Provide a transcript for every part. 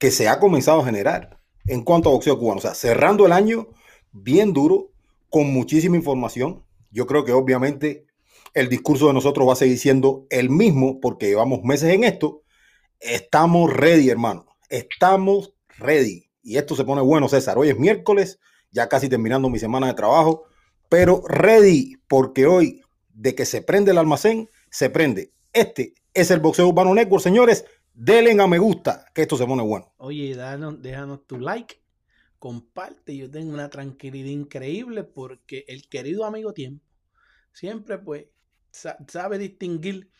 que se ha comenzado a generar en cuanto a boxeo cubano. O sea, cerrando el año bien duro, con muchísima información. Yo creo que obviamente el discurso de nosotros va a seguir siendo el mismo porque llevamos meses en esto. Estamos ready, hermano. Estamos ready. Y esto se pone bueno, César. Hoy es miércoles, ya casi terminando mi semana de trabajo, pero ready porque hoy de que se prende el almacén, se prende. Este es el Boxeo Urbano Network, señores. Denle a me gusta, que esto se pone bueno. Oye, déjanos tu like, comparte. Yo tengo una tranquilidad increíble porque el querido amigo tiempo siempre pues sabe distinguir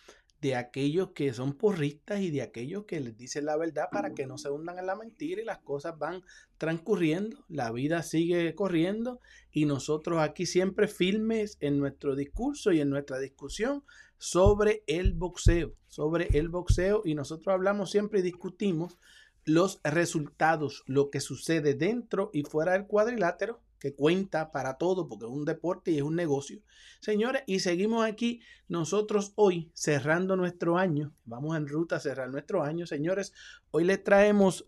de aquellos que son porristas y de aquellos que les dicen la verdad para que no se hundan en la mentira y las cosas van transcurriendo, la vida sigue corriendo y nosotros aquí siempre firmes en nuestro discurso y en nuestra discusión sobre el boxeo, sobre el boxeo y nosotros hablamos siempre y discutimos los resultados, lo que sucede dentro y fuera del cuadrilátero que cuenta para todo porque es un deporte y es un negocio. Señores, y seguimos aquí nosotros hoy cerrando nuestro año. Vamos en ruta a cerrar nuestro año, señores. Hoy les traemos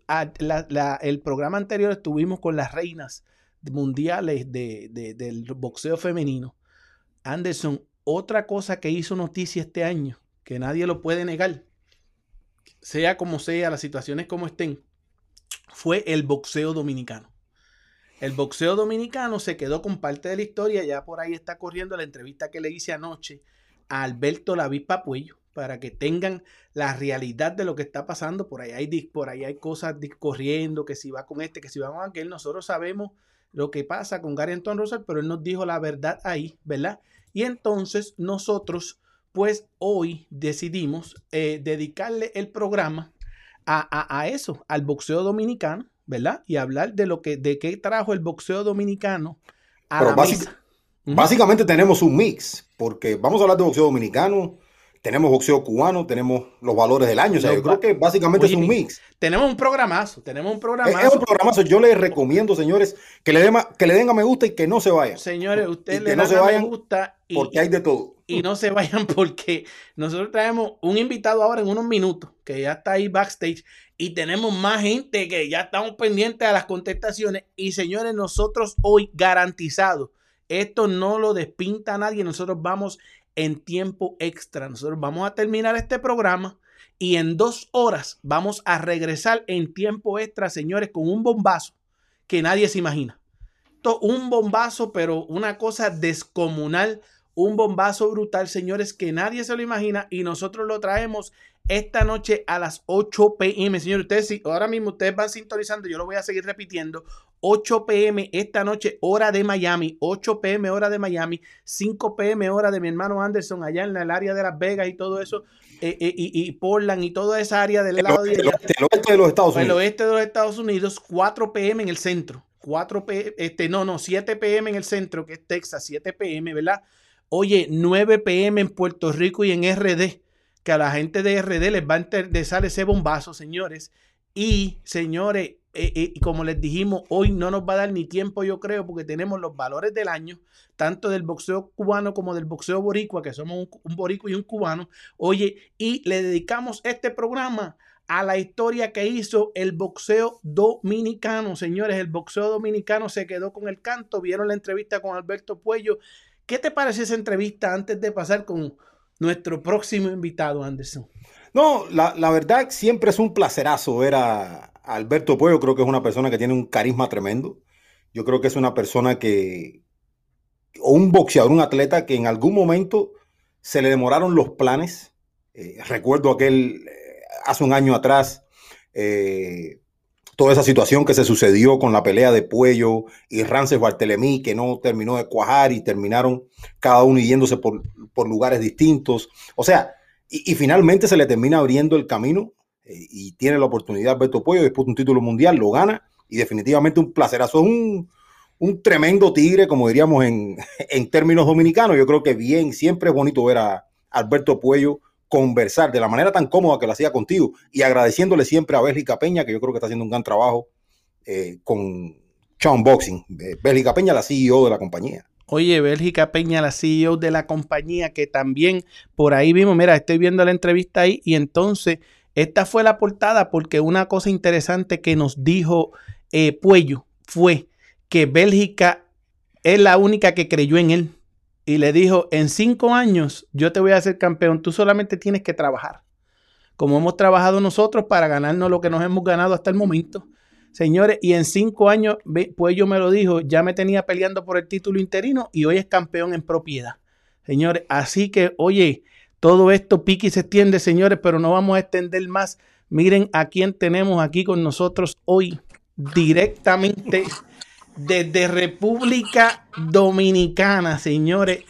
el programa anterior estuvimos con las reinas mundiales de, del boxeo femenino. Anderson, otra cosa que hizo noticia este año, que nadie lo puede negar, sea como sea, las situaciones como estén, fue el boxeo dominicano. El boxeo dominicano se quedó con parte de la historia, ya por ahí está corriendo la entrevista que le hice anoche a Alberto Lavispa Puello, para que tengan la realidad de lo que está pasando. Por ahí hay, por ahí hay cosas corriendo, que si va con este, que si va con aquel. Nosotros sabemos lo que pasa con Gary Anton Russell, pero él nos dijo la verdad ahí, ¿verdad? Y entonces nosotros, pues hoy decidimos eh, dedicarle el programa a, a eso, al boxeo dominicano, ¿verdad? Y hablar de lo que, de qué trajo el boxeo dominicano a la mesa. Básicamente tenemos un mix, porque vamos a hablar de boxeo dominicano, tenemos boxeo cubano, tenemos los valores del año. O sea, yo creo que básicamente es un mix. Tenemos un programazo, tenemos un programazo. Es, un programazo. Yo les recomiendo, señores, que le, den, que le den a me gusta y que no se vayan. Señores, ustedes le den a me gusta y, porque hay de todo. Y no se vayan porque nosotros traemos un invitado ahora en unos minutos que ya está ahí backstage y tenemos más gente que ya estamos pendientes a las contestaciones. Y señores, nosotros hoy garantizado, esto no lo despinta nadie, nosotros vamos en tiempo extra. Nosotros vamos a terminar este programa y en dos horas vamos a regresar en tiempo extra, señores, con un bombazo que nadie se imagina. Un bombazo, pero una cosa descomunal, un bombazo brutal, señores, que nadie se lo imagina y nosotros lo traemos esta noche a las 8 pm. Señores, ustedes ahora mismo ustedes van sintonizando, yo lo voy a seguir repitiendo. 8 pm esta noche, hora de Miami. 8 pm, hora de Miami. 5 pm, hora de mi hermano Anderson, allá en el área de Las Vegas y todo eso. Eh, eh, y, Portland y toda esa área del lado de, oeste de los Estados Unidos. El oeste de los Estados Unidos, 4 pm en el centro. 4 pm, este, no, no, 7 pm en el centro, que es Texas, 7 pm, ¿verdad? Oye, 9 pm en Puerto Rico y en RD que a la gente de RD les va a interesar ese bombazo, señores. Y, señores, eh, eh, como les dijimos, hoy no nos va a dar ni tiempo, yo creo, porque tenemos los valores del año, tanto del boxeo cubano como del boxeo boricua, que somos un, boricua y un cubano. Oye, y le dedicamos este programa a la historia que hizo el boxeo dominicano. Señores, el boxeo dominicano se quedó con el canto. Vieron la entrevista con Alberto Puello. ¿Qué te parece esa entrevista antes de pasar con nuestro próximo invitado, Anderson. No, la, verdad siempre es un placerazo ver a, Alberto Puello. Creo que es una persona que tiene un carisma tremendo. Yo creo que es una persona que, o un boxeador, un atleta que en algún momento se le demoraron los planes. Eh, recuerdo aquel, eh, hace un año atrás, eh, toda esa situación que se sucedió con la pelea de Puello y Rances Bartelemí, que no terminó de cuajar y terminaron cada uno yéndose por, lugares distintos. O sea, y, finalmente se le termina abriendo el camino eh, y tiene la oportunidad Beto Puello, de un título mundial, lo gana y definitivamente un placerazo. Es un, un tremendo tigre, como diríamos en, en términos dominicanos. Yo creo que bien, siempre es bonito ver a Alberto Puello conversar de la manera tan cómoda que lo hacía contigo y agradeciéndole siempre a Bélgica Peña, que yo creo que está haciendo un gran trabajo eh, con Sean Boxing. Bélgica Peña, la CEO de la compañía. Oye, Bélgica Peña, la CEO de la compañía, que también por ahí vimos, mira, estoy viendo la entrevista ahí y entonces Esta fue la portada porque una cosa interesante que nos dijo eh, Puello fue que Bélgica es la única que creyó en él y le dijo, en cinco años yo te voy a hacer campeón, tú solamente tienes que trabajar, como hemos trabajado nosotros para ganarnos lo que nos hemos ganado hasta el momento. Señores, y en cinco años, pues yo me lo dijo, ya me tenía peleando por el título interino y hoy es campeón en propiedad. Señores, así que, oye, todo esto pique y se extiende, señores, pero no vamos a extender más. Miren a quién tenemos aquí con nosotros hoy, directamente desde República Dominicana, señores.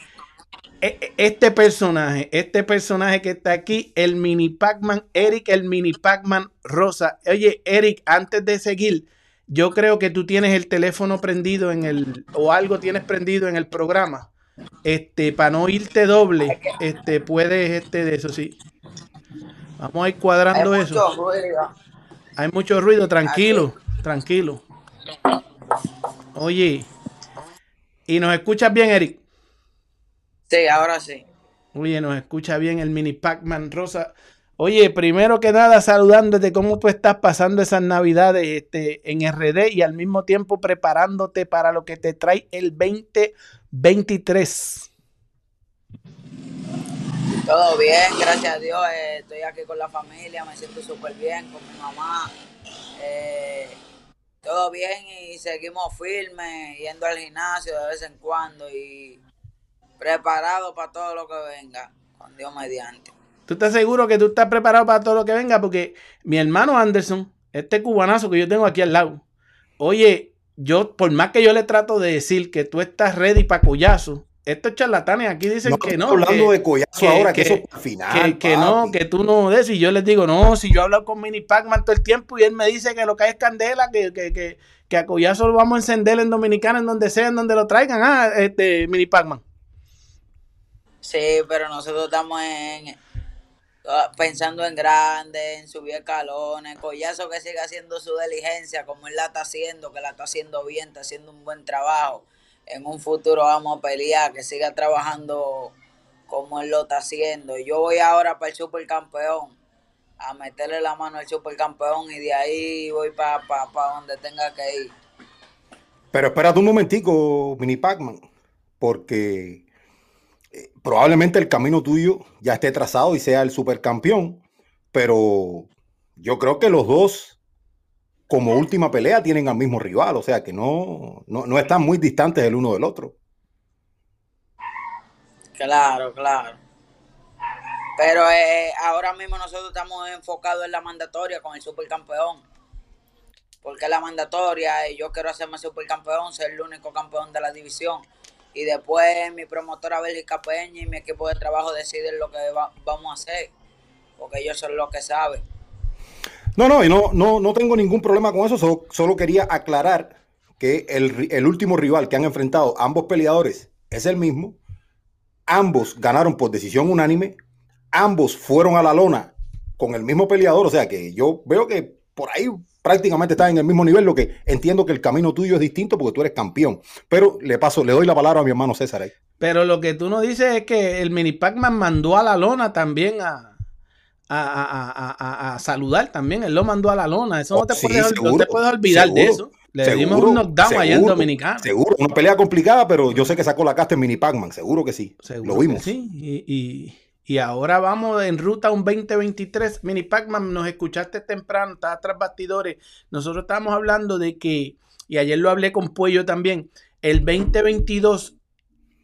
E, e, este personaje, este personaje que está aquí, el mini Pac-Man, Eric, el mini Pac-Man Rosa. Oye, Eric, antes de seguir, yo creo que tú tienes el teléfono prendido en el, o algo tienes prendido en el programa. Este, para no irte doble, este, puedes, este, de eso sí. Vamos a ir cuadrando eso. Hay mucho ruido, tranquilo, tranquilo. Oye, ¿y nos escuchas bien, Eric? Sí, ahora sí. Oye, nos escucha bien el mini Pac-Man Rosa. Oye, primero que nada, saludándote, ¿cómo tú estás pasando esas navidades este, en RD y al mismo tiempo preparándote para lo que te trae el 2023? Todo bien, gracias a Dios. Eh, estoy aquí con la familia, me siento súper bien con mi mamá. Eh, todo bien y seguimos firmes, yendo al gimnasio de vez en cuando y preparado para todo lo que venga, con Dios mediante. ¿Tú estás seguro que tú estás preparado para todo lo que venga? Porque mi hermano Anderson, este cubanazo que yo tengo aquí al lado, oye, yo, por más que yo le trato de decir que tú estás ready para collazo, estos charlatanes aquí dicen que no. hablando de collazo ahora, que, eso al final. Que, no, que tú no des. Y yo les digo, no, si yo hablo con Mini Pac-Man todo el tiempo y él me dice que lo que hay es candela, que, que, que, a collazo lo vamos a encender en Dominicana, en donde sea, en donde lo traigan. Ah, este, Mini Pac-Man. Sí, pero nosotros estamos en, ah, pensando en grande, en subir escalones. Collazo que siga haciendo su diligencia como él la está haciendo, que la está haciendo bien, está haciendo un buen trabajo en un futuro vamos a pelear, que siga trabajando como él lo está haciendo. Yo voy ahora para el supercampeón, a meterle la mano al supercampeón y de ahí voy para donde tenga que ir. Pero espérate un momentico, Mini Pacman, porque eh, probablemente el camino tuyo ya esté trazado y sea el supercampeón, pero yo creo que los dos como última pelea tienen al mismo rival, o sea que no, no, están muy distantes el uno del otro. Claro, claro. Pero eh, ahora mismo nosotros estamos enfocados en la mandatoria con el supercampeón. Porque la mandatoria, yo quiero hacerme supercampeón, ser el único campeón de la división. Y después mi promotora Bélgica Peña y mi equipo de trabajo deciden lo que vamos a hacer. Porque ellos son los que saben. No, no, y no, no, no tengo ningún problema con eso, solo, quería aclarar que el, último rival que han enfrentado ambos peleadores es el mismo, ambos ganaron por decisión unánime, ambos fueron a la lona con el mismo peleador, o sea que yo veo que por ahí prácticamente están en el mismo nivel, lo que entiendo que el camino tuyo es distinto porque tú eres campeón, pero le paso, le doy la palabra a mi hermano César ahí. Pero lo que tú no dices es que el mini Pac-Man mandó a la lona también a, a, saludar también. Él lo mandó a la lona. Eso no, oh, te, puedes, olvidar de eso. Le dimos un knockdown allá en Dominicana. Seguro, una pelea complicada, pero yo sé que sacó la casta en Mini Pac-Man. Seguro que sí. lo vimos. Sí, y, y, ahora vamos en ruta un 2023. Mini Pac-Man, nos escuchaste temprano, estás tras bastidores. Nosotros estábamos hablando de que, y ayer lo hablé con Puello también, el 2022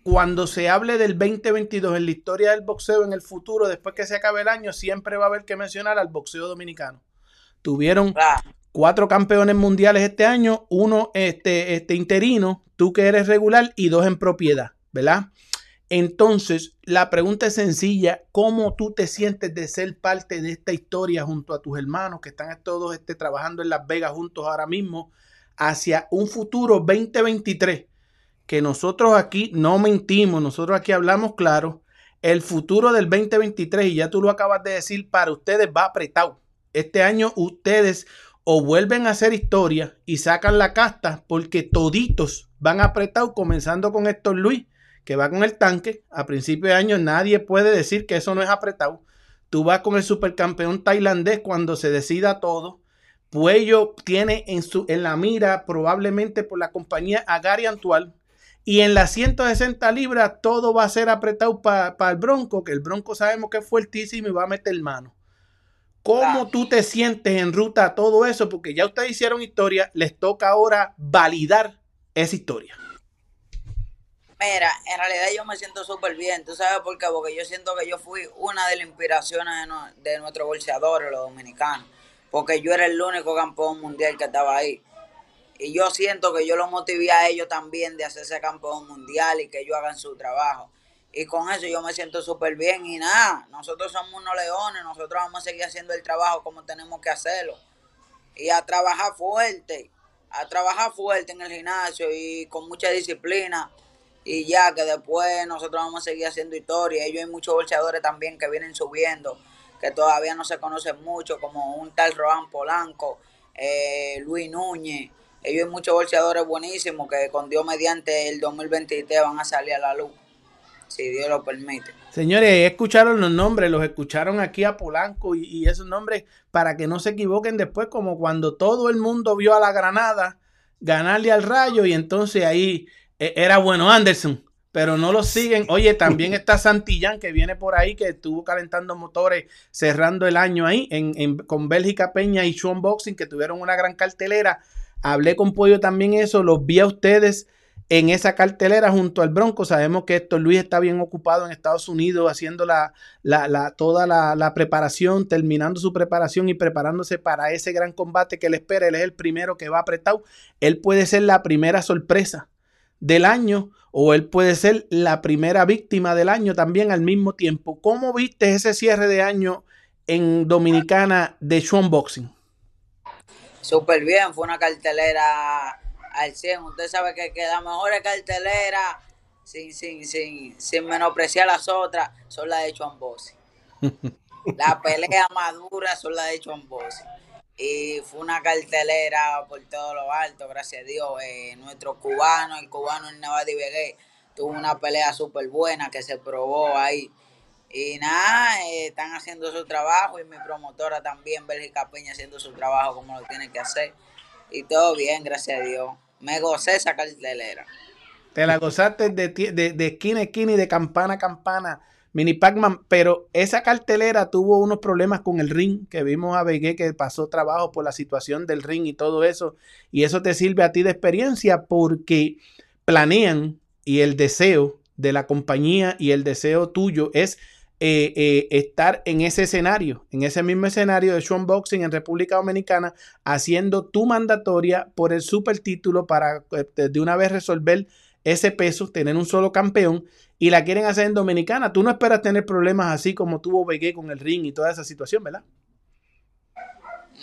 cuando se hable del 2022 en la historia del boxeo en el futuro, después que se acabe el año, siempre va a haber que mencionar al boxeo dominicano. Tuvieron cuatro campeones mundiales este año, uno este, este interino, tú que eres regular y dos en propiedad, ¿verdad? Entonces, la pregunta es sencilla, ¿cómo tú te sientes de ser parte de esta historia junto a tus hermanos que están todos este, trabajando en Las Vegas juntos ahora mismo hacia un futuro 2023? Que nosotros aquí no mentimos, nosotros aquí hablamos claro. El futuro del 2023, y ya tú lo acabas de decir, para ustedes va apretado. Este año ustedes o vuelven a hacer historia y sacan la casta porque toditos van apretados, comenzando con Héctor Luis, que va con el tanque. A principio de año nadie puede decir que eso no es apretado. tú vas con el supercampeón tailandés cuando se decida todo. Puello tiene en, su, en la mira probablemente por la compañía a Gary Antual. Y en las 160 libras todo va a ser apretado para el Bronco, que el Bronco sabemos que es fuertísimo y va a meter mano. ¿Cómo tú te sientes en ruta a todo eso? Porque ya ustedes hicieron historia, les toca ahora validar esa historia. Mira, en realidad yo me siento súper bien. ¿Tú sabes por qué? Porque yo siento que yo fui una de las inspiraciones de, de nuestros bolseadores, los dominicanos. Porque yo era el único campeón mundial que estaba ahí. Y yo siento que yo los motivé a ellos también de hacerse campeón mundial y que ellos hagan su trabajo. Y con eso yo me siento súper bien y nada, nosotros somos unos leones, nosotros vamos a seguir haciendo el trabajo como tenemos que hacerlo. Y a trabajar fuerte, a trabajar fuerte en el gimnasio y con mucha disciplina. Y ya que después nosotros vamos a seguir haciendo historia. Ellos hay muchos bolseadores también que vienen subiendo, que todavía no se conocen mucho, como un tal Rohan Polanco, eh, Luis Núñez ellos hay muchos bolseadores buenísimos que con Dios mediante el 2023 van a salir a la luz, si Dios lo permite. Señores, escucharon los nombres, los escucharon aquí a Polanco y, esos nombres para que no se equivoquen después, como cuando todo el mundo vio a la Granada ganarle al Rayo y entonces ahí e, era bueno Anderson, pero no lo siguen. Oye, también está Santillán que viene por ahí, que estuvo calentando motores cerrando el año ahí en, con Bélgica Peña y Sean Boxing, que tuvieron una gran cartelera. Hablé con Pollo también eso, los vi a ustedes en esa cartelera junto al Bronco. Sabemos que esto Luis está bien ocupado en Estados Unidos haciendo la, la, toda la, preparación, terminando su preparación y preparándose para ese gran combate que le espera. Él es el primero que va apretado. Él puede ser la primera sorpresa del año o él puede ser la primera víctima del año también al mismo tiempo. ¿Cómo viste ese cierre de año en Dominicana de Sean Boxing? Súper bien, fue una cartelera al 100. Usted sabe que, que las mejores carteleras, sin, sin, sin, sin menospreciar las otras, son las de Juan Bossi. las peleas maduras son las de Juan Bossi. Y fue una cartelera por todo lo alto, gracias a Dios. Eh, nuestro cubano, el cubano en Nevada Vegué, tuvo una pelea súper buena que se probó ahí y nada, eh, están haciendo su trabajo y mi promotora también, Bélgica Peña, haciendo su trabajo como lo tiene que hacer. Y todo bien, gracias a Dios. Me gocé esa cartelera. Te la gozaste de, de, de esquina a esquina y de campana a campana. Mini Pac-Man, pero esa cartelera tuvo unos problemas con el ring, que vimos a Begué que pasó trabajo por la situación del ring y todo eso, y eso te sirve a ti de experiencia porque planean y el deseo de la compañía y el deseo tuyo es eh, eh, estar en ese escenario, en ese mismo escenario de Sean Boxing en República Dominicana, haciendo tu mandatoria por el super título para eh, de una vez resolver ese peso, tener un solo campeón y la quieren hacer en Dominicana. Tú no esperas tener problemas así como tuvo Begué con el ring y toda esa situación, ¿verdad?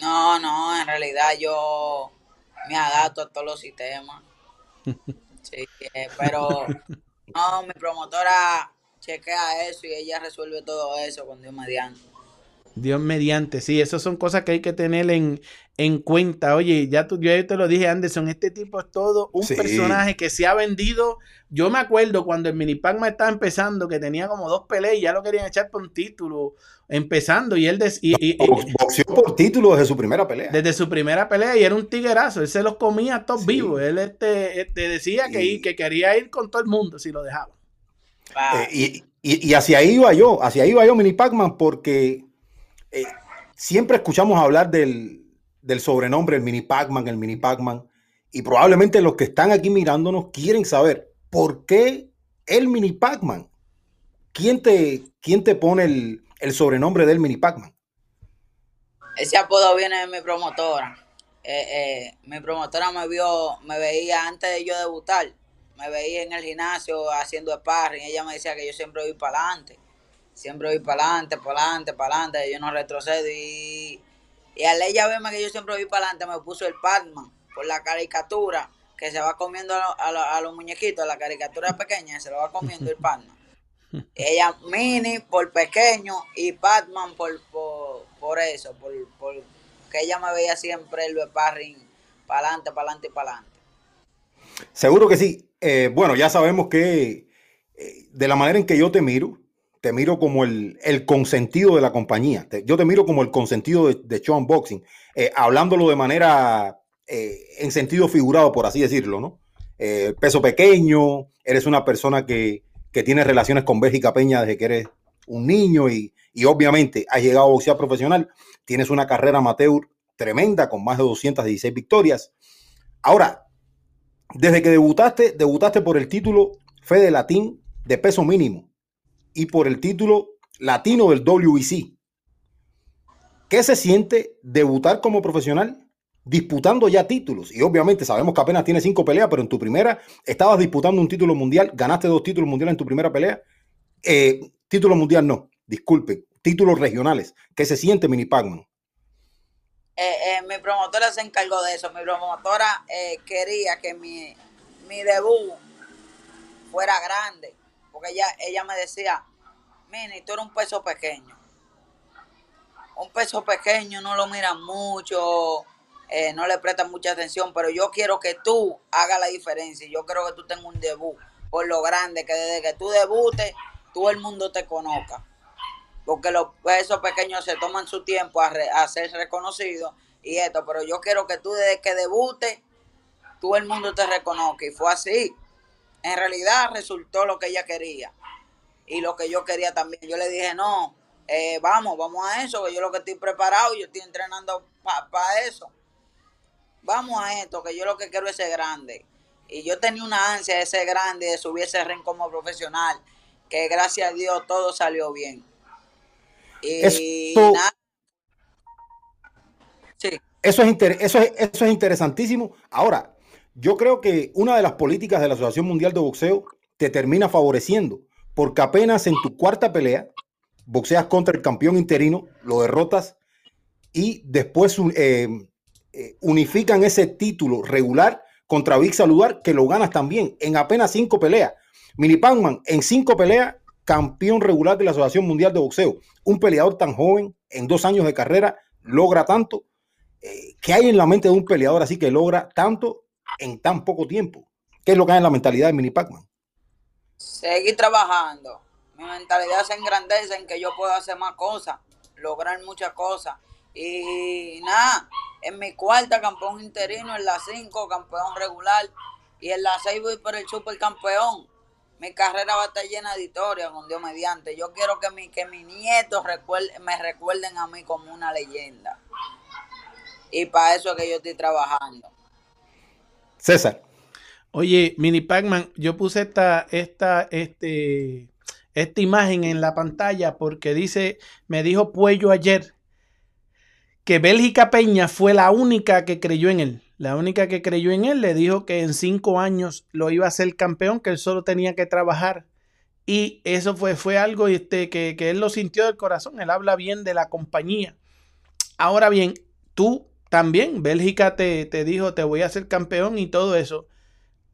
No, no, en realidad yo me adapto a todos los sistemas. Sí, pero no, mi promotora chequea eso y ella resuelve todo eso con Dios mediante. Dios mediante, sí, esas son cosas que hay que tener en, en cuenta. Oye, ya tú, yo te lo dije, Anderson, este tipo es todo un personaje que se ha vendido. Yo me acuerdo cuando el Mini Pacma estaba empezando, que tenía como dos peleas y ya lo querían echar por un título, empezando, y él decía. boxeó por título desde su primera pelea. Desde su primera pelea, y era un tiguerazo, él se los comía todos vivos. Él este, este decía que, que quería ir con todo el mundo si lo dejaba. Eh, y, hacia ahí iba yo, hacia ahí iba yo, Mini Pac-Man, porque eh, siempre escuchamos hablar del, sobrenombre, el Mini Pac-Man, el Mini Pac-Man, y probablemente los que están aquí mirándonos quieren saber por qué el Mini Pac-Man. ¿Quién te, quién te pone el, el sobrenombre del Mini Pac-Man? Ese apodo viene de mi promotora. Eh, mi promotora me vio, me veía antes de yo debutar me veía en el gimnasio haciendo sparring, ella me decía que yo siempre voy para adelante, siempre voy para adelante, para adelante, para adelante, yo no retrocedo y, y al ella verme que yo siempre voy para adelante me puso el Pac-Man por la caricatura que se va comiendo a, los muñequitos, la caricatura pequeña se lo va comiendo el Pac-Man. Ella mini por pequeño y Batman por, por, eso, por, por, que ella me veía siempre el sparring para adelante, para adelante y para adelante. Seguro que sí. Eh, bueno, ya sabemos que eh, de la manera en que yo te miro, te miro como el, consentido de la compañía. yo te miro como el consentido de, de Show Unboxing, eh, hablándolo de manera en sentido figurado, por así decirlo, ¿no? Peso pequeño, eres una persona que, que, tiene relaciones con Bélgica Peña desde que eres un niño y, y obviamente has llegado a boxear profesional, tienes una carrera amateur tremenda con más de 216 victorias. Ahora, desde que debutaste, debutaste por el título Fede Latín de peso mínimo y por el título latino del WBC. ¿Qué se siente debutar como profesional disputando ya títulos? Y obviamente sabemos que apenas tienes cinco peleas, pero en tu primera estabas disputando un título mundial, ganaste dos títulos mundiales en tu primera pelea. Eh, título mundial no, disculpe, títulos regionales. ¿Qué se siente, Mini Pacman? Eh, eh, mi promotora se encargó de eso. Mi promotora eh, quería que mi, mi, debut fuera grande. Porque ella, ella me decía, Mini, tú eres un peso pequeño. Un peso pequeño no lo miran mucho, no le prestan mucha atención, pero yo quiero que tú hagas la diferencia. Yo creo que tú tengas un debut por lo grande, que desde que tú debutes, todo el mundo te conozca porque los pesos pequeños se toman su tiempo a, ser reconocidos y esto, pero yo quiero que tú desde que debutes, todo el mundo te reconozca. Y fue así. En realidad resultó lo que ella quería y lo que yo quería también. Yo le dije, no, eh, vamos, vamos a eso, que yo lo que estoy preparado, yo estoy entrenando para eso. Vamos a esto, que yo lo que quiero es ser grande. Y yo tenía una ansia de ser grande, de subir ese ring como profesional, que gracias a Dios todo salió bien. Eso, eso, es eso, eso es interesantísimo. Ahora, yo creo que una de las políticas de la Asociación Mundial de Boxeo te termina favoreciendo, porque apenas en tu cuarta pelea boxeas contra el campeón interino, lo derrotas y después eh, eh, unifican ese título regular contra Vic Saludar, que lo ganas también en apenas cinco peleas. Mini Pacman, en cinco peleas campeón regular de la Asociación Mundial de Boxeo. Un peleador tan joven, en dos años de carrera, logra tanto. Eh, ¿Qué hay en la mente de un peleador así que logra tanto en tan poco tiempo? ¿Qué es lo que hay en la mentalidad de Mini Pacman? Seguir trabajando. Mi mentalidad se engrandece en que yo puedo hacer más cosas, lograr muchas cosas. Y nada, en mi cuarta campeón interino, en la cinco campeón regular y en la seis voy por el supercampeón mi carrera va a estar llena de historias con Dios mediante. Yo quiero que mi, que mis nietos me recuerden a mí como una leyenda. Y para eso es que yo estoy trabajando. César. Oye, Mini Pacman, yo puse esta, esta, este, esta imagen en la pantalla porque dice, me dijo Puello ayer que Bélgica Peña fue la única que creyó en él. La única que creyó en él le dijo que en cinco años lo iba a ser campeón, que él solo tenía que trabajar. Y eso fue, fue algo este, que, él lo sintió del corazón. Él habla bien de la compañía. Ahora bien, tú también, Bélgica te, te dijo, te voy a hacer campeón y todo eso.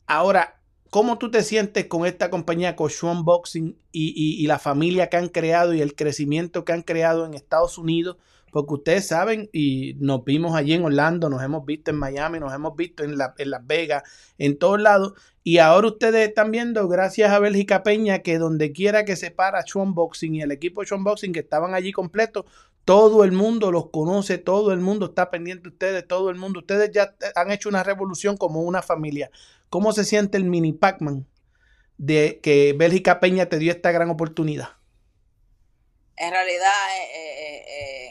Ahora, ¿cómo tú te sientes con esta compañía, con Boxing y, y la familia que han creado y el crecimiento que han creado en Estados Unidos? Porque ustedes saben y nos vimos allí en Orlando, nos hemos visto en Miami, nos hemos visto en, Las Vegas, en todos lados. Y ahora ustedes están viendo, gracias a Bélgica Peña, que donde quiera que se para Sean Boxing y el equipo de Boxing que estaban allí completos, todo el mundo los conoce, todo el mundo está pendiente de ustedes, todo el mundo. Ustedes ya han hecho una revolución como una familia. ¿Cómo se siente el mini Pac-Man de que Bélgica Peña te dio esta gran oportunidad? En realidad, eh, eh, eh,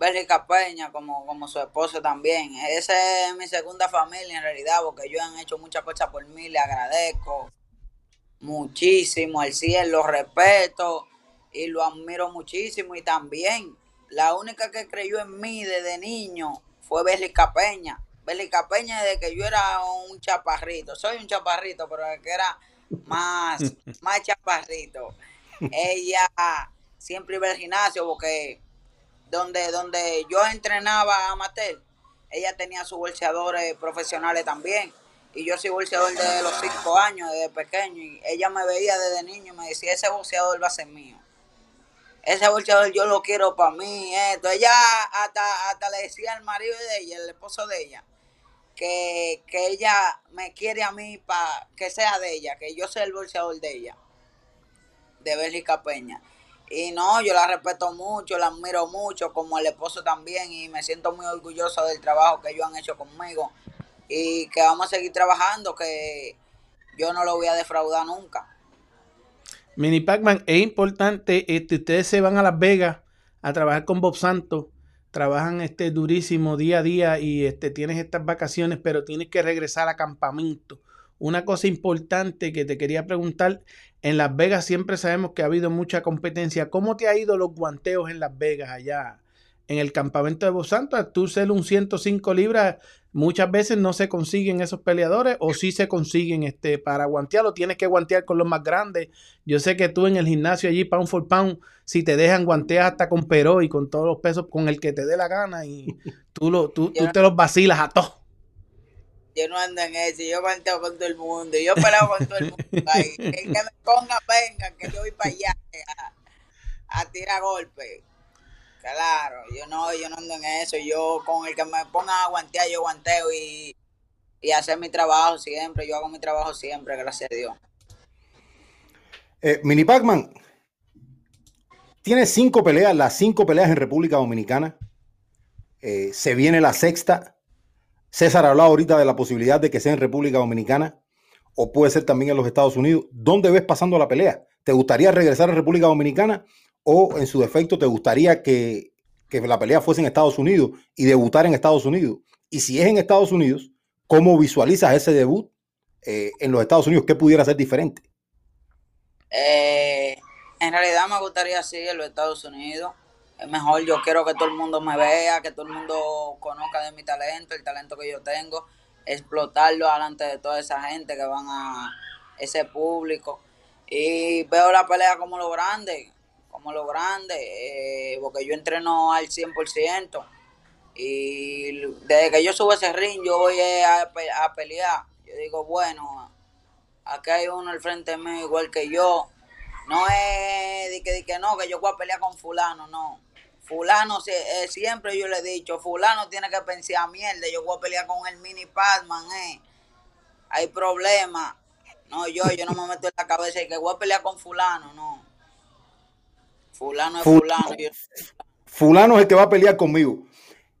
Bélgica Peña como, como su esposo también. Esa es mi segunda familia en realidad, porque ellos han hecho muchas cosas por mí, le agradezco muchísimo al cielo, lo respeto y lo admiro muchísimo. Y también la única que creyó en mí desde niño fue Bélgica Peña. Bélgica Peña desde que yo era un chaparrito, soy un chaparrito, pero que era más, más chaparrito. Ella siempre iba al gimnasio porque donde, donde yo entrenaba amateur, ella tenía sus bolseadores profesionales también. Y yo soy bolseador desde los cinco años, desde pequeño. Y ella me veía desde niño y me decía, ese bolseador va a ser mío. Ese bolseador yo lo quiero para mí. Esto. Ella hasta, hasta le decía al marido de ella, el esposo de ella, que, que ella me quiere a mí para que sea de ella, que yo sea el bolseador de ella, de Bélgica Peña. Y no, yo la respeto mucho, la admiro mucho, como el esposo también, y me siento muy orgulloso del trabajo que ellos han hecho conmigo. Y que vamos a seguir trabajando, que yo no lo voy a defraudar nunca. Mini Pac-Man, es importante, este, ustedes se van a Las Vegas a trabajar con Bob Santos, trabajan este durísimo día a día y este, tienes estas vacaciones, pero tienes que regresar a campamento. Una cosa importante que te quería preguntar, en Las Vegas siempre sabemos que ha habido mucha competencia. ¿Cómo te ha ido los guanteos en Las Vegas allá en el campamento de Bob Santos? Tú ser un 105 libras, muchas veces no se consiguen esos peleadores o sí se consiguen este, para guantearlo. Tienes que guantear con los más grandes. Yo sé que tú en el gimnasio allí, pound for pound, si te dejan guantear hasta con Peró y con todos los pesos con el que te dé la gana y tú, lo, tú, tú te los vacilas a todos yo no ando en eso, yo guanteo con todo el mundo, yo peleo con todo el mundo. El que me ponga, venga, que yo voy para allá a, tirar golpes. Claro, yo no, yo no ando en eso, yo con el que me ponga a guantear, yo guanteo y, y hacer mi trabajo siempre, yo hago mi trabajo siempre, gracias a Dios. Eh, Mini Pacman, tiene cinco peleas, las cinco peleas en República Dominicana. Eh, se viene la sexta. César hablaba ahorita de la posibilidad de que sea en República Dominicana o puede ser también en los Estados Unidos. ¿Dónde ves pasando la pelea? ¿Te gustaría regresar a República Dominicana o en su defecto te gustaría que, la pelea fuese en Estados Unidos y debutar en Estados Unidos? Y si es en Estados Unidos, ¿cómo visualizas ese debut eh, en los Estados Unidos? ¿Qué pudiera ser diferente? Eh, en realidad me gustaría sí en los Estados Unidos mejor, yo quiero que todo el mundo me vea, que todo el mundo conozca de mi talento, el talento que yo tengo, explotarlo delante de toda esa gente que van a ese público. Y veo la pelea como lo grande, como lo grande, eh, porque yo entreno al 100%. Y desde que yo subo ese ring, yo voy a, pelear. Yo digo, bueno, aquí hay uno al frente mío igual que yo. No es de que, de que no, que yo voy a pelear con fulano, no fulano, eh, siempre yo le he dicho, fulano tiene que pensar mierda, yo voy a pelear con el mini Padman, eh. Hay problemas. No, yo, yo no me meto en la cabeza y que voy a pelear con fulano, no. Fulano es fulano. Fulano, es el que va a pelear conmigo.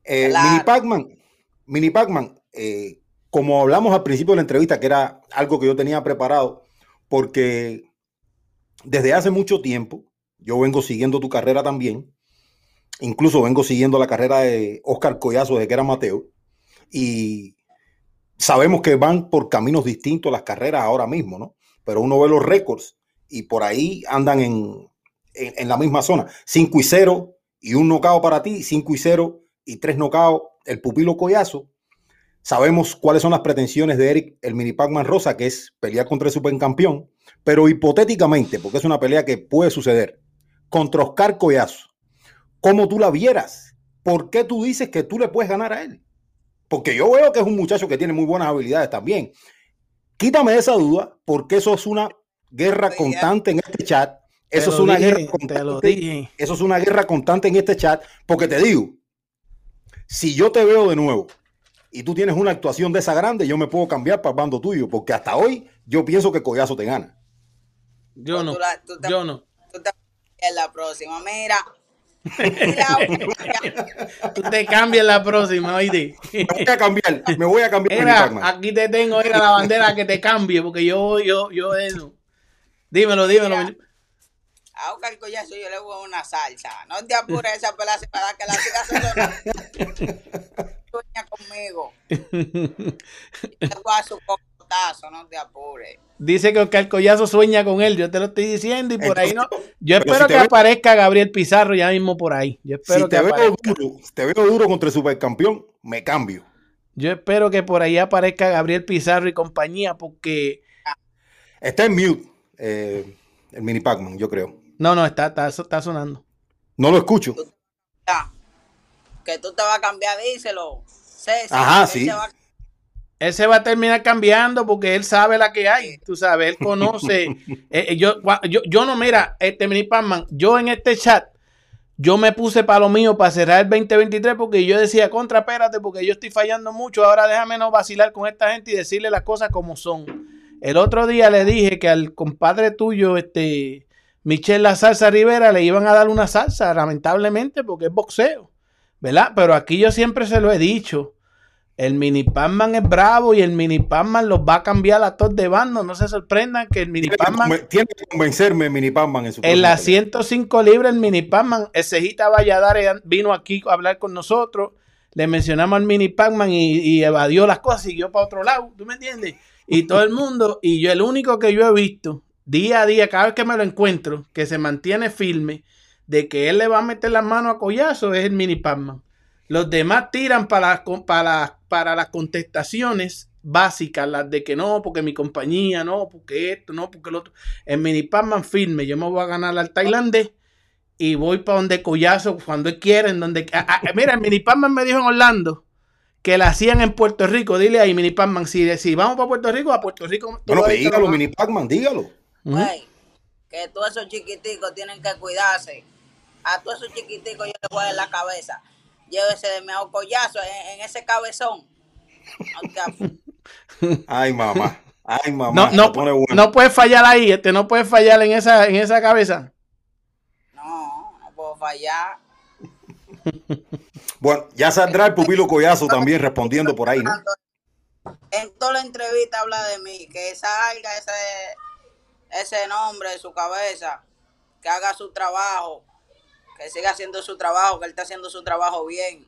Eh, mini Pacman, Mini Pacman, eh, como hablamos al principio de la entrevista, que era algo que yo tenía preparado, porque desde hace mucho tiempo yo vengo siguiendo tu carrera también Incluso vengo siguiendo la carrera de Oscar Collazo desde que era Mateo y sabemos que van por caminos distintos las carreras ahora mismo, ¿no? Pero uno ve los récords y por ahí andan en, en, la misma zona. 5 y 0 y un nocao para ti, 5 y 0 y 3 nocaos el pupilo Collazo. Sabemos cuáles son las pretensiones de Eric, el mini Pac-Man Rosa, que es pelear contra el supercampeón, pero hipotéticamente, porque es una pelea que puede suceder, contra Oscar Collazo, como tú la vieras. ¿Por qué tú dices que tú le puedes ganar a él? Porque yo veo que es un muchacho que tiene muy buenas habilidades también. Quítame esa duda, porque eso es una guerra constante en este chat. Eso es una guerra constante. Eso es una guerra constante en este chat, porque te digo, si yo te veo de nuevo y tú tienes una actuación de esa grande, yo me puedo cambiar para el bando tuyo, porque hasta hoy yo pienso que Collazo te gana. Yo no. yo no. Tú te en la próxima. Mira, Tú te cambias la próxima, oíste. Me voy a cambiar, me voy a cambiar. aquí te tengo, era la bandera que te cambie, porque yo, yo, yo eso. Dímelo, dímelo. a Oscar Collazo yo le voy una salsa. No te apures esa pelaza para que la sigas Sueña conmigo. Le voy a su cocotazo, no te apures. Dice que Oscar Collazo sueña con él, yo te lo estoy diciendo y por ahí no. Yo espero que aparezca Gabriel Pizarro ya mismo por ahí. Yo espero si te, veo duro, te veo duro contra el supercampeón, me cambio. Yo espero que por ahí aparezca Gabriel Pizarro y compañía porque... Está en mute eh, el mini Pac-Man, yo creo. No, no, está, está, está sonando. No lo escucho. Que tú te vas a cambiar, díselo. Ajá, sí él se va a terminar cambiando porque él sabe la que hay, tú sabes, él conoce. Eh, eh, yo, yo, no, mira, este mini Panman, yo en este chat, yo me puse para lo mío para cerrar el 2023 porque yo decía, contra, espérate, porque yo estoy fallando mucho, ahora déjame no vacilar con esta gente y decirle las cosas como son. El otro día le dije que al compadre tuyo, este, Michelle La Salsa Rivera le iban a dar una salsa, lamentablemente, porque es boxeo, ¿verdad? Pero aquí yo siempre se lo he dicho. El mini Panman es bravo y el mini Panman los va a cambiar a todos de bando. No se sorprendan que el mini Panman. Tiene que convencerme el mini Panman en su En las 105 libras, el mini Panman, el Cejita Valladares vino aquí a hablar con nosotros. Le mencionamos al mini Panman y, y, evadió las cosas, siguió para otro lado. ¿Tú me entiendes? Y todo el mundo, y yo, el único que yo he visto día a día, cada vez que me lo encuentro, que se mantiene firme de que él le va a meter las manos a collazo, es el mini Panman. Los demás tiran para, para, para las contestaciones básicas, las de que no, porque mi compañía, no, porque esto, no, porque lo otro. En mini Panman firme, yo me voy a ganar al tailandés y voy para donde collazo, cuando quieren, donde... mira, el mini Panman me dijo en Orlando que la hacían en Puerto Rico. Dile ahí, mini Panman, si, si vamos para Puerto Rico, a Puerto Rico... Bueno, dígalo, mini Panman, dígalo. que todos esos chiquiticos tienen que cuidarse. A todos esos chiquiticos yo les voy a dar la cabeza llévese de mi collazo en, ese cabezón. Ay, mamá. Ay, mamá. No, no, no puedes fallar ahí, este, no puedes fallar en esa, en esa cabeza. No, no puedo fallar. Bueno, ya saldrá el pupilo Collazo también respondiendo por ahí, ¿no? En toda la entrevista habla de mí, que salga ese, ese nombre de su cabeza, que haga su trabajo, que siga haciendo su trabajo, que él está haciendo su trabajo bien.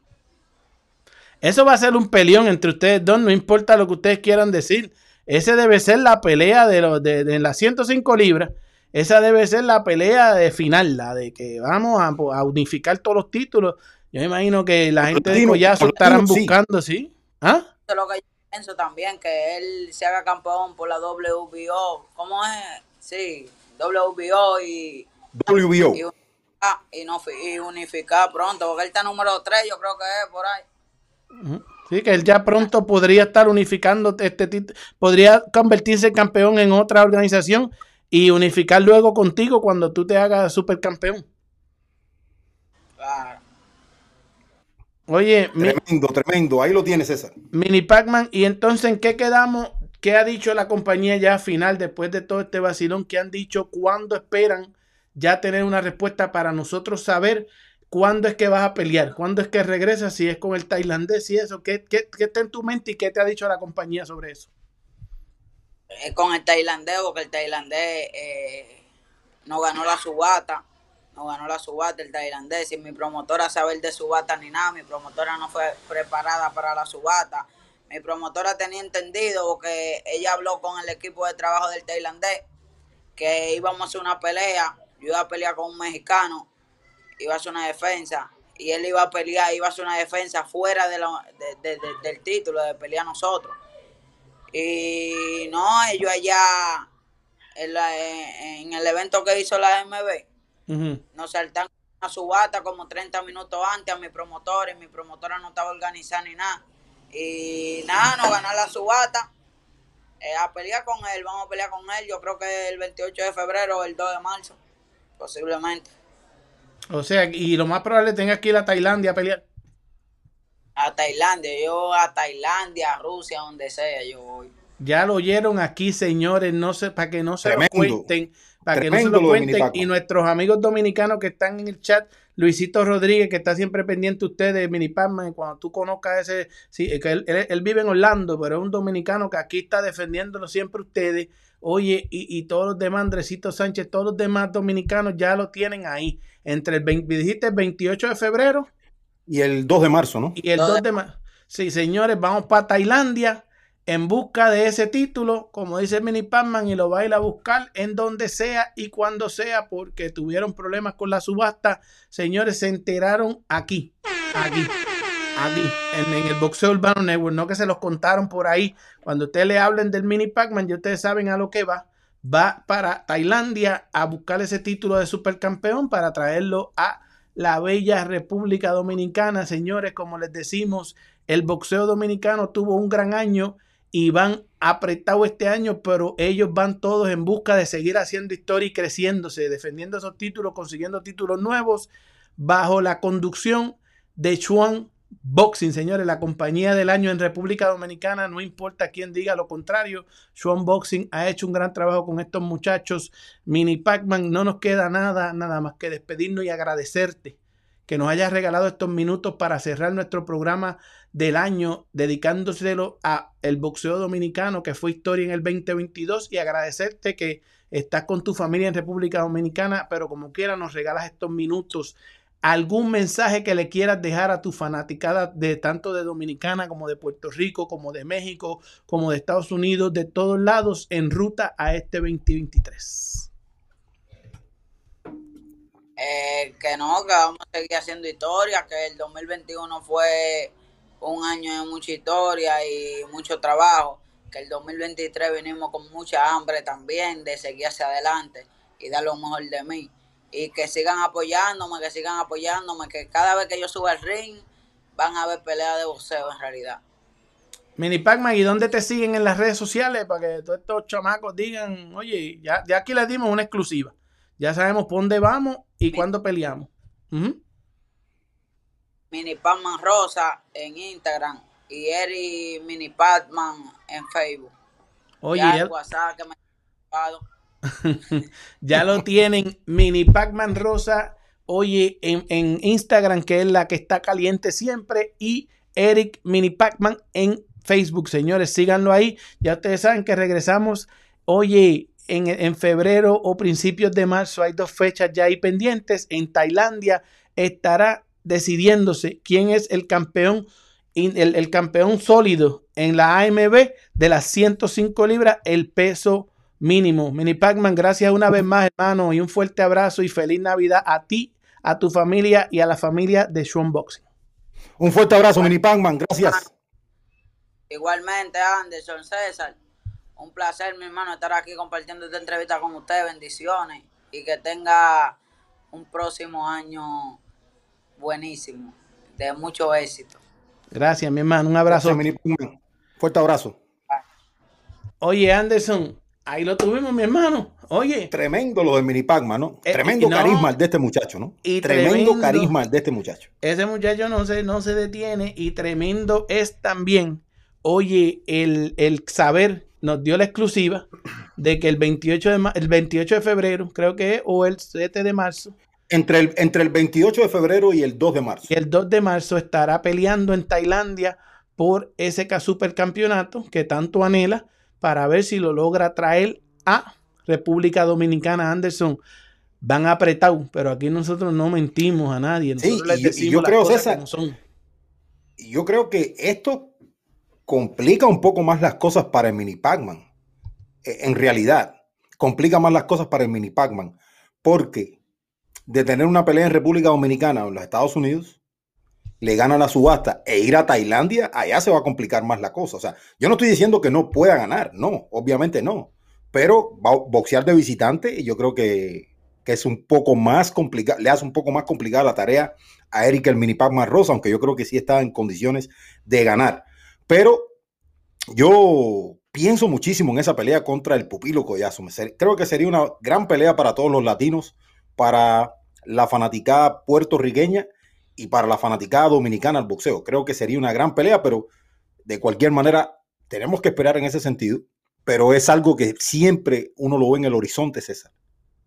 Eso va a ser un peleón entre ustedes dos, no importa lo que ustedes quieran decir. Ese debe ser la pelea de, los de, las 105 libras. Esa debe ser la pelea de final, la de que vamos a, unificar todos los títulos. Yo me imagino que la gente de Collazo estarán buscando, ¿sí? ¿Ah? Eso es lo que yo pienso también, que él se haga campeón por la WBO. ¿Cómo es? Sí, WBO y... WBO y, no, y unificar pronto, porque él está número 3, yo creo que es por ahí. Sí, que él ya pronto podría estar unificando este título, podría convertirse en campeón en otra organización y unificar luego contigo cuando tú te hagas supercampeón. Claro. Oye, tremendo, tremendo, ahí lo tienes, César. Mini Pac-Man, y entonces, ¿en qué quedamos? ¿Qué ha dicho la compañía ya final después de todo este vacilón? ¿Qué han dicho? ¿Cuándo esperan? Ya tener una respuesta para nosotros saber cuándo es que vas a pelear, cuándo es que regresas, si es con el tailandés y eso. ¿Qué, qué, qué está en tu mente y qué te ha dicho la compañía sobre eso? Es con el tailandés, porque el tailandés eh, no ganó la subata, no ganó la subata el tailandés. Y mi promotora sabe de subata ni nada, mi promotora no fue preparada para la subata. Mi promotora tenía entendido porque ella habló con el equipo de trabajo del tailandés que íbamos a hacer una pelea yo iba a pelear con un mexicano, iba a hacer una defensa, y él iba a pelear, iba a hacer una defensa fuera de del título, de pelear nosotros. Y no, ellos allá, en, el evento que hizo la MB, nos saltan a su bata como 30 minutos antes a mi promotor, y mi promotora no estaba organizada ni nada. Y nada, nos ganó la subata. Eh, a pelear con él, vamos a pelear con él, yo creo que el 28 de febrero o el 2 de marzo posiblemente. O sea, y lo más probable tenga que ir a Tailandia a pelear. A Tailandia, yo a Tailandia, a Rusia, donde sea, yo voy. Ya lo oyeron aquí, señores, no sé, para que no se lo cuenten, para que no se lo cuenten. Y nuestros amigos dominicanos que están en el chat, Luisito Rodríguez, que está siempre pendiente usted de Mini cuando tú conozcas ese, sí, que él, él, vive en Orlando, pero es un dominicano que aquí está defendiéndolo siempre ustedes. Oye, y, todos los demás, Andresito Sánchez, todos los demás dominicanos ya lo tienen ahí. Entre el 20, dijiste el 28 de febrero. Y el 2 de marzo, ¿no? Y el 2 de marzo. Sí, señores, vamos para Tailandia en busca de ese título, como dice Mini Pacman, y lo va a ir a buscar en donde sea y cuando sea, porque tuvieron problemas con la subasta. Señores, se enteraron aquí, aquí aquí en, el Boxeo Urbano Network, no que se los contaron por ahí. Cuando ustedes le hablen del Mini Pac-Man, ya ustedes saben a lo que va. Va para Tailandia a buscar ese título de supercampeón para traerlo a la bella República Dominicana. Señores, como les decimos, el boxeo dominicano tuvo un gran año y van apretado este año, pero ellos van todos en busca de seguir haciendo historia y creciéndose, defendiendo esos títulos, consiguiendo títulos nuevos, bajo la conducción de Chuan Boxing, señores, la compañía del año en República Dominicana, no importa quién diga lo contrario, Swan Boxing ha hecho un gran trabajo con estos muchachos. Mini Pac-Man, no nos queda nada, nada más que despedirnos y agradecerte que nos hayas regalado estos minutos para cerrar nuestro programa del año, dedicándoselo a el boxeo dominicano, que fue historia en el 2022, y agradecerte que estás con tu familia en República Dominicana, pero como quiera nos regalas estos minutos. ¿Algún mensaje que le quieras dejar a tu fanaticada de tanto de Dominicana como de Puerto Rico, como de México, como de Estados Unidos, de todos lados en ruta a este 2023? Eh, que no, que vamos a seguir haciendo historia, que el 2021 fue un año de mucha historia y mucho trabajo, que el 2023 venimos con mucha hambre también de seguir hacia adelante y dar lo mejor de mí. Y que sigan apoyándome, que sigan apoyándome, que cada vez que yo suba al ring van a ver peleas de boxeo en realidad. Mini Pacman, ¿y dónde te siguen en las redes sociales para que todos estos chamacos digan, oye, ya, ya aquí les dimos una exclusiva? Ya sabemos por dónde vamos y cuándo peleamos. Mini Pacman Rosa en Instagram y Eri Mini Pacman en Facebook. Oye, ya, WhatsApp que me ya lo tienen, Mini Pacman Rosa, oye, en, en, Instagram, que es la que está caliente siempre, y Eric Mini Pacman en Facebook, señores, síganlo ahí. Ya ustedes saben que regresamos, oye, en, febrero o principios de marzo hay dos fechas ya ahí pendientes. En Tailandia estará decidiéndose quién es el campeón, el, el campeón sólido en la AMB de las 105 libras, el peso mínimo. Mini Pacman, gracias una vez más, hermano, y un fuerte abrazo y feliz Navidad a ti, a tu familia y a la familia de Sean Boxing. Un fuerte abrazo, Mini Pacman, gracias. Igualmente, Anderson César. Un placer, mi hermano, estar aquí compartiendo esta entrevista con ustedes. Bendiciones y que tenga un próximo año buenísimo, de mucho éxito. Gracias, mi hermano. Un abrazo. Fuerte abrazo. Oye, Anderson, ahí lo tuvimos, mi hermano. Oye. Tremendo lo de Mini Pacma, ¿no? Eh, tremendo carisma de este muchacho, ¿no? Y tremendo, carisma de este muchacho. Ese muchacho no se, no se detiene y tremendo es también, oye, el, el saber nos dio la exclusiva de que el 28 de, el 28 de febrero, creo que es, o el 7 de marzo. Entre el, entre el 28 de febrero y el 2 de marzo. Y el 2 de marzo estará peleando en Tailandia por ese supercampeonato que tanto anhela para ver si lo logra traer a República Dominicana. Anderson, van apretado, pero aquí nosotros no mentimos a nadie. sí, yo creo, César, yo creo que esto complica un poco más las cosas para el mini Pac-Man. E, en realidad, complica más las cosas para el mini Pac-Man. Porque de tener una pelea en República Dominicana o en los Estados Unidos, le gana la subasta e ir a Tailandia, allá se va a complicar más la cosa. O sea, yo no estoy diciendo que no pueda ganar, no, obviamente no. Pero boxear de visitante yo creo que, que es un poco más complicado, le hace un poco más complicada la tarea a Eric el mini Pac-Man Rosa, aunque yo creo que sí está en condiciones de ganar. Pero yo pienso muchísimo en esa pelea contra el Pupilo Collazo. Creo que sería una gran pelea para todos los latinos, para la fanaticada puertorriqueña y para la fanaticada dominicana al boxeo. Creo que sería una gran pelea, pero de cualquier manera tenemos que esperar en ese sentido. Pero es algo que siempre uno lo ve en el horizonte, César.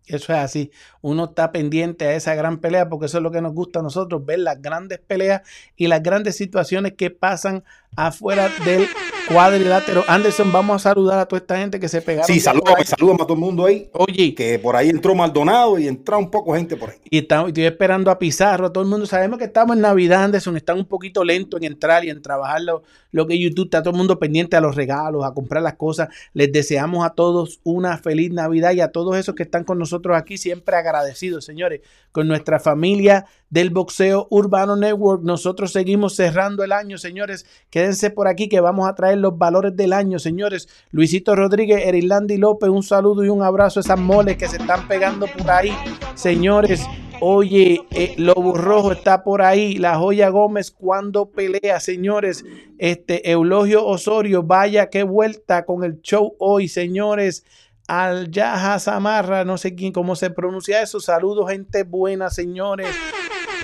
Eso es así. Uno está pendiente a esa gran pelea porque eso es lo que nos gusta a nosotros, ver las grandes peleas y las grandes situaciones que pasan afuera del cuadrilátero. Anderson, vamos a saludar a toda esta gente que se pegaron. Sí, saludamos, a todo el mundo ahí. Oye. Que por ahí entró Maldonado y entró un poco gente por ahí. Y estamos, estoy esperando a Pizarro, todo el mundo. Sabemos que estamos en Navidad, Anderson, están un poquito lentos en entrar y en trabajar lo, lo que YouTube. Está todo el mundo pendiente a los regalos, a comprar las cosas. Les deseamos a todos una feliz Navidad y a todos esos que están con nosotros aquí, siempre agradecidos, señores, con nuestra familia del Boxeo Urbano Network. Nosotros seguimos cerrando el año, señores. Quédense por aquí que vamos a traer los valores del año, señores. Luisito Rodríguez, Erilandi López, un saludo y un abrazo a esas moles que se están pegando por ahí, señores. Oye, eh, Lobo Rojo está por ahí. La Joya Gómez cuando pelea, señores. Este Eulogio Osorio, vaya qué vuelta con el show hoy, señores. Al Yaha Samarra, no sé quién, cómo se pronuncia eso. Saludos, gente buena, señores.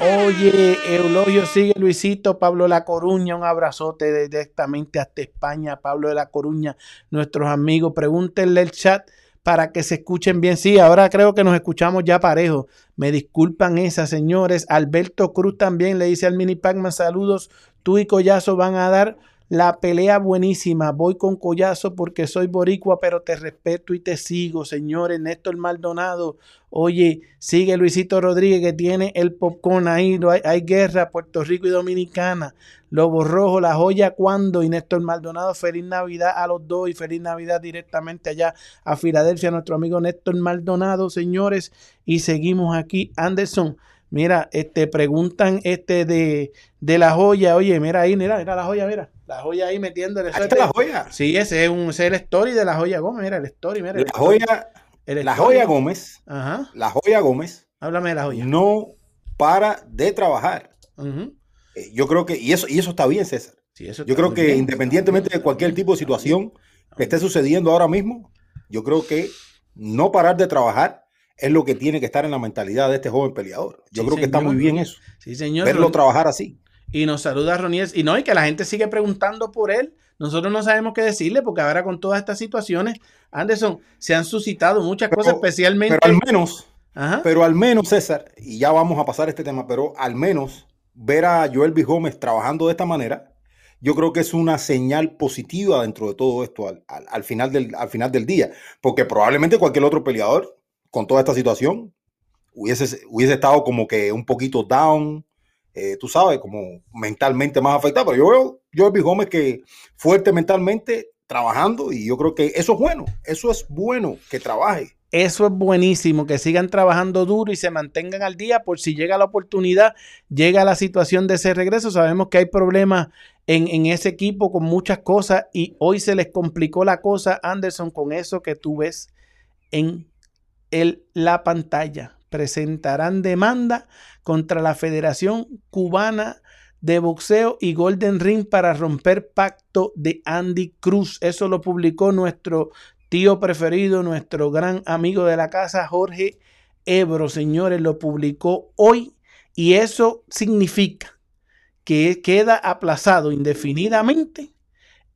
Oye, Eulogio sigue Luisito, Pablo La Coruña, un abrazote directamente hasta España, Pablo de La Coruña, nuestros amigos, pregúntenle el chat para que se escuchen bien. Sí, ahora creo que nos escuchamos ya parejo. Me disculpan esas, señores. Alberto Cruz también le dice al Mini Pacman, saludos. Tú y Collazo van a dar la pelea buenísima. Voy con Collazo porque soy boricua, pero te respeto y te sigo, señores. Néstor Maldonado. Oye, sigue Luisito Rodríguez que tiene el popcorn ahí. Hay, hay guerra, Puerto Rico y Dominicana. Lobo Rojo, La Joya, ¿cuándo? Y Néstor Maldonado, feliz Navidad a los dos y feliz Navidad directamente allá a Filadelfia, nuestro amigo Néstor Maldonado, señores. Y seguimos aquí. Anderson, Mira, este, preguntan este de, de la joya. Oye, mira ahí, mira, mira la joya, mira. La joya ahí metiéndole. Ahí está la joya. Sí, ese es, un, ese es el story de la joya Gómez. Mira, el story, mira. La joya, el la joya Gómez. Ajá. La joya Gómez Háblame de la joya. no para de trabajar. Eh, Yo creo que, y eso, y eso está bien, César. Sí, eso Yo creo que bien. independientemente de cualquier tipo de situación que esté sucediendo ahora mismo, yo creo que no parar de trabajar es lo que tiene que estar en la mentalidad de este joven peleador. Yo Sí, creo que está muy bien eso. Sí, señor. Verlo trabajar así. Y nos saluda Roniel. Y no, y que la gente sigue preguntando por él. Nosotros no sabemos qué decirle porque ahora con todas estas situaciones, Anderson, se han suscitado muchas Pero- cosas, especialmente. Pero al menos, Ajá. pero al menos, César, y ya vamos a pasar este tema, pero al menos ver a Joel B. Gómez trabajando de esta manera, yo creo que es una señal positiva dentro de todo esto al, al- al final, del, al final del día. Porque probablemente cualquier otro peleador con toda esta situación hubiese, hubiese estado como que un poquito down, eh, tú sabes, como mentalmente más afectado. Pero yo veo B. Gómez que fuerte mentalmente trabajando y yo creo que eso es bueno, eso es bueno que trabaje. Eso es buenísimo, que sigan trabajando duro y se mantengan al día por si llega la oportunidad, llega la situación de ese regreso. Sabemos que hay problemas en, en ese equipo con muchas cosas y hoy se les complicó la cosa, Anderson, con eso que tú ves en el, la pantalla. Presentarán demanda contra la Federación Cubana de Boxeo y Golden Ring para romper pacto de Andy Cruz. Eso lo publicó nuestro tío preferido, nuestro gran amigo de la casa, Jorge Ebro, señores, lo publicó hoy y eso significa que queda aplazado indefinidamente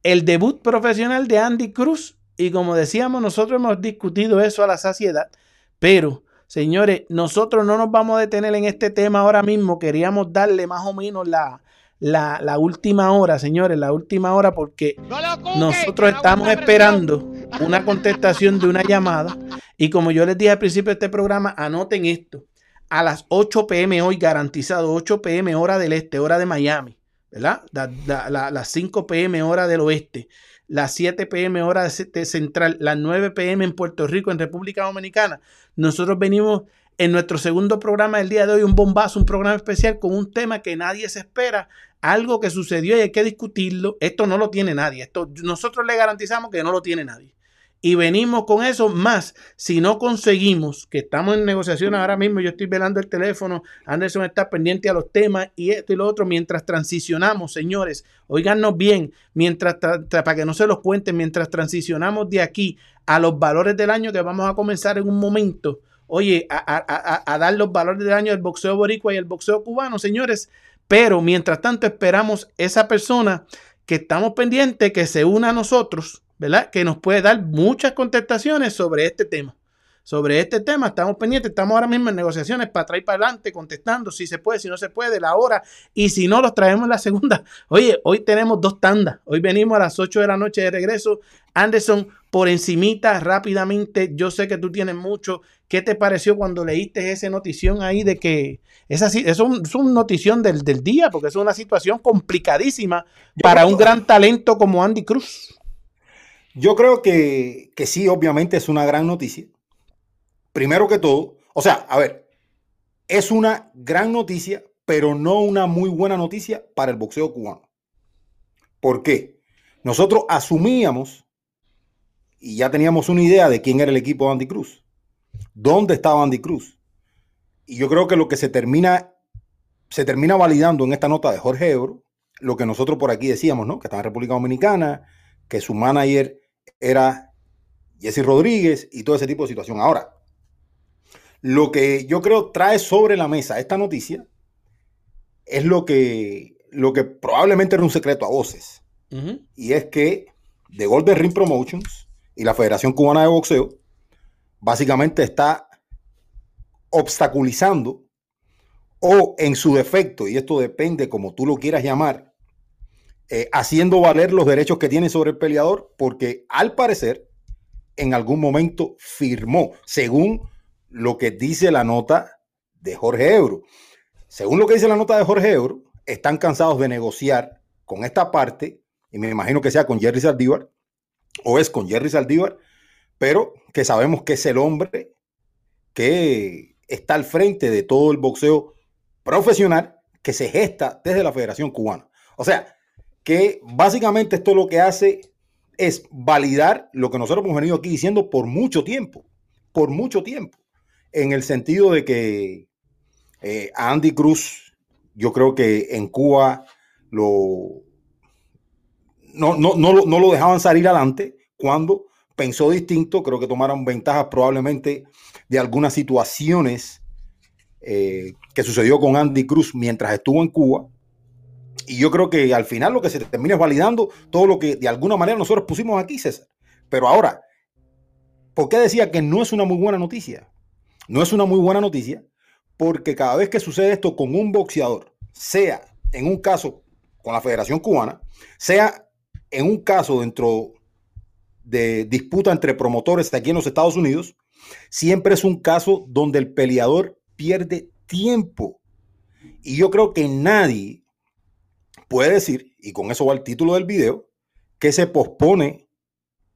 el debut profesional de Andy Cruz y como decíamos, nosotros hemos discutido eso a la saciedad, pero señores, nosotros no nos vamos a detener en este tema ahora mismo, queríamos darle más o menos la, la, la última hora, señores, la última hora porque nosotros estamos esperando una contestación de una llamada. Y como yo les dije al principio de este programa, anoten esto. A las 8 pm hoy, garantizado, 8 pm hora del este, hora de Miami, ¿verdad? La- la- la- las 5 pm hora del oeste, las 7 pm hora de ce- de central, las 9 pm en Puerto Rico, en República Dominicana. Nosotros venimos en nuestro segundo programa del día de hoy, un bombazo, un programa especial con un tema que nadie se espera, algo que sucedió y hay que discutirlo. Esto no lo tiene nadie. Esto nosotros le garantizamos que no lo tiene nadie. Y venimos con eso más. Si no conseguimos, que estamos en negociación ahora mismo, yo estoy velando el teléfono, Anderson está pendiente a los temas y esto y lo otro, mientras transicionamos, señores, oíganos bien, mientras tra- tra- para que no se los cuenten, mientras transicionamos de aquí a los valores del año que vamos a comenzar en un momento, oye, a dar los valores del año del boxeo boricua y el boxeo cubano, señores. Pero mientras tanto esperamos esa persona que estamos pendientes que se una a nosotros, ¿verdad? Que nos puede dar muchas contestaciones sobre este tema. Sobre este tema estamos pendientes, estamos ahora mismo en negociaciones para traer para adelante, contestando si se puede, si no se puede, la hora, y si no, los traemos en la segunda. Oye, hoy tenemos dos tandas, hoy venimos a las 8 de la noche de regreso. Anderson, por encimita, rápidamente, yo sé que tú tienes mucho. ¿Qué te pareció cuando leíste esa notición ahí de que esa, sí- eso es, un- es una notición del, del día, porque es una situación complicadísima para un gran talento como Andy Cruz? Yo creo que, que sí, obviamente es una gran noticia. Primero que todo, o sea, a ver, es una gran noticia, pero no una muy buena noticia para el boxeo cubano. ¿Por qué? Nosotros asumíamos y ya teníamos una idea de quién era el equipo de Andy Cruz, dónde estaba Andy Cruz. Y yo creo que lo que se termina, se termina validando en esta nota de Jorge Ebro, lo que nosotros por aquí decíamos, ¿no? Que está en República Dominicana, que su manager era Jesse Rodríguez y todo ese tipo de situación. Ahora, lo que yo creo trae sobre la mesa esta noticia es lo que, lo que probablemente era un secreto a voces. Y es que The Golden Ring Promotions y la Federación Cubana de Boxeo básicamente está obstaculizando o en su defecto, y esto depende como tú lo quieras llamar, eh, haciendo valer los derechos que tiene sobre el peleador, porque al parecer en algún momento firmó, según lo que dice la nota de Jorge Ebro. Según lo que dice la nota de Jorge Ebro, están cansados de negociar con esta parte, y me imagino que sea con Jerry Saldívar, o es con Jerry Saldívar, pero que sabemos que es el hombre que está al frente de todo el boxeo profesional que se gesta desde la Federación Cubana. O sea, que básicamente esto lo que hace es validar lo que nosotros hemos venido aquí diciendo por mucho tiempo, por mucho tiempo, en el sentido de que eh, a Andy Cruz, yo creo que en Cuba lo, no, no, no, no lo dejaban salir adelante cuando pensó distinto, creo que tomaron ventajas probablemente de algunas situaciones eh, que sucedió con Andy Cruz mientras estuvo en Cuba. Y yo creo que al final lo que se termina es validando todo lo que de alguna manera nosotros pusimos aquí, César. Pero ahora, ¿por qué decía que no es una muy buena noticia? No es una muy buena noticia porque cada vez que sucede esto con un boxeador, sea en un caso con la Federación Cubana, sea en un caso dentro de disputa entre promotores aquí en los Estados Unidos, siempre es un caso donde el peleador pierde tiempo. Y yo creo que nadie puede decir, y con eso va el título del video, que se pospone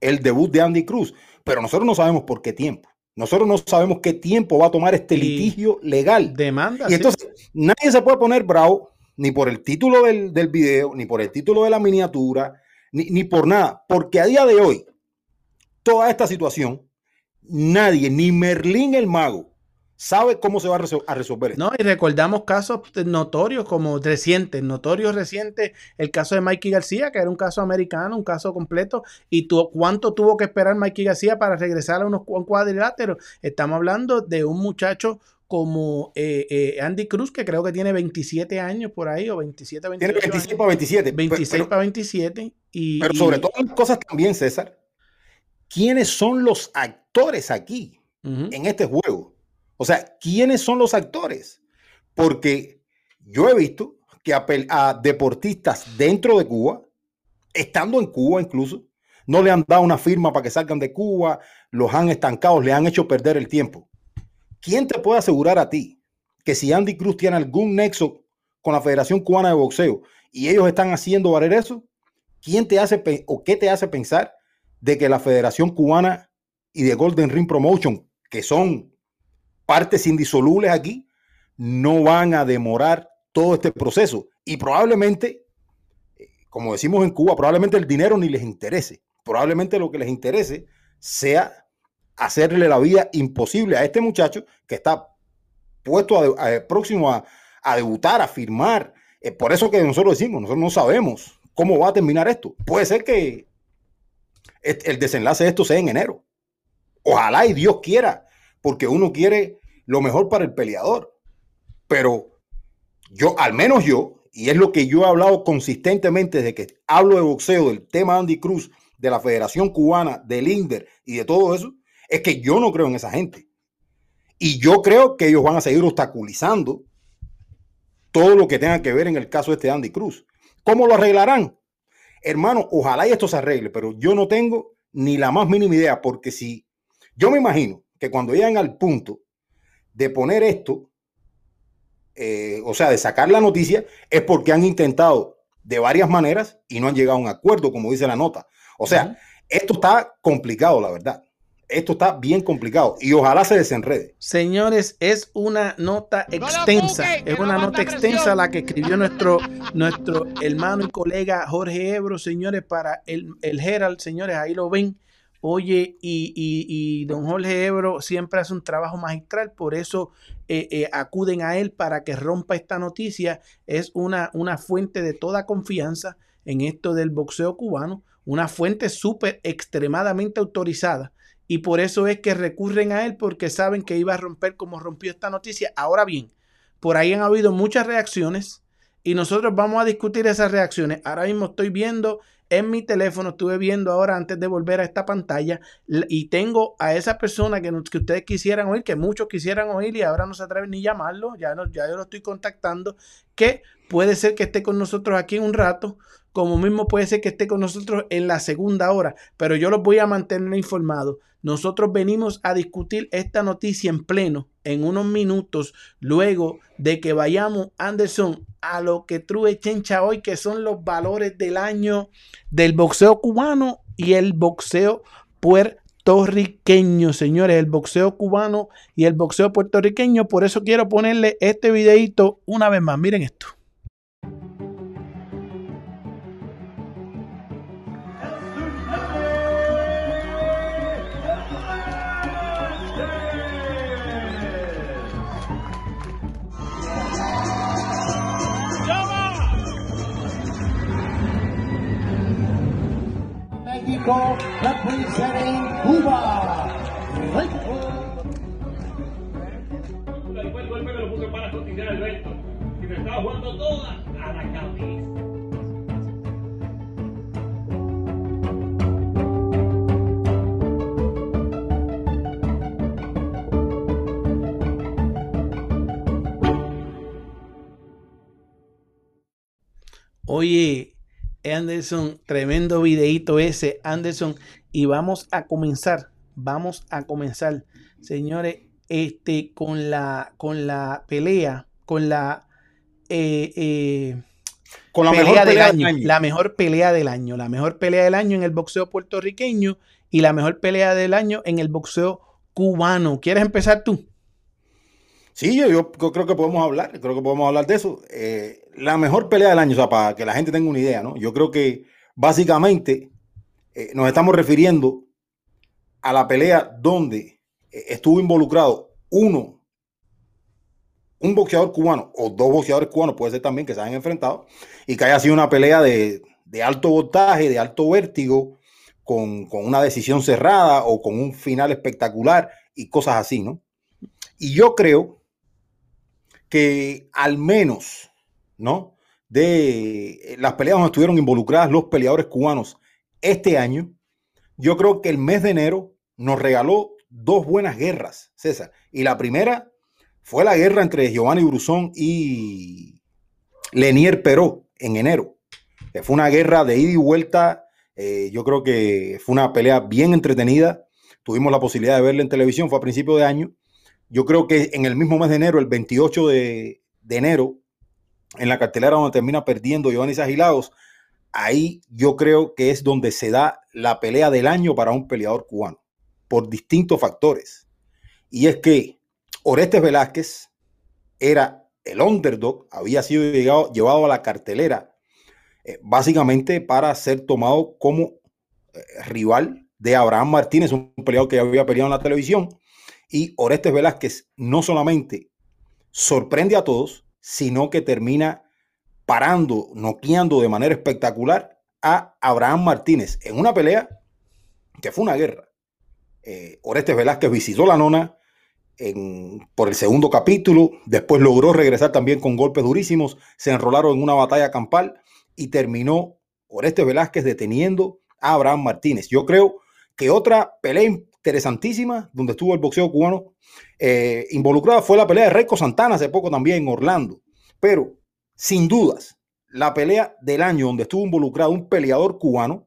el debut de Andy Cruz. Pero nosotros no sabemos por qué tiempo. Nosotros no sabemos qué tiempo va a tomar este litigio legal. Demanda. Y entonces nadie se puede poner bravo ni por el título del, del video, ni por el título de la miniatura, ni, ni por nada. Porque a día de hoy, toda esta situación, nadie, ni Merlín el mago, sabe cómo se va a, resolver esto. No, y recordamos casos notorios como recientes, notorios recientes, el caso de Mikey García, que era un caso americano, un caso completo, y tu, cuánto tuvo que esperar Mikey García para regresar a unos cuadriláteros. Estamos hablando de un muchacho como eh, eh, Andy Cruz, que creo que tiene 27 años por ahí, o 27, 28 Tiene 26 para 27. 26 para 27. Y, pero sobre todo las cosas también, César, ¿quiénes son los actores aquí en este juego? O sea, ¿quiénes son los actores? Porque yo he visto que a, deportistas dentro de Cuba, estando en Cuba incluso, no le han dado una firma para que salgan de Cuba, los han estancado, le han hecho perder el tiempo. ¿Quién te puede asegurar a ti que si Andy Cruz tiene algún nexo con la Federación Cubana de Boxeo y ellos están haciendo valer eso, ¿quién te hace o qué te hace pensar de que la Federación Cubana y de Golden Ring Promotion, que son partes indisolubles aquí, no van a demorar todo este proceso. Y probablemente, eh, como decimos en Cuba, probablemente el dinero ni les interese. Probablemente lo que les interese sea hacerle la vida imposible a este muchacho que está puesto próximo a, debutar, a firmar. Eh, por eso que nosotros decimos, nosotros no sabemos cómo va a terminar esto. Puede ser que el desenlace de esto sea en enero. Ojalá y Dios quiera, porque uno quiere lo mejor para el peleador. Pero yo, al menos yo, y es lo que yo he hablado consistentemente desde que hablo de boxeo, del tema Andy Cruz, de la Federación Cubana, del INDER y de todo eso, es que yo no creo en esa gente. Y yo creo que ellos van a seguir obstaculizando todo lo que tenga que ver en el caso de este Andy Cruz. ¿Cómo lo arreglarán? Hermano, ojalá y esto se arregle, pero yo no tengo ni la más mínima idea, porque si yo me imagino que cuando lleguen al punto de poner esto, eh, o sea, de sacar la noticia, es porque han intentado de varias maneras y no han llegado a un acuerdo, como dice la nota. O sea, esto está complicado, la verdad. Esto está bien complicado y ojalá se desenrede. Señores, es una nota extensa, es una nota extensa la que escribió nuestro, nuestro hermano y colega Jorge Ebro, señores, para el, el Herald, señores, ahí lo ven. Oye, y, don Jorge Ebro siempre hace un trabajo magistral, por eso eh, eh, acuden a él para que rompa esta noticia. Es una, una fuente de toda confianza en esto del boxeo cubano, una fuente súper extremadamente autorizada. Y por eso es que recurren a él porque saben que iba a romper como rompió esta noticia. Ahora bien, por ahí han habido muchas reacciones y nosotros vamos a discutir esas reacciones. Ahora mismo estoy viendo en mi teléfono, estuve viendo ahora antes de volver a esta pantalla y tengo a esa persona que, que ustedes quisieran oír, que muchos quisieran oír y ahora no se atreven ni llamarlo, ya, no, ya yo lo estoy contactando, que puede ser que esté con nosotros aquí un rato, como mismo puede ser que esté con nosotros en la segunda hora, pero yo los voy a mantener informados. Nosotros venimos a discutir esta noticia en pleno en unos minutos luego de que vayamos, Anderson, a lo que True Chencha hoy, que son los valores del año del boxeo cubano y el boxeo puertorriqueño, señores, el boxeo cubano y el boxeo puertorriqueño. Por eso quiero ponerle este videito una vez más. Miren esto. México representing Cuba. Después el golpe me lo puse para sostener al Alberto. Y me estaba jugando toda a la cabeza. Oye, Anderson, tremendo videito ese, Anderson. Y vamos a comenzar, vamos a comenzar, señores, este, con la, con la pelea, con la, eh, eh, Con la pelea mejor del pelea año, del año. la mejor pelea del año, la mejor pelea del año en el boxeo puertorriqueño y la mejor pelea del año en el boxeo cubano. ¿Quieres empezar tú? Sí, yo, yo creo que podemos hablar, creo que podemos hablar de eso. Eh, la mejor pelea del año, o sea, para que la gente tenga una idea, ¿no? Yo creo que básicamente eh, nos estamos refiriendo a la pelea donde eh, estuvo involucrado uno, un boxeador cubano o dos boxeadores cubanos, puede ser también que se hayan enfrentado, y que haya sido una pelea de, de alto voltaje, de alto vértigo, con, con una decisión cerrada o con un final espectacular y cosas así, ¿no? Y yo creo que al menos, ¿no? De las peleas donde estuvieron involucradas los peleadores cubanos este año, yo creo que el mes de enero nos regaló dos buenas guerras, César. Y la primera fue la guerra entre Giovanni Brusón y Lenier Peró en enero. que Fue una guerra de ida y vuelta. eh, yo creo que fue una pelea bien entretenida. Tuvimos la posibilidad de verla en televisión, fue a principio de año. Yo creo que en el mismo mes de enero, el 28 de, de enero, en la cartelera donde termina perdiendo Giovanni Agilados, ahí yo creo que es donde se da la pelea del año para un peleador cubano, por distintos factores. Y es que Orestes Velázquez era el underdog, había sido llevado a la cartelera eh, básicamente para ser tomado como eh, rival de Abraham Martínez, un peleador que ya había peleado en la televisión. Y Orestes Velázquez no solamente sorprende a todos, sino que termina parando, noqueando de manera espectacular a Abraham Martínez en una pelea que fue una guerra. Eh, Orestes Velázquez visitó la nona en- por el segundo capítulo, después logró regresar también con golpes durísimos, se enrolaron en una batalla campal y terminó Orestes Velázquez deteniendo a Abraham Martínez. Yo creo que otra pelea interesantísima donde estuvo el boxeo cubano eh, involucrada fue la pelea de Reiko Santana hace poco también en Orlando. Pero sin dudas, la pelea del año donde estuvo involucrado un peleador cubano,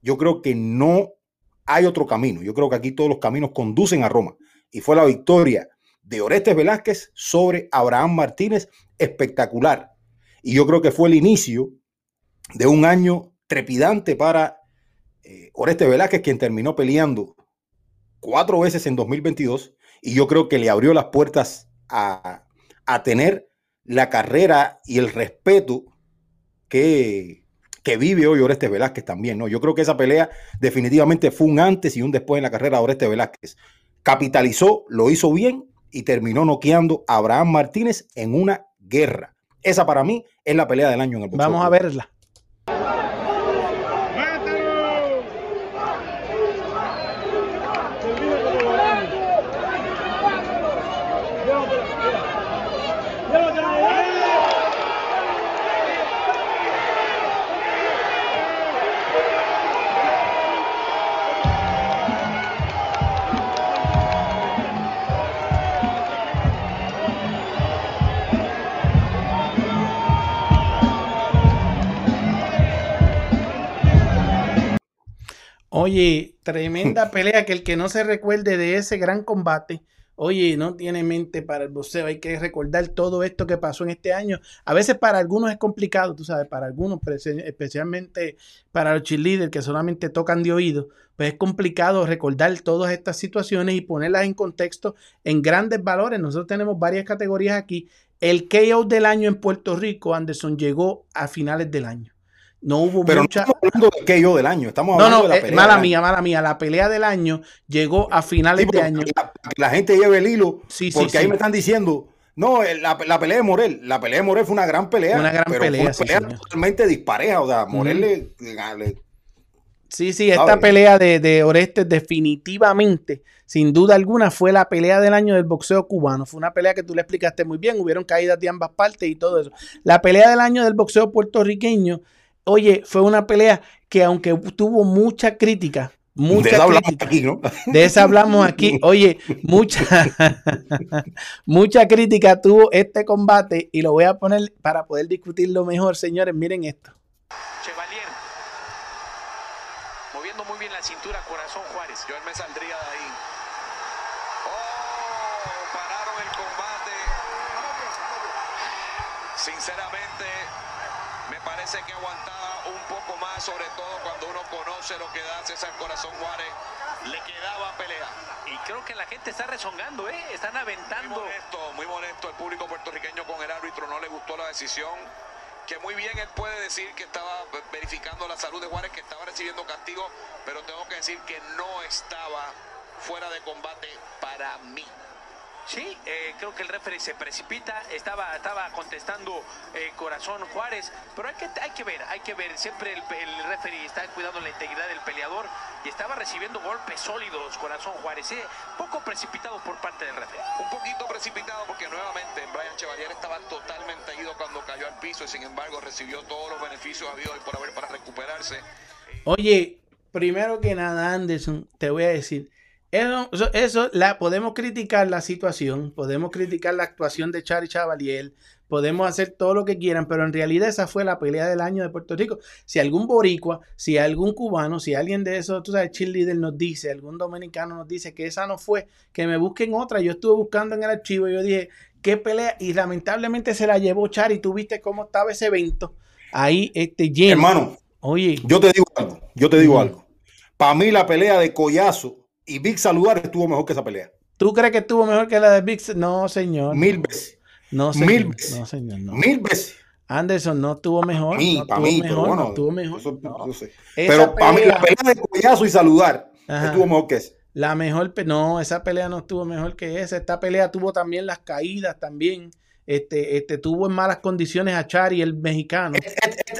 yo creo que no hay otro camino. Yo creo que aquí todos los caminos conducen a Roma. Y fue la victoria de Orestes Velázquez sobre Abraham Martínez, espectacular. Y yo creo que fue el inicio de un año trepidante para eh, Orestes Velázquez, quien terminó peleando cuatro veces en 2022. Y yo creo que le abrió las puertas a, a tener la carrera y el respeto que, que vive hoy Orestes Velázquez también, ¿no? Yo creo que esa pelea definitivamente fue un antes y un después en la carrera de Orestes Velázquez. Capitalizó, lo hizo bien y terminó noqueando a Abraham Martínez en una guerra. Esa para mí es la pelea del año en el boxeo. Vamos a verla. Oye, tremenda pelea que el que no se recuerde de ese gran combate, oye, no tiene mente para el boxeo. Hay que recordar todo esto que pasó en este año. A veces para algunos es complicado, tú sabes, para algunos, especialmente para los cheerleaders que solamente tocan de oído, pues es complicado recordar todas estas situaciones y ponerlas en contexto en grandes valores. Nosotros tenemos varias categorías aquí. El KO del año en Puerto Rico, Anderson, llegó a finales del año. No hubo Pero mucha... no estamos hablando del que yo del año, estamos hablando no, de la eh, pelea. mala mía, mala mía. La pelea del año llegó a Sí, finales de año. La, la gente lleve el hilo, Sí, sí, porque ahí me están diciendo, no, el- la, la pelea de Morel, la pelea de Morel fue una gran pelea, Una gran pero pelea, fue una pelea señor. totalmente dispareja, o sea, Morel le- Sí, sí, esta pelea de, de Orestes definitivamente, sin duda alguna, fue la pelea del año del boxeo cubano. Fue una pelea que tú le explicaste muy bien, hubieron caídas de ambas partes y todo eso. La pelea del año del boxeo puertorriqueño, oye, fue una pelea que aunque tuvo mucha crítica, de mucha eso hablamos crítica, aquí, ¿no? de esa hablamos aquí, oye, mucha, mucha crítica tuvo este combate y lo voy a poner para poder discutirlo mejor, señores, miren esto. Chevalier. Moviendo muy bien la cintura, Corazón Juárez. Yo él me saldría de ahí. Oh, pararon el combate. Sinceramente, me parece que poco más, sobre todo cuando uno conoce lo que da César Corazón Juárez. Le quedaba pelea. Y creo que la gente está rezongando, ¿eh? Están Muy aventando. molesto, muy molesto el público puertorriqueño con el árbitro, no le gustó la decisión. Que muy bien él puede decir que estaba verificando la salud de Juárez, que estaba recibiendo castigo, pero tengo que decir que no estaba fuera de combate para mí. Sí, eh, creo que el referee se precipita, estaba, estaba contestando eh, Corazón Juárez, pero hay que, hay que ver, hay que ver, siempre el, el referee está cuidando la integridad del peleador y estaba recibiendo golpes sólidos Corazón Juárez, eh, poco precipitado por parte del referee. Un poquito precipitado porque nuevamente Brian Chevalier estaba totalmente ido cuando cayó al piso y sin embargo recibió todos los beneficios habidos y por haber para recuperarse. Oye, primero que nada, Anderson, te voy a decir, eso, eso, la, podemos criticar la situación, podemos criticar la actuación de Charlie Chavalier, podemos hacer todo lo que quieran, pero en realidad esa fue la pelea del año de Puerto Rico. Si algún boricua, si algún cubano, si alguien de esos, tú sabes, cheerleader nos dice, algún dominicano nos dice que esa no fue, que me busquen otra. Yo estuve buscando en el archivo y yo dije, ¿qué pelea? Y lamentablemente se la llevó Chari. Tú viste cómo estaba ese evento ahí, este lleno. Hermano, Oye, yo te digo algo, yo te digo algo. Para mí la pelea de Collazo y Big Saludar estuvo mejor que esa pelea. ¿Tú crees que estuvo mejor que la de Big? No, señor. Mil veces, No, señor. mil veces. No, señor. No. mil veces. Anderson no estuvo mejor. Mí, no para mí, mejor, pero bueno, no estuvo mejor. eso- no. sé. Pero para mí la pelea- de Collazo y Saludar Ajá. estuvo mejor que esa. La mejor, no, esa pelea no estuvo mejor que esa. Esta pelea tuvo también las caídas también. Este, este tuvo en malas condiciones a Chari, el mexicano.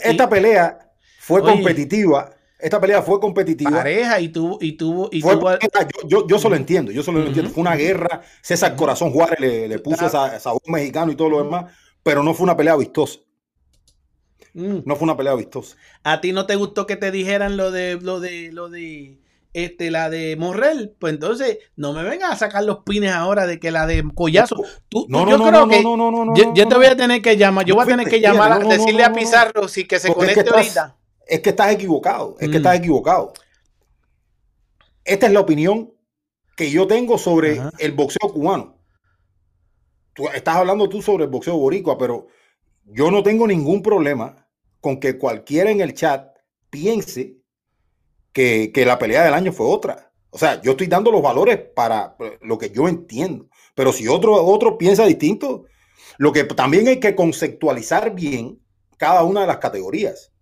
Esta pelea fue Oye. competitiva. Esta pelea fue competitiva. Pareja y tuvo, y tuvo, y Fue- tuvo. yo, yo, yo solo entiendo, yo solo Ujú. entiendo. Fue una guerra. César Corazón Juárez le, le puso Claro. esa, sabor mexicano y todo lo demás, pero no fue una pelea vistosa. Mm. No fue una pelea vistosa. ¿A ti no te gustó que te dijeran lo de lo de lo de este la de Morrel? Pues entonces no me vengas a sacar los pines ahora de que la de Collazo. Tú, No, tú- no, yo no, creo no, que no, no, no, no, yo, yo te voy a tener que llamar, yo voy a tener que llamar, decirle a. Pizarro si que se Porque es que conecte estás- ahorita. Es que estás equivocado. Es que Mm. estás equivocado. Esta es la opinión que yo tengo sobre Ajá. el boxeo cubano. Tú estás hablando tú sobre el boxeo boricua, pero yo no tengo ningún problema con que cualquiera en el chat piense que, que la pelea del año fue otra. O sea, yo estoy dando los valores para lo que yo entiendo. Pero si otro, otro piensa distinto, lo que también hay que conceptualizar bien cada una de las categorías.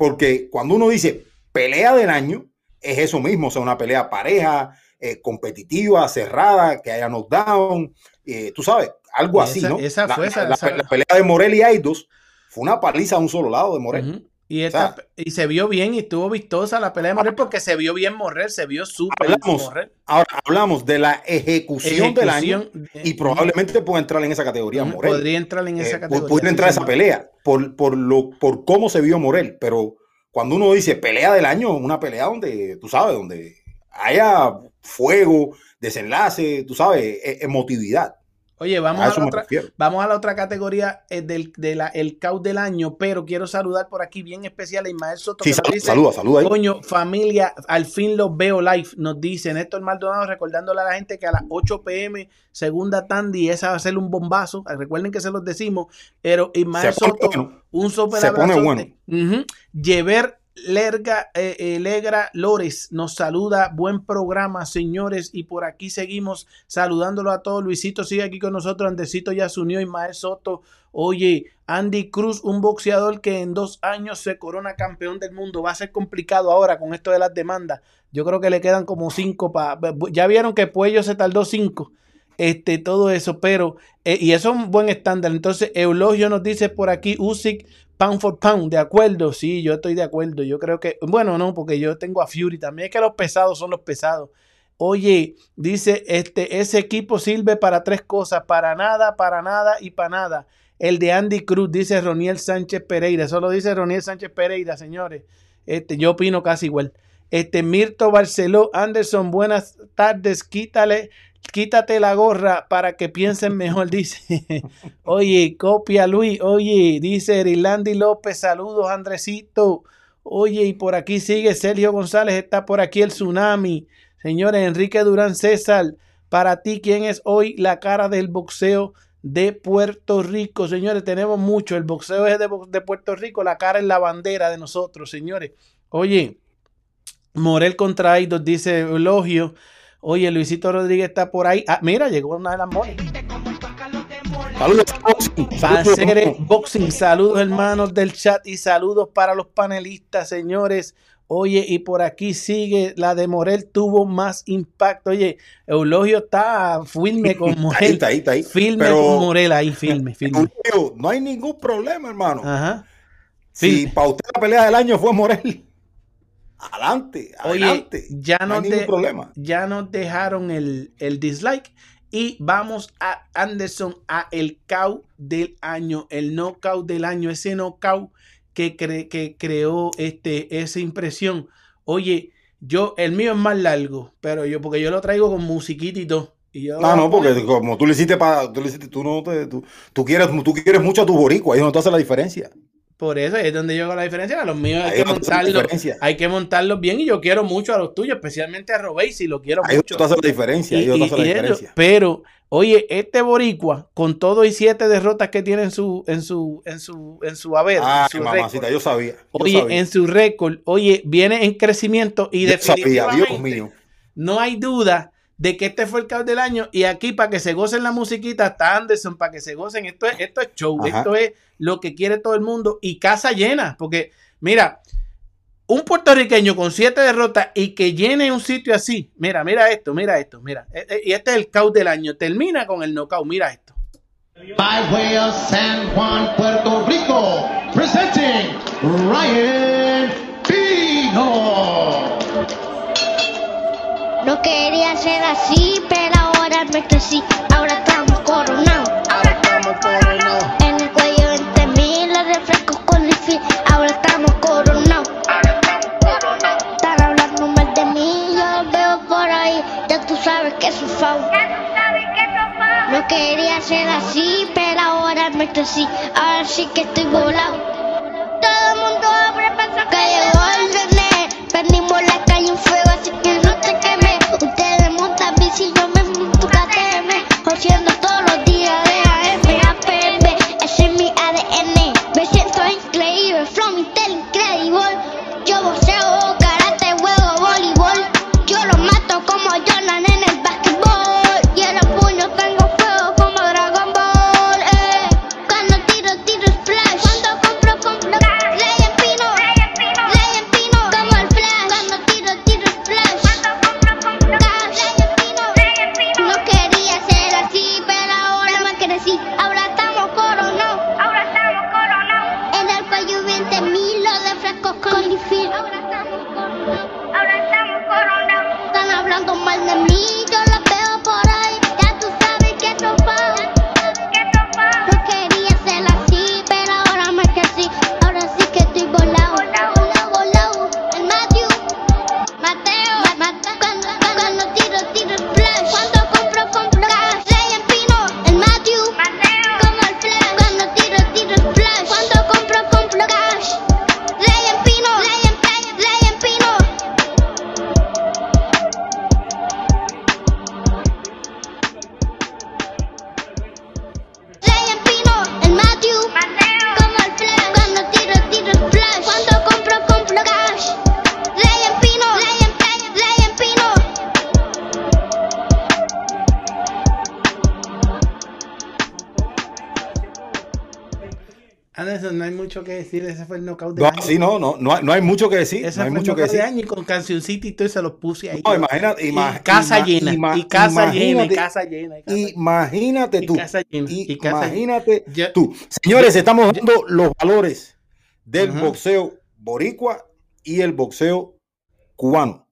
Porque cuando uno dice pelea del año, es eso mismo, o sea, una pelea pareja, eh, competitiva, cerrada, que haya knockdown, eh, tú sabes, algo así, ¿no? esa la, fue esa- la- esa- la pelea de Morel y Aidos fue una paliza a un solo lado de Morel. Y, esta, sea- y se vio bien y estuvo vistosa la pelea de Morrel porque se vio bien Morrel, se vio súper Hablamos, Morrel. ahora hablamos de la ejecución, del año de- y probablemente pueda entrar en esa categoría Morel. podría entrar en esa Eh, categoría. sí, entrar esa señor. pelea por, por, lo, por cómo se vio Morel, pero cuando uno dice pelea del año, una pelea donde, tú sabes, donde haya fuego, desenlace, tú sabes, e- emotividad. Oye, vamos A la otra, refiero. vamos a la otra categoría eh, del de la, el caos del año, pero quiero saludar por aquí bien especial a Ismael Soto Sí, que nos sal- dice, saluda, saluda. Coño, familia, al fin los veo live, nos dice Néstor Maldonado, recordándole a la gente que a las 8 pm, segunda tandy, esa va a ser un bombazo. Recuerden que se los decimos, pero Ismael Se Soto, bueno. un super Se pone. Ujú. Llever Lerga, eh, eh, Lores nos saluda. Buen programa, señores. Y por aquí seguimos saludándolo a todos. Luisito sigue aquí con nosotros. Andresito ya se unió. Ismael Soto. Oye, Andy Cruz, un boxeador que en dos años se corona campeón del mundo. Va a ser complicado ahora con esto de las demandas. Yo creo que le quedan como cinco para. Ya vieron que Puello se tardó cinco. Este, todo eso, pero, eh, y eso es un buen estándar. Entonces, Eulogio nos dice por aquí, Usyk, pound for pound, de acuerdo, sí, yo estoy de acuerdo. Yo creo que, bueno, no, porque yo tengo a Fury también. Es que los pesados son los pesados. Oye, dice, este, ese equipo sirve para tres cosas, para nada, para nada y para nada. El de Andy Cruz, dice Roniel Sánchez Pereira. Eso lo dice Roniel Sánchez Pereira, señores. Este, yo opino casi igual. Este, Mirto Barceló, Anderson, buenas tardes. Quítale, quítate la gorra para que piensen mejor, dice. Oye, copia Luis. Oye, dice Erilandi López, saludos, Andresito. Oye, y por aquí sigue Sergio González, está por aquí el tsunami. Señores, Enrique Durán César, para ti, ¿quién es hoy la cara del boxeo de Puerto Rico? Señores, tenemos mucho. El boxeo es de, de Puerto Rico, la cara es la bandera de nosotros, señores. Oye, Morel contra Aidos, dice Eulogio. Oye, Luisito Rodríguez está por ahí. Ah, mira, llegó una de las mones. Saludos, boxing. Saludos, boxing. Saludos, hermanos del chat, y saludos para los panelistas, señores. Oye, y por aquí sigue la de Morel, tuvo más impacto. Oye, Eulogio está firme con Ahí Morel. está, ahí está, ahí. Firme Pero- con Morel ahí, firme, firme. Eulogio, no hay ningún problema, hermano. Ajá. Si Sí. para usted la pelea del año fue Morel, adelante, Oye, adelante. ya no no hay te- problema. ya nos dejaron el, el dislike y vamos a Anderson a el KO del año, el knockout del año, ese knockout que, cre- que creó este, esa impresión. Oye, yo, el mío es más largo, pero yo, porque yo lo traigo con musiquita y todo. Y yo No, no, porque como tú le hiciste para, tú le hiciste, tú no te, tú, tú quieres, tú quieres mucho a tu boricua, ahí es donde tú haces la diferencia. Por eso es donde yo hago la diferencia. A los míos hay Ahí que montarlos, hay que montarlos bien y yo quiero mucho a los tuyos, especialmente a Robey, si lo quiero donde mucho. la diferencia, Y- y- la ellos- diferencia. pero, oye, este boricua, con todo y siete derrotas que tiene en su, en su, en su, en su haber, en Ay, su mamacita, récord, yo sabía. yo oye, sabía. en su récord, oye, viene en crecimiento y Yo sabía, definitivamente Dios mío. no hay duda de que este fue el caos del año y aquí para que se gocen la musiquita está Anderson, para que se gocen, esto es, esto es show, Ajá. esto es lo que quiere todo el mundo y casa llena, porque mira, un puertorriqueño con siete derrotas y que llene un sitio así, mira, mira esto, mira esto, mira, e- e- y este es el caos del año, termina con el knockout, mira esto. By way of San Juan, Puerto Rico, presenting Ryan Pino. No quería ser así, pero ahora me crecí. Ahora estamos coronados. Ahora estamos coronados. En el cuello 20 mil los refrescos con el fin. Ahora estamos coronados. Ahora estamos coronados. Están hablando mal de mí, yo los veo por ahí. Ya tú sabes que soy foul. No quería ser así, pero ahora me crecí. Ahora sí que estoy volado. Todo el mundo abre para que llegó el nene. Prendimos la calle un fuego, así que no te quemes. Bici, yo me monto KTM. Haciendo todos decir. Ese fue el knockout de No, año. sí, no, no, no, hay- no hay mucho que decir. Ese no hay fue el mucho que knockout de decir. año y con cancioncita y todo se los puse ahí. No, imagínate, Y casa llena, y casa llena, y imagínate- casa llena. y casa llena. Imagínate Y tú. casa llena, y casa llena. Imagínate Ya- tú. Señores, estamos dando los valores del Ajá. boxeo boricua y el boxeo cubano.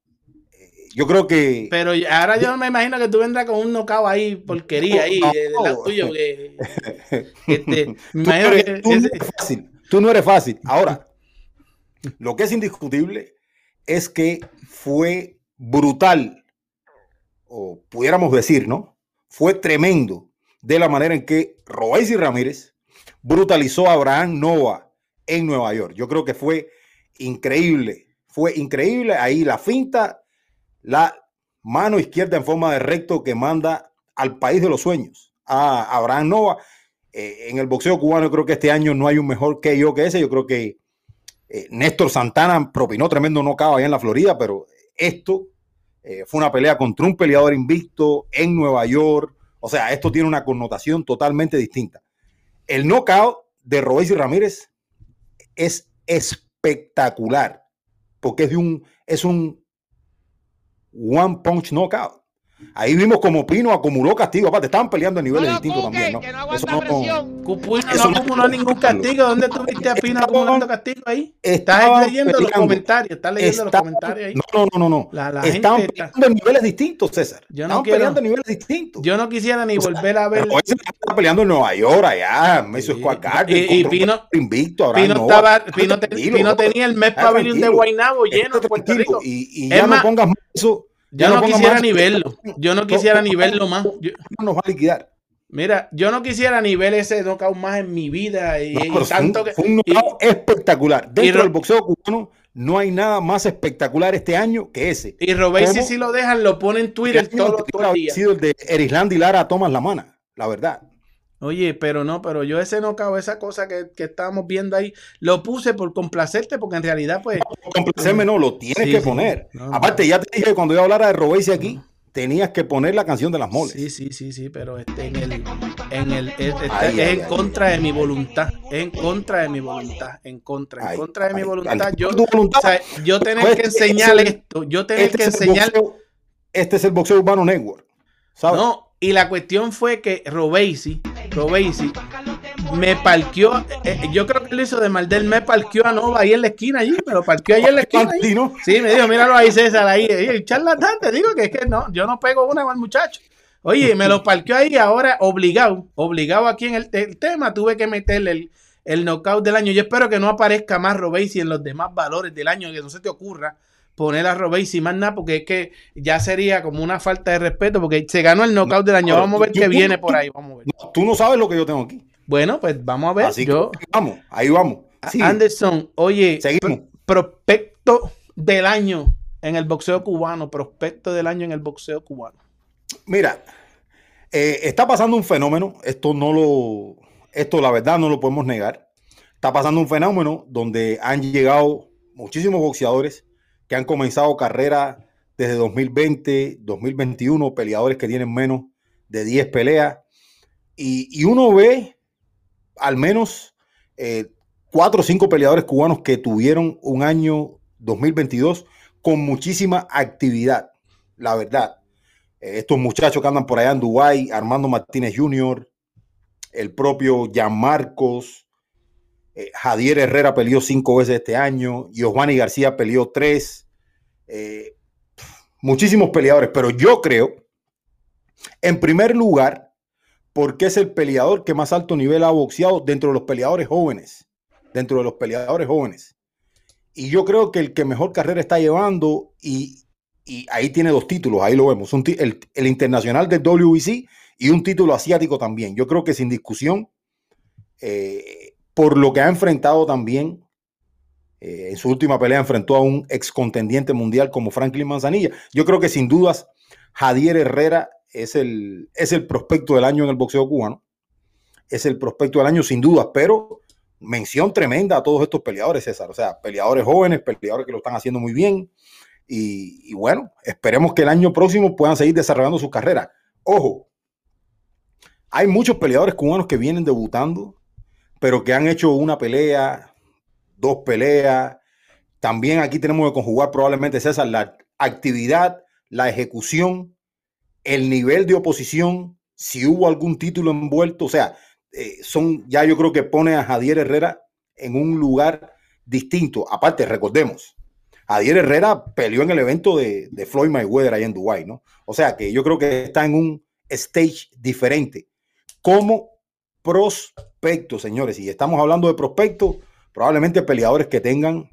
Eh, Yo creo que Pero ahora yo me imagino que tú vendrás con un knockout ahí, porquería ahí, No, de- del lado tuyo. que- este, me imagino que no ese- fácil. Tú no eres fácil. Ahora, lo que es indiscutible es que fue brutal, o pudiéramos decir, ¿no? Fue tremendo de la manera en que Royce Ramírez brutalizó a Abraham Nova en Nueva York. Yo creo que fue increíble. Fue increíble. Ahí la finta, la mano izquierda en forma de recto que manda al país de los sueños a Abraham Nova. Eh, en el boxeo cubano, creo que este año no hay un mejor que yo que ese. Yo creo que eh, Néstor Santana propinó tremendo knockout allá en la Florida, pero esto eh, fue una pelea contra un peleador invicto en Nueva York. O sea, esto tiene una connotación totalmente distinta. El knockout de Royce Ramírez es espectacular, porque es de un, es un one punch knockout. Ahí vimos como Pino acumuló castigo. Aparte, estaban peleando a niveles distintos también. ¿no? Eso no- Cupino Eso no no- acumuló ningún castigo. ¿Dónde tuviste a Pino acumulando castigo ahí? Estás leyendo los comentarios, estás leyendo los comentarios ahí. No, no, no, no. no. La- la Estaban gente peleando en niveles distintos, César. Yo no Estaban quiero- peleando en niveles distintos. Yo no quisiera ni O sea, volver a ver. pero ese estaba peleando en Nueva York, allá, en Madison Sí. Garden. Y- Pino- invicto, Abraham Pino, estaba, Pino, te- tenía el Estate Pavilion de. Guaynabo lleno en Puerto. Rico. Y, y Es ya más, no pongas más eso. Yo no quisiera más ni verlo. Yo no quisiera ni verlo más. Yo- Nos va a liquidar. mira, yo no quisiera ni ver ese knockout más en mi vida. Y, No, y fue un, que. fue un y- knockout espectacular. Dentro Ro- del boxeo cubano no hay nada más espectacular este año que ese. Y Robesi, ¿Cómo? si lo dejan, lo pone en Twitter El año todo, todo anterior el había día. sido el de Erisland y Lara a Tomás La Mana, la verdad. Oye, pero no, pero yo ese knockout, esa cosa que, que estábamos viendo ahí, lo puse por complacerte, porque en realidad, pues. Complacerme no, lo tienes Sí, que poner. No, no. Aparte, ya te dije que cuando yo hablara de Robesi aquí, tenías que poner la canción de las moles. Sí, sí, sí, sí, pero este en el, en el, es, este Ay, es ay, en ay. contra de mi voluntad, es en contra de mi voluntad, en contra, en contra de mi voluntad. Yo, voluntad. o sea, yo tener Pues, que este enseñar esto, yo tener Este que enseñar, boxeo, este es el boxeo urbano network. ¿Sabes? no, y la cuestión fue que Robesi, Robesi me parqueó, eh, yo creo que lo hizo de Maldel, me parqueó a Nova ahí en la esquina allí, me lo parqueó ahí en la esquina. ahí. Sí, me dijo, míralo ahí, César, ahí. Y charlatán, te digo que es que no, yo no pego una el muchacho. Oye, me lo parqueó ahí ahora obligado, obligado aquí en el, el tema, tuve que meterle el, el knockout del año. Yo espero que no aparezca más Robesi en los demás valores del año, que no se te ocurra poner a Robesi más nada, porque es que ya sería como una falta de respeto, porque se ganó el knockout del año. Vamos a ver qué viene por ahí, vamos a ver. No, tú no sabes lo que yo tengo aquí. Bueno, pues vamos a ver. Así yo, que vamos, ahí vamos. Sí, Anderson, oye, seguimos. prospecto del año en el boxeo cubano, prospecto del año en el boxeo cubano. Mira, eh, está pasando un fenómeno, esto no lo, esto la verdad no lo podemos negar. Está pasando un fenómeno donde han llegado muchísimos boxeadores que han comenzado carrera desde 2020, 2021, peleadores que tienen menos de 10 peleas. Y, uno ve al menos eh, cuatro o cinco peleadores cubanos que tuvieron un año 2022 con muchísima actividad, la verdad. Eh, estos muchachos que andan por allá en Dubái, Armando Martínez Jr., el propio Jan Marcos, eh, Jadier Herrera peleó cinco veces este año, Giovanni García peleó tres, eh, muchísimos peleadores, pero yo creo, en primer lugar, porque es el peleador que más alto nivel ha boxeado dentro de los peleadores jóvenes, dentro de los peleadores jóvenes. Y yo creo que el que mejor carrera está llevando, y, ahí tiene dos títulos, ahí lo vemos, el, internacional del WBC y un título asiático también. Yo creo que sin discusión, eh, por lo que ha enfrentado también, eh, en su última pelea enfrentó a un ex contendiente mundial como Franklin Manzanilla. Yo creo que sin dudas, Jadier Herrera es el, es el prospecto del año en el boxeo cubano. Es el prospecto del año sin dudas, pero mención tremenda a todos estos peleadores, César. O sea, peleadores jóvenes, peleadores que lo están haciendo muy bien. Y, y bueno, esperemos que el año próximo puedan seguir desarrollando su carrera. Ojo, hay muchos peleadores cubanos que vienen debutando pero que han hecho una pelea, dos peleas. También aquí tenemos que conjugar probablemente, César, la actividad, la ejecución, el nivel de oposición, si hubo algún título envuelto. O sea, eh, son, ya yo creo que pone a Javier Herrera en un lugar distinto. Aparte, recordemos, Javier Herrera peleó en el evento de, de Floyd Mayweather ahí en Dubái, ¿no? O sea que yo creo que está en un stage diferente. Como prospecto, señores, y estamos hablando de prospectos, probablemente peleadores que tengan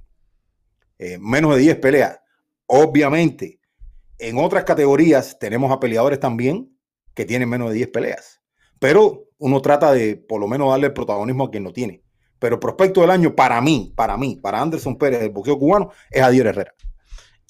eh, menos de 10 peleas. Obviamente, en otras categorías tenemos a peleadores también que tienen menos de 10 peleas, pero uno trata de por lo menos darle el protagonismo a quien lo tiene. Pero prospecto del año para mí, para mí, para Anderson Pérez del boxeo cubano es Adier Herrera.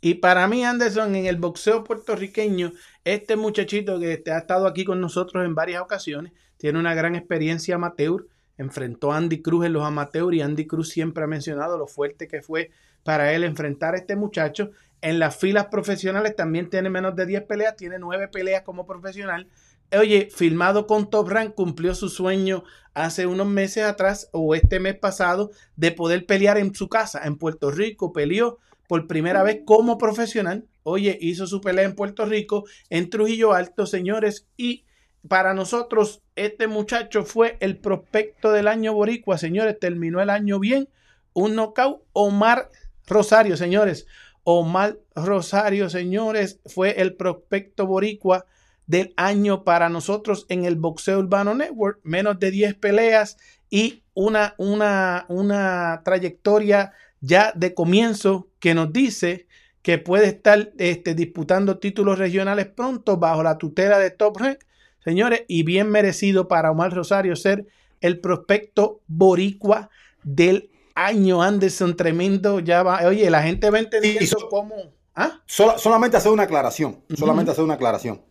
Y para mí, Anderson, en el boxeo puertorriqueño, este muchachito que ha estado aquí con nosotros en varias ocasiones, tiene una gran experiencia amateur, enfrentó a Andy Cruz en los amateurs y Andy Cruz siempre ha mencionado lo fuerte que fue para él enfrentar a este muchacho. En las filas profesionales también tiene menos de 10 peleas, tiene 9 peleas como profesional. Oye, filmado con Top Rank, cumplió su sueño hace unos meses atrás o este mes pasado de poder pelear en su casa, en Puerto Rico. Peleó por primera vez como profesional. Oye, hizo su pelea en Puerto Rico, en Trujillo Alto, señores. Y para nosotros, este muchacho fue el prospecto del año boricua, señores. Terminó el año bien. Un knockout. Omar Rosario, señores. Omar Rosario, señores, fue el prospecto boricua del año para nosotros en el Boxeo Urbano Network. Menos de 10 peleas y una, una, una trayectoria ya de comienzo que nos dice que puede estar este, disputando títulos regionales pronto bajo la tutela de Top Rank. Señores, y bien merecido para Omar Rosario ser el prospecto boricua del año, Anderson, tremendo. Ya va. Oye, la gente va entendiendo cómo. ¿Ah? solamente hacer una aclaración. Solamente hacer una aclaración.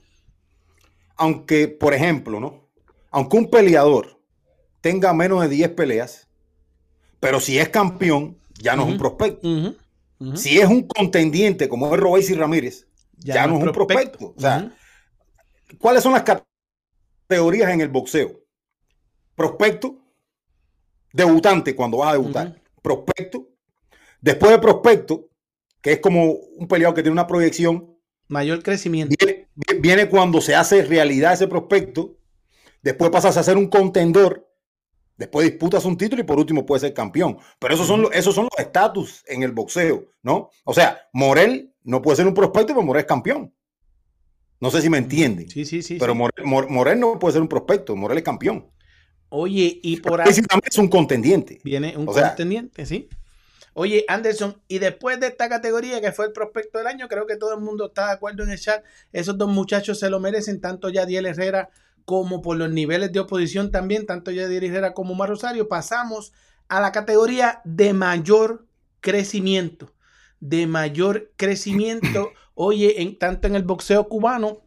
Aunque, por ejemplo, ¿no? Aunque un peleador tenga menos de 10 peleas, pero si es campeón, ya no es un prospecto. Si es un contendiente, como es Robéis y Ramírez, ya, no es un prospecto. O sea, ¿cuáles son las categorías en el boxeo? Prospecto, debutante cuando vas a debutar, prospecto, después de prospecto, que es como un peleador que tiene una proyección. Mayor crecimiento. Viene, cuando se hace realidad ese prospecto, después pasas a ser un contendor, después disputas un título y por último puedes ser campeón. Pero esos son, esos son los estatus en el boxeo, ¿no? O sea, Morel no puede ser un prospecto, pero Morel es campeón. No sé si me entienden. Sí, sí, sí. Pero Morel no puede ser un prospecto, Morel es campeón. Oye, y por ahí. es un contendiente. Viene un contendiente, sí. Oye, Anderson, y después de esta categoría que fue el prospecto del año, creo que todo el mundo está de acuerdo en el chat. Esos dos muchachos se lo merecen, tanto Yadiel Herrera como por los niveles de oposición también, tanto Yadiel Herrera como Mar Rosario. Pasamos a la categoría de mayor crecimiento. De mayor crecimiento, oye, en, tanto en el boxeo cubano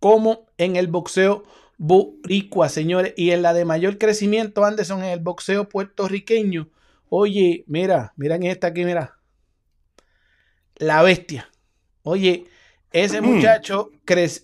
como en el boxeo boricua, señores. Y en la de mayor crecimiento, Anderson, en el boxeo puertorriqueño. Oye, mira, miren esta aquí, mira. La bestia. Oye, ese mm. muchacho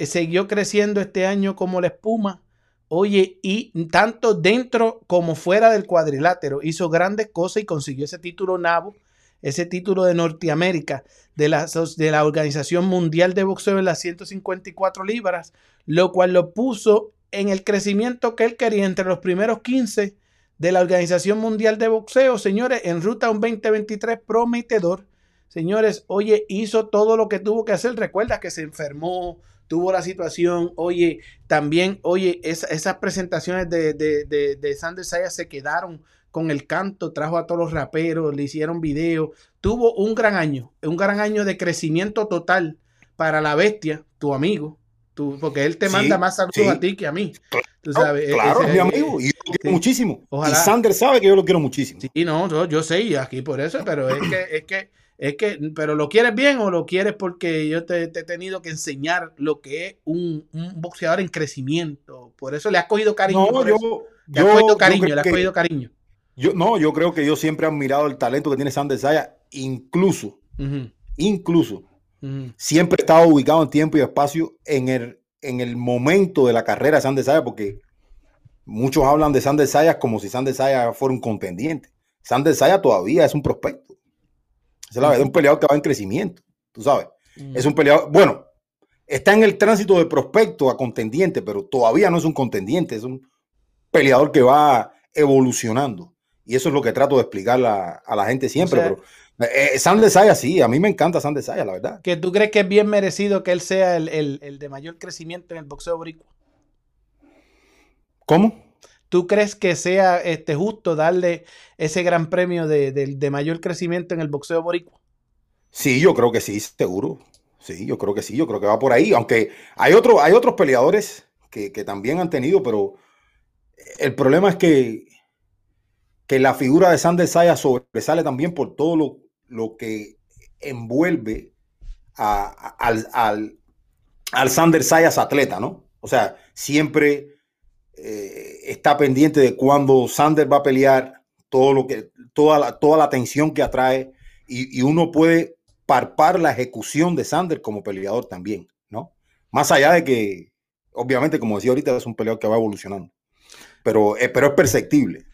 siguió creciendo este año como la espuma. Oye, y tanto dentro como fuera del cuadrilátero hizo grandes cosas y consiguió ese título NABO, ese título de Norteamérica de la, de la Organización Mundial de Boxeo en las 154 libras, lo cual lo puso en el crecimiento que él quería entre los primeros 15 de la Organización Mundial de Boxeo, señores, en ruta a un 2023 prometedor. Señores, oye, hizo todo lo que tuvo que hacer. Recuerda que se enfermó, tuvo la situación. Oye, también, oye, esas presentaciones de, de, de, de Sander Saya se quedaron con el canto, trajo a todos los raperos, le hicieron video. Tuvo un gran año, un gran año de crecimiento total para la bestia, tu amigo, porque él te manda más saludos a ti que a mí. Tú sabes, e-, claro, es mi amigo y yo lo quiero muchísimo. Y Sander sabe que yo lo quiero muchísimo. Sí, no, yo, sé, y aquí por eso, pero es que, es que, es que, pero ¿lo quieres bien o lo quieres porque yo te, he tenido que enseñar lo que es un, boxeador en crecimiento? Por eso le has cogido cariño. No, yo, le has cogido cariño, le has cogido cariño. Yo, no, yo creo que yo siempre he admirado el talento que tiene Sander Saya, incluso, incluso Siempre he estado ubicado en tiempo y espacio en el, en el momento de la carrera de Sander Saya, porque muchos hablan de Sander Sayas como si Sander Sayas fuera un contendiente. Sander Sayas todavía es un prospecto. Es la verdad, un peleador que va en crecimiento, tú sabes. Es un peleador, bueno, está en el tránsito de prospecto a contendiente, pero todavía no es un contendiente, es un peleador que va evolucionando. Y eso es lo que trato de explicar a, la gente siempre. pero eh, Sayas, sí, a mí me encanta Sander Sayas, la verdad. ¿Que tú crees que es bien merecido que él sea el, el de mayor crecimiento en el boxeo boricua? ¿Cómo? ¿Tú crees que sea este, justo darle ese gran premio de, mayor crecimiento en el boxeo boricua? Sí, yo creo que sí, seguro. Sí, yo creo que sí, yo creo que va por ahí. Aunque hay, otro, hay otros peleadores que, también han tenido, pero el problema es que, que la figura de Sander Saya sobresale también por todo lo, lo que envuelve al, al, al Sander Sayas atleta, ¿no? O sea, siempre eh, está pendiente de cuando Sander va a pelear, todo lo que, toda la, toda la que atrae, y, uno puede parpar la ejecución de Sander como peleador también, ¿no? Más allá de que, obviamente, como decía ahorita, es un peleador que va evolucionando, pero, eh, pero es perceptible.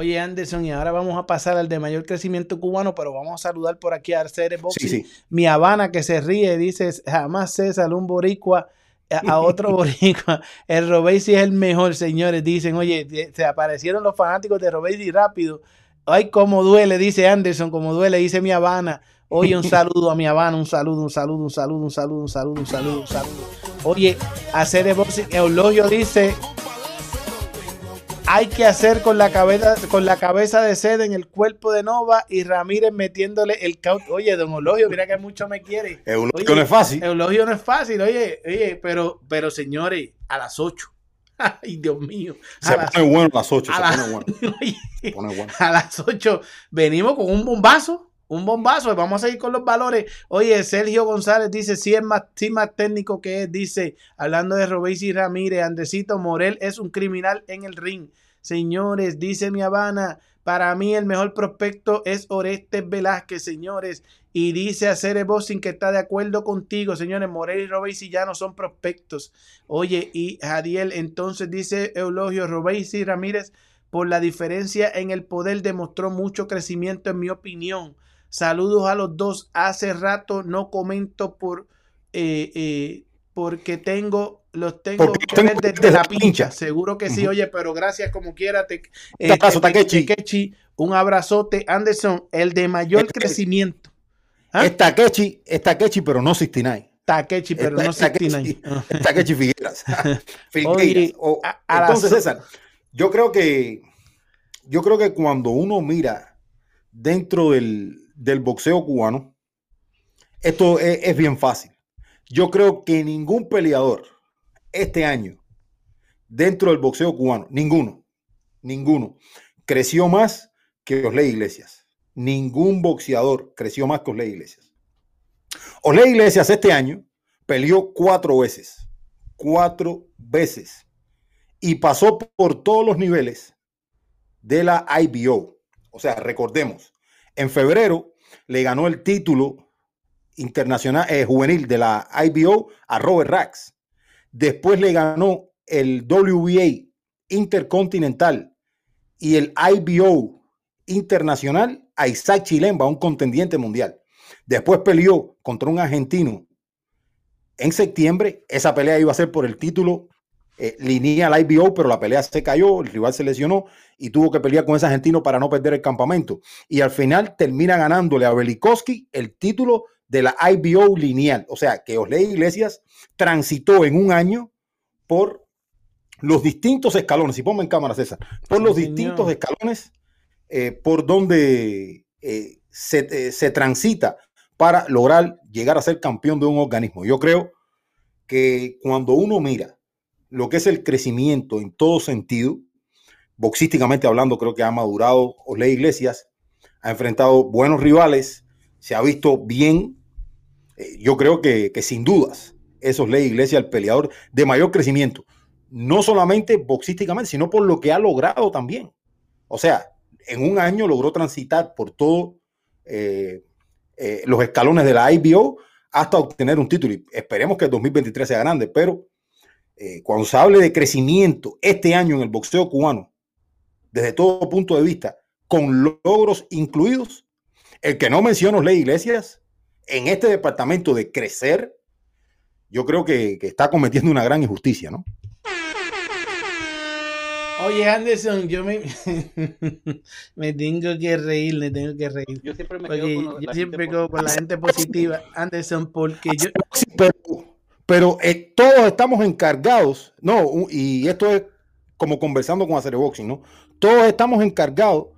Oye, Anderson, y ahora vamos a pasar al de mayor crecimiento cubano, pero vamos a saludar por aquí a Arceres Boxing. Mi Habana que se ríe, dice, jamás César, un boricua a otro boricua. El Robesi es el mejor, señores. Dicen, oye, se aparecieron los fanáticos de Robesi rápido. Ay, cómo duele, dice Anderson, como duele, dice mi Habana. Oye, un saludo a mi Habana, un saludo, un saludo, un saludo, un saludo, un saludo, un saludo, un saludo. Oye, hacer el boxing, Eulogio dice, hay que hacer con la cabeza, con la cabeza de sede en el cuerpo de Nova y Ramírez metiéndole el caut. Oye, don Eulogio, mira que mucho me quiere. Eulogio no es fácil. Eulogio no es fácil, oye, oye, pero, pero señores, a las 8. Ay, Dios mío. Se pone bueno a las 8. Se pone bueno. se pone bueno. A las 8 venimos con un bombazo. Un bombazo. Vamos a seguir con los valores. Oye, Sergio González dice: si es más, sí más técnico que es. Dice, hablando de Robesi Ramírez, Andresito Morel es un criminal en el ring. Señores, dice mi Habana, para mí el mejor prospecto es Orestes Velázquez, señores. Y dice a Cere sin que está de acuerdo contigo, señores. Morel y Robesi ya no son prospectos. Oye, y Jadiel, entonces dice Eulogio, Robesi Ramírez, por la diferencia en el poder, demostró mucho crecimiento, en mi opinión. Saludos a los dos. Hace rato no comento por eh, eh, porque tengo los tengo que ver desde la pincha. Seguro que sí, oye, pero gracias como quiera. Te, eh, Takechi. Un abrazote, Anderson, el de mayor crecimiento. ¿Ah? Es Takechi, es Takechi, pero no 69. Takechi, pero no 69. Takechi Figueras. Figueras. entonces, César, yo creo que yo creo que cuando uno mira dentro del, del boxeo cubano, esto es bien fácil. Yo creo que ningún peleador este año dentro del boxeo cubano, ninguno, ninguno, creció más que Osley Iglesias. Ningún boxeador creció más que Osley Iglesias. Osley Iglesias este año peleó cuatro veces, cuatro veces, y pasó por todos los niveles de la IBO. O sea, recordemos, en febrero le ganó el título internacional eh, juvenil de la IBO a Robert Rax. Después le ganó el WBA Intercontinental y el IBO Internacional a Isaac Chilemba, un contendiente mundial. Después peleó contra un argentino en septiembre. Esa pelea iba a ser por el título eh, lineal IBO, pero la pelea se cayó, el rival se lesionó y tuvo que pelear con ese argentino para no perder el campamento. Y al final termina ganándole a Belikowski el título de la IBO lineal. O sea, que Osley Iglesias transitó en un año por los distintos escalones, y ponme en cámara César, por los distintos escalones eh, por donde eh, se, eh, se transita para lograr llegar a ser campeón de un organismo. Yo creo que cuando uno mira lo que es el crecimiento en todo sentido, boxísticamente hablando, creo que ha madurado Osley Iglesias, ha enfrentado buenos rivales, se ha visto bien eh, yo creo que, sin dudas, eso es Ley Iglesia, el peleador de mayor crecimiento, no solamente boxísticamente, sino por lo que ha logrado también. O sea, en un año logró transitar por todos eh, eh, los escalones de la IBO hasta obtener un título. Y esperemos que el 2023 sea grande, pero eh, cuando se hable de crecimiento este año en el boxeo cubano, desde todo punto de vista, con logros incluidos, el que no menciono Ley Iglesias, en este departamento de crecer, yo creo que, que está cometiendo una gran injusticia, ¿no? Oye, Anderson, yo me, me tengo que reír, me tengo que reír. Yo siempre me quedo con, yo la siempre gente quedo con la gente positiva, Anderson, porque yo... Pero, pero eh, todos estamos encargados, no, y esto es como conversando con Hacer Boxing, ¿no? Todos estamos encargados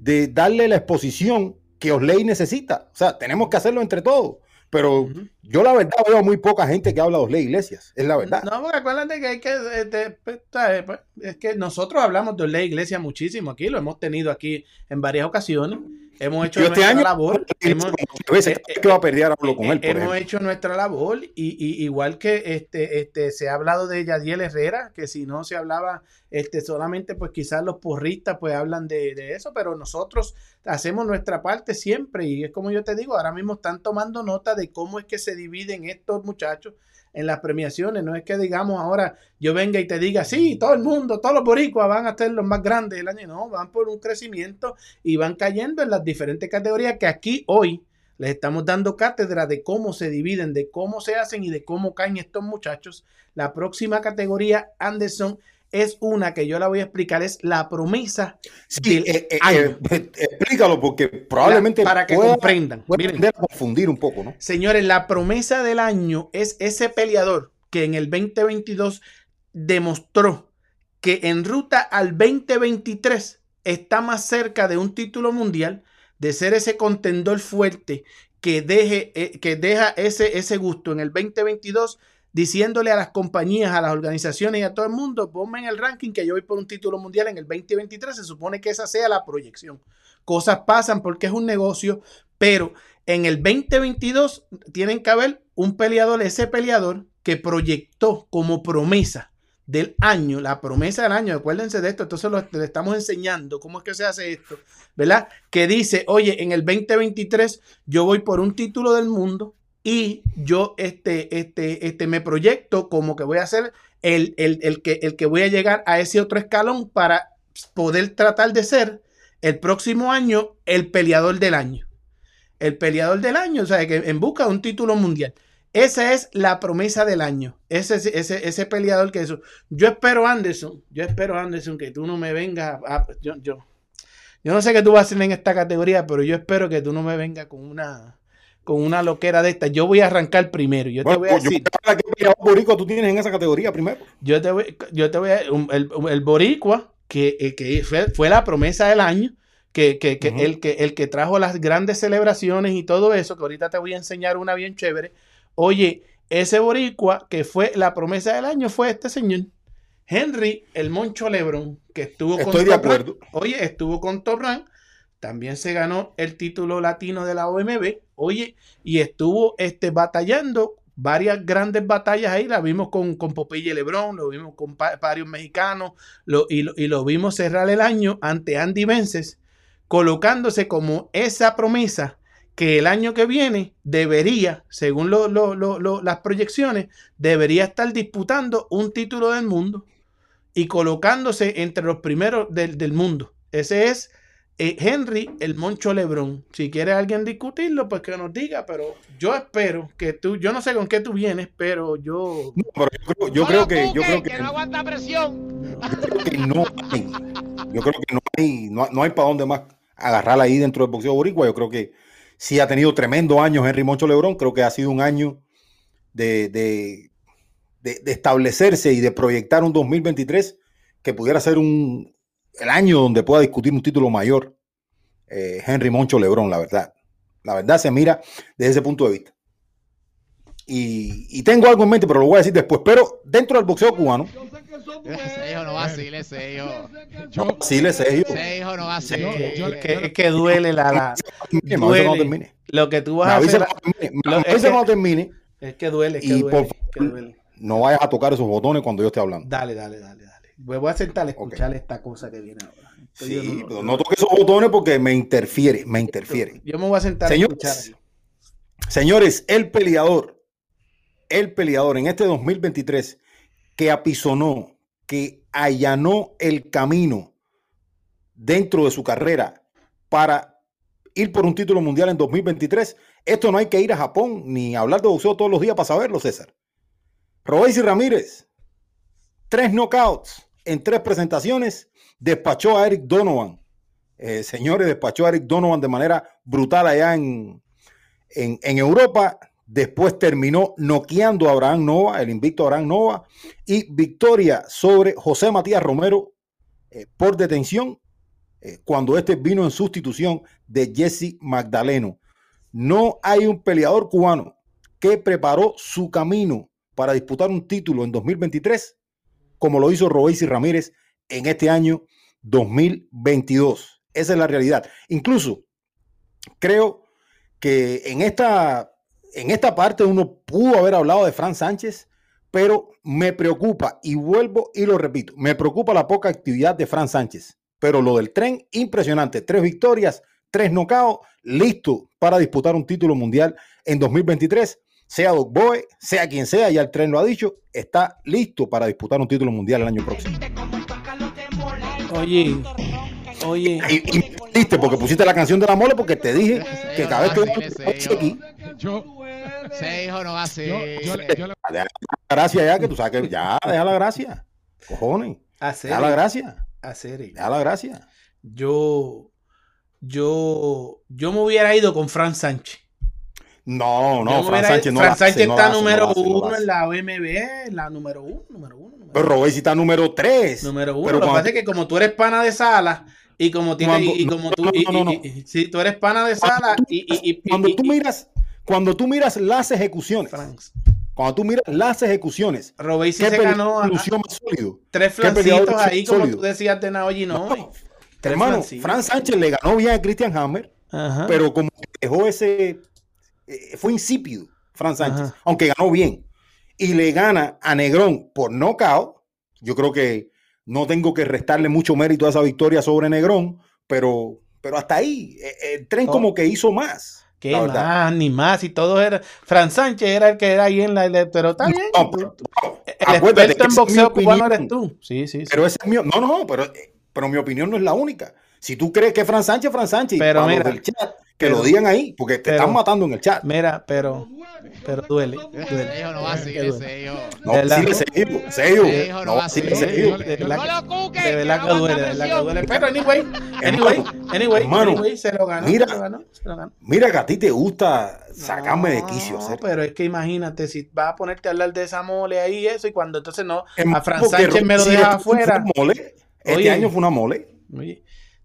de darle la exposición que Osley necesita. O sea, tenemos que hacerlo entre todos. Pero yo la verdad veo muy poca gente que habla de Osley Iglesias, es la verdad. No, porque acuérdate que hay que. este, pues. Pues, es que nosotros hablamos de la iglesia muchísimo aquí, lo hemos tenido aquí en varias ocasiones. Hemos hecho este nuestra año, labor. hemos- a veces eh, que va a perder hablo con él, por hemos ejemplo. hecho nuestra labor y, y- igual que este, este se ha hablado de Yadiel Herrera, que si no se hablaba este, solamente pues quizás los porristas pues hablan de, de eso, pero nosotros hacemos nuestra parte siempre y es como yo te digo, ahora mismo están tomando nota de cómo es que se dividen estos muchachos en las premiaciones, no es que digamos ahora yo venga y te diga, sí, todo el mundo, todos los boricuas van a ser los más grandes del año, no, van por un crecimiento y van cayendo en las diferentes categorías que aquí hoy les estamos dando cátedra de cómo se dividen, de cómo se hacen y de cómo caen estos muchachos. La próxima categoría, Anderson, es una que yo la voy a explicar, es la promesa Sí, del eh, eh, año. eh, explícalo porque probablemente La- para que pueda- comprendan. pueda Miren. tender a confundir un poco, ¿no? Señores, la promesa del año es ese peleador que en el 2022 demostró que en ruta al 2023 está más cerca de un título mundial, de ser ese contendor fuerte que, deje, que deja ese, ese gusto en el 2022 diciéndole a las compañías, a las organizaciones y a todo el mundo, ponme en el ranking que yo voy por un título mundial en el 2023, se supone que esa sea la proyección. Cosas pasan porque es un negocio, pero en el 2022 tienen que haber un peleador, ese peleador que proyectó como promesa del año, la promesa del año, acuérdense de esto, entonces lo, le estamos enseñando cómo es que se hace esto, ¿verdad? Que dice, oye, en el 2023 yo voy por un título del mundo y yo este, este, este, me proyecto como que voy a ser el, el, el que, el que voy a llegar a ese otro escalón para poder tratar de ser el próximo año el peleador del año. El peleador del año, o sea, que en busca de un título mundial. Esa es la promesa del año. Ese, ese, ese peleador que eso. Yo espero, Anderson, yo espero, Anderson, que tú no me vengas a. yo, yo, yo no sé qué tú vas a hacer en esta categoría, pero yo espero que tú no me vengas con una con una loquera de esta. Yo voy a arrancar primero. Yo Bueno, te voy a pues, yo decir. boricua tú tienes en esa categoría primero. Yo te voy, yo te voy a. el, el Boricua, que, eh, que fue, fue la promesa del año, que, que, que el, que el que trajo las grandes celebraciones y todo eso, que ahorita te voy a enseñar una bien chévere. Oye, ese Boricua que fue la promesa del año fue este señor. Henry, el Moncho Lebron, que estuvo con Estoy de acuerdo. Oye, estuvo con Top Rank, también se ganó el título latino de la OMB. Oye, y estuvo este, batallando varias grandes batallas ahí. La vimos con, con Popeye Lebron, lo vimos con varios mexicanos, lo- y, lo, vimos cerrar el año ante Andy Vences, colocándose como esa promesa que el año que viene debería, según las proyecciones, debería estar disputando un título del mundo y colocándose entre los primeros del, del mundo. Ese es eh, Henry, el Moncho Lebrón. Si quiere alguien discutirlo, pues que nos diga, pero yo espero que tú, yo no sé con qué tú vienes, pero yo... No, pero yo creo, yo creo que, yo creo que, no aguanta presión. creo que no hay, yo creo que no hay, no, no hay para dónde más agarrar ahí dentro del boxeo boricua. Yo creo que sí ha tenido tremendo año Henry Moncho Lebrón. Creo que ha sido un año de, de, de- de establecerse y de proyectar un 2023 que pudiera ser un, el año donde pueda discutir un título mayor eh, Henry Moncho Lebrón, la verdad. La verdad se mira desde ese punto de vista. Y, y tengo algo en mente, pero lo voy a decir después. Pero dentro del boxeo cubano, Ese hijo no vacile, ese hijo. no, sí le sé yo. Ese hijo no vacile. Es que, es que- es que duele la... duele. termine. Lo que tú Me vas a hacer... cuando es que- termine. Es que duele, es que Y duele, por es que favor, duele. no vayas a tocar esos botones cuando yo esté hablando. Dale, dale, dale, dale. Me voy a sentar a escuchar esta cosa que viene ahora. Esto Sí, no- pero no toques esos botones porque me interfiere, me interfiere. Yo me voy a sentar a escuchar. Señores, señores, el peleador, el peleador en este 2023 que apisonó, que allanó el camino dentro de su carrera para ir por un título mundial en 2023. Esto no hay que ir a Japón ni hablar de boxeo todos los días para saberlo, César. Robéis y Ramírez, tres knockouts en tres presentaciones, despachó a Eric Donovan. Eh, señores, despachó a Eric Donovan de manera brutal allá en, en, Europa. Después terminó noqueando a Abraham Nova, el invicto Abraham Nova, y victoria sobre José Matías Romero eh, por detención eh, cuando este vino en sustitución de Jesse Magdaleno. No hay un peleador cubano que preparó su camino para disputar un título en 2023 como lo hizo y Ramírez en este año 2022. Esa es la realidad. Incluso creo que en esta en esta parte uno pudo haber hablado de Fran Sánchez, pero me preocupa, y vuelvo y lo repito, me preocupa la poca actividad de Fran Sánchez. Pero lo del tren, impresionante. Tres victorias, tres nocaos, listo para disputar un título mundial en 2023. Sea Doc Boy, sea quien sea, ya el tren lo ha dicho, está listo para disputar un título mundial el año próximo. Oye, oye. Y, y porque pusiste la canción de la mole porque te dije que cada vez que aquí, hijo, ese hijo no va a ser. Yo, yo, yo le- deja la gracia ya, que tú sabes que ya, deja la gracia. Cojones, Hacer, deja la gracia, hacer. deja la gracia. Yo, yo, yo me hubiera ido con Fran Sánchez. No, no, Fran Sánchez no Fran Sánchez está número uno en la OMB, la número uno, número uno. Número, Pero Robesi está número 3. número uno. Pero Lo que pasa es que como tú eres pana de sala y como tienes Cuando- y, como tú no, no, no, y- sí, tú eres pana de sala y, Cuando tú miras, cuando tú miras las ejecuciones, cuando tú miras las ejecuciones, Robey sí ¿qué se ganó a- más sólido? tres ¿Qué peleador flancitos ahí, como sólido? tú decías de Naoyi no. No, Hermano, Fran Sánchez le ganó bien a Christian Hammer, Ajá. pero como dejó ese, eh, fue insípido Fran Sánchez, Ajá. aunque ganó bien. Y le gana a Negrón por knockout. Yo creo que no tengo que restarle mucho mérito a esa victoria sobre Negrón, pero, pero hasta ahí, eh, el tren Oh. como que hizo más. ¿Qué más? Ni más. Y todo era. Fran Sánchez era el que era ahí en la. Pero está bien. No, pero- no, el experto en boxeo cubano opinión. eres tú. Sí, sí, sí. Pero ese es mi, no, no, pero, eh, pero mi opinión no es la única. Si tú crees que Fran Sánchez, Fran Sánchez, Pero mira, del chat, que pero- lo digan ahí, porque te pero- están matando en el chat. Mira, pero. Pero duele. Ese duele. hijo no va a Que seguir, duele. ese hijo. No, de verdad. sigue. Ese hijo no No, va a sigue seguir. seguido. De verdad No que- duele, de verdad que presión. duele. Pero anyway, anyway, anyway, hermano, anyway, se lo ganó. mira. se lo ganó, se lo ganó. Mira que a ti te gusta sacarme de quicio. No, pero es que imagínate, si vas a ponerte a hablar de esa mole ahí y eso, y cuando entonces no, Es a Fran Sánchez me lo deja este fue afuera. mole. Este Oye. año fue una mole. Oye,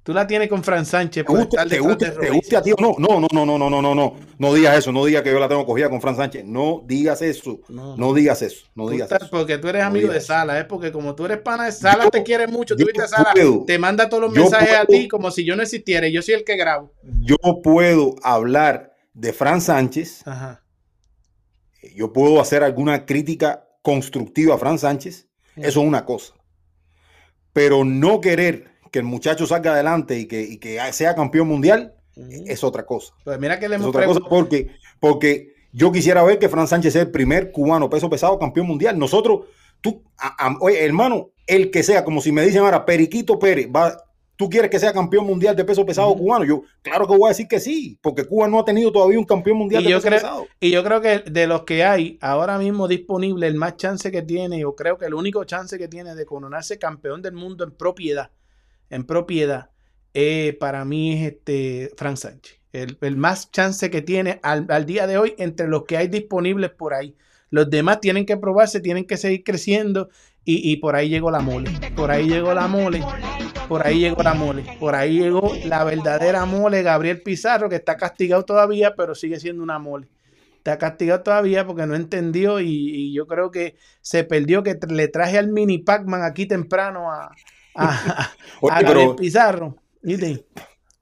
tú la tienes con Fran Sánchez Te por guste, te guste, te guste a ti o no. No, no, no, no, no, no, no, no. No digas eso. No digas que yo la tengo cogida con Fran Sánchez. No digas eso. No, No digas eso. No digas eso. porque tú eres No amigo de. Sala, ¿eh? Porque como tú eres pana de Sala, Yo- te quiere mucho. Tú viste a Sala, puedo- te manda todos los mensajes a ti como si yo no existiera yo soy el que grabo. Yo puedo hablar de Fran Sánchez. Ajá. Yo puedo hacer alguna crítica constructiva a Fran Sánchez. Eso es una cosa. Pero no querer que el muchacho salga adelante y que, y que sea campeón mundial es otra cosa. Pues mira que le Es otra cosa porque, porque yo quisiera ver que Fran Sánchez sea el primer cubano peso pesado campeón mundial. Nosotros, tú, a- a- oye, hermano, el que sea, como si me dicen ahora, Periquito Pérez, va, ¿tú quieres que sea campeón mundial de peso pesado cubano? Yo, claro que voy a decir que sí, porque Cuba no ha tenido todavía un campeón mundial Y de yo peso creo- pesado. Y yo creo que de los que hay ahora mismo disponible, el más chance que tiene, yo creo que el único chance que tiene de coronarse campeón del mundo en propiedad, en propiedad, eh, para mí es este Frank Sánchez. El, el más chance que tiene al, al día de hoy entre los que hay disponibles por ahí. Los demás tienen que probarse, tienen que seguir creciendo y, y por ahí llegó la mole. Por ahí llegó la mole. Por ahí llegó la mole. Por ahí llegó la verdadera mole, Gabriel Pizarro, que está castigado todavía, pero sigue siendo una mole. Está castigado todavía porque no entendió y, y yo creo que se perdió que le traje al mini Pac-Man aquí temprano a, a, Oye, a Gabriel pero Pizarro. ¿Viste?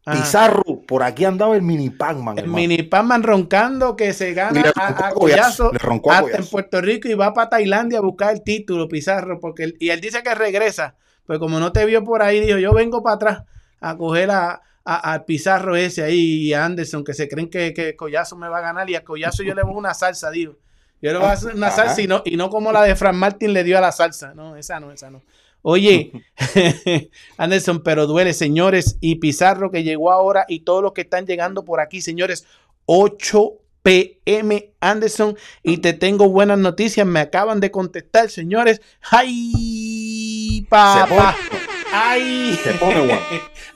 Ajá. Pizarro, por aquí andaba el mini Pac-Man. El hermano. mini Pac-Man roncando que se gana a, a collazo, a hasta en. Puerto Rico y va para Tailandia a buscar el título, Pizarro, porque él- y él dice que regresa, pues como no te vio por ahí, dijo, yo vengo para atrás a coger a, al Pizarro ese ahí y a Anderson, que se creen que, que Collazo me va a ganar y a Collazo yo le voy una salsa, dijo. Yo le voy a hacer una Ajá. salsa y no, y no como la de Fran Martin le dio a la salsa. No, esa no, esa no. Oye, Anderson, pero duele, señores. Y Pizarro que llegó ahora y todos los que están llegando por aquí, señores. 8 p.m. Anderson. Y te tengo buenas noticias. Me acaban de contestar, señores. ¡Ay, papá! ¡Ay! Se pone guapo.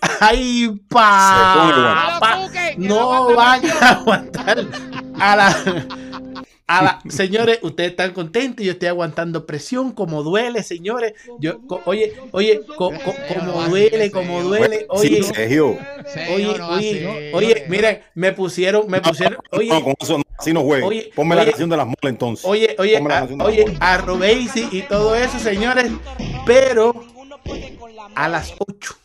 ¡Ay, pone papá! No van a aguantar a la. A la, señores, ustedes están contentos, yo estoy aguantando presión, como duele, señores. Yo, co- oye, oye, co- co- como duele, como duele, oye, Sí, Sergio. oye, oye, oye, miren, me pusieron, me pusieron, No, oye, con eso no, así no juegue. Oye, Ponme la canción de las molas entonces. Oye, oye, la a, oye, a Robesi y todo eso, señores. Pero a las 8,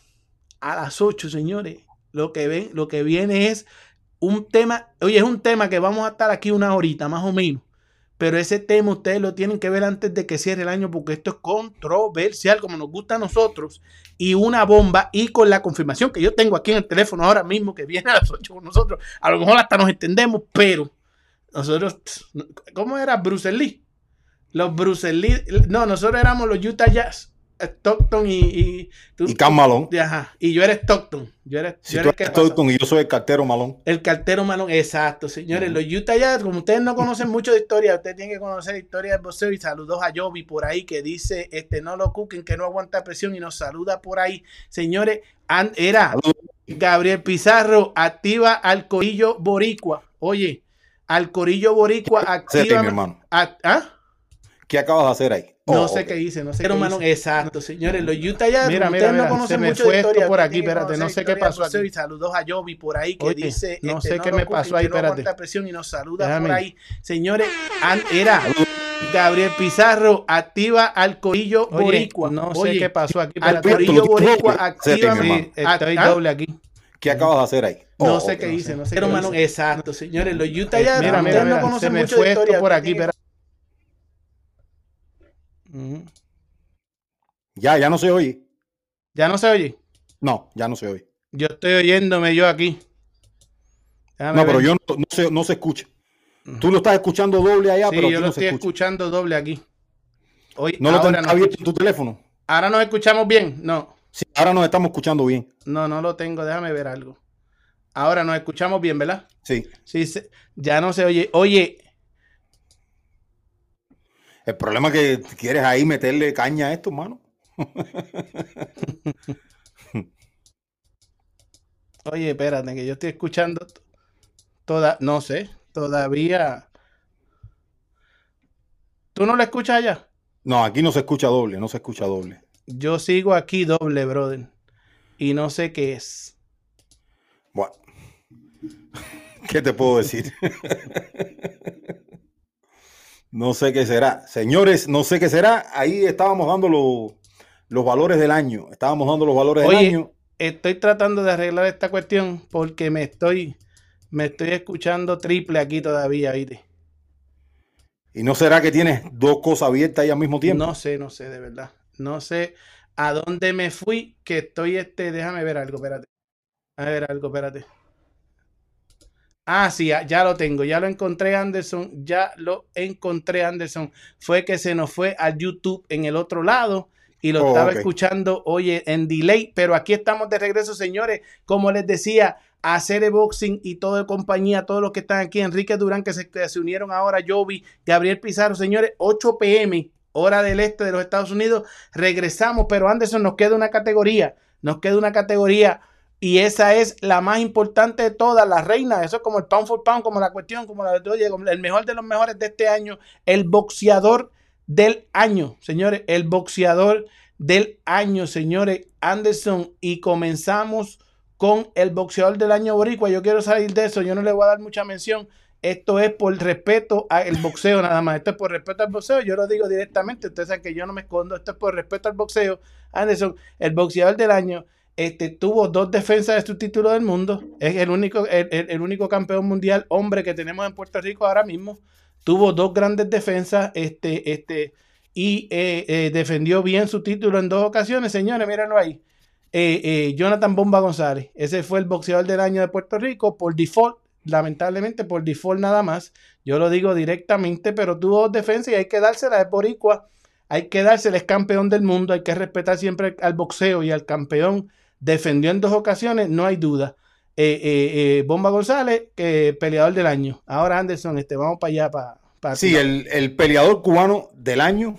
a las 8, señores, lo que ven, lo que viene es un tema, oye, es un tema que vamos a estar aquí una horita, más o menos. Pero ese tema ustedes lo tienen que ver antes de que cierre el año porque esto es controversial, como nos gusta a nosotros. Y una bomba, y con la confirmación que yo tengo aquí en el teléfono ahora mismo, que viene a las 8 con nosotros. A lo mejor hasta nos entendemos, pero nosotros, ¿cómo era Bruce Lee? Los Bruce no, nosotros éramos los Utah Jazz, Stockton y... Y, tú- Y Cam Malone. y ajá, y yo era Stockton. Yo era, Si yo tú eres. Stockton y yo soy el cartero malón. El cartero Malón, exacto, señores. Los Utah Jazz, como ustedes no conocen mucho de historia, ustedes tienen que conocer la historia del boxeo. Y saludos a Jovi por ahí que dice: este no lo cuquen, que no aguanta presión y nos saluda por ahí. Señores, era Gabriel Pizarro, activa al Corillo Boricua. Oye, al Corillo Boricua, activa. mi hermano. a- ¿Ah? ¿Qué acabas de hacer ahí? No Oh, sé ok. qué hice, no sé qué hice. Exacto, señores, los Utah Jazz, Mira, mira, mira, no conocen se me mucho fue esto historia, por aquí, espérate, no sé qué pasó aquí. Y saludos a Jovi por ahí que Oye, dice, no este, sé qué lo me pasó ahí, no espérate. aguanta presión y nos saluda Déjame. por ahí. Señores, an- era Gabriel Pizarro, activa al Corillo Oye, Boricua. no sé Oye, qué pasó aquí, Al espérate. Corillo Boricua. Séteme, Sí, estoy ¿Ah? doble aquí. ¿Qué acabas de hacer ahí? No Oh, sé qué hice, no sé Pero, qué mano. Exacto, señores, los Utah Eh, Jazz, mira, mira, no conocen se me mucho fue de esto historia. por aquí, tienen Ya, ya no se oye. ¿Ya no se oye? No, ya no se oye. Yo estoy oyéndome yo aquí. Déjame No, pero yo no, no se, no se escucha. Tú lo estás escuchando doble allá, Sí, pero yo lo no estoy escucha. escuchando doble aquí. Hoy, ¿No lo no abierto en tu teléfono? ahora nos escuchamos bien. No, Sí, ahora nos estamos escuchando bien. no, no lo tengo. Déjame ver algo. Ahora nos escuchamos bien, ¿verdad? Sí. Sí, se- ya no se oye. Oye, El problema es que quieres ahí meterle caña a esto, hermano. oye, espérate, que yo estoy escuchando toda, no sé, todavía. ¿Tú no lo escuchas allá? No, aquí no se escucha doble, no se escucha doble. Yo sigo aquí doble, brother. Y no sé qué es. Bueno, ¿qué te puedo decir? no sé qué será. Señores, no sé qué será. Ahí estábamos dando lo- los valores del año. Estábamos dando los valores del año. estoy tratando de arreglar esta cuestión porque me estoy, me estoy escuchando triple aquí todavía, ¿viste? ¿Y no será que tienes dos cosas abiertas ahí al mismo tiempo? No sé, no sé, de verdad. No sé a dónde me fui, que estoy este, déjame ver algo, espérate. A ver algo, espérate. Ah, sí, ya, lo tengo, ya lo encontré, Anderson, ya lo encontré, Anderson. Fue que se nos fue a YouTube en el otro lado y lo Oh, estaba escuchando, oye, en delay, pero aquí estamos de regreso, señores. Como les decía, hacer boxing y toda la compañía, todos los que están aquí, Enrique Durán, que se, que se unieron ahora, Jovi, Gabriel Pizarro, señores, 8 pm, hora del este de los Estados Unidos, regresamos, pero Anderson, nos queda una categoría, nos queda una categoría y esa es la más importante de todas, la reina, eso es como el pound for pound, como la cuestión, como la de oye, el mejor de los mejores de este año, el boxeador del año, señores, el boxeador del año, señores, Anderson, y comenzamos con el boxeador del año boricua. Yo quiero salir de eso, yo no le voy a dar mucha mención. Esto es por respeto al boxeo nada más. Esto es por respeto al boxeo. Yo lo digo directamente. Ustedes saben que yo no me escondo. Esto es por respeto al boxeo. Anderson, el boxeador del año, este, tuvo dos defensas de su título del mundo. Es el único, el, el- único campeón mundial hombre que tenemos en Puerto Rico ahora mismo. Tuvo dos grandes defensas. Este, este, y eh, eh, defendió bien su título en dos ocasiones. Señores, mírenlo ahí. Eh, Jonathan Bomba González. Ese fue el boxeador del año de Puerto Rico por default. lamentablemente por default nada más. Yo lo digo directamente, pero tuvo dos defensas y hay que dársela de Boricua. Hay que dársela, es campeón del mundo. Hay que respetar siempre al boxeo y al campeón. Defendió en dos ocasiones, no hay duda. Eh, eh, eh, Bomba González, que peleador del año. Ahora Anderson, este, vamos para allá. Para, para Sí, el, el peleador cubano del año.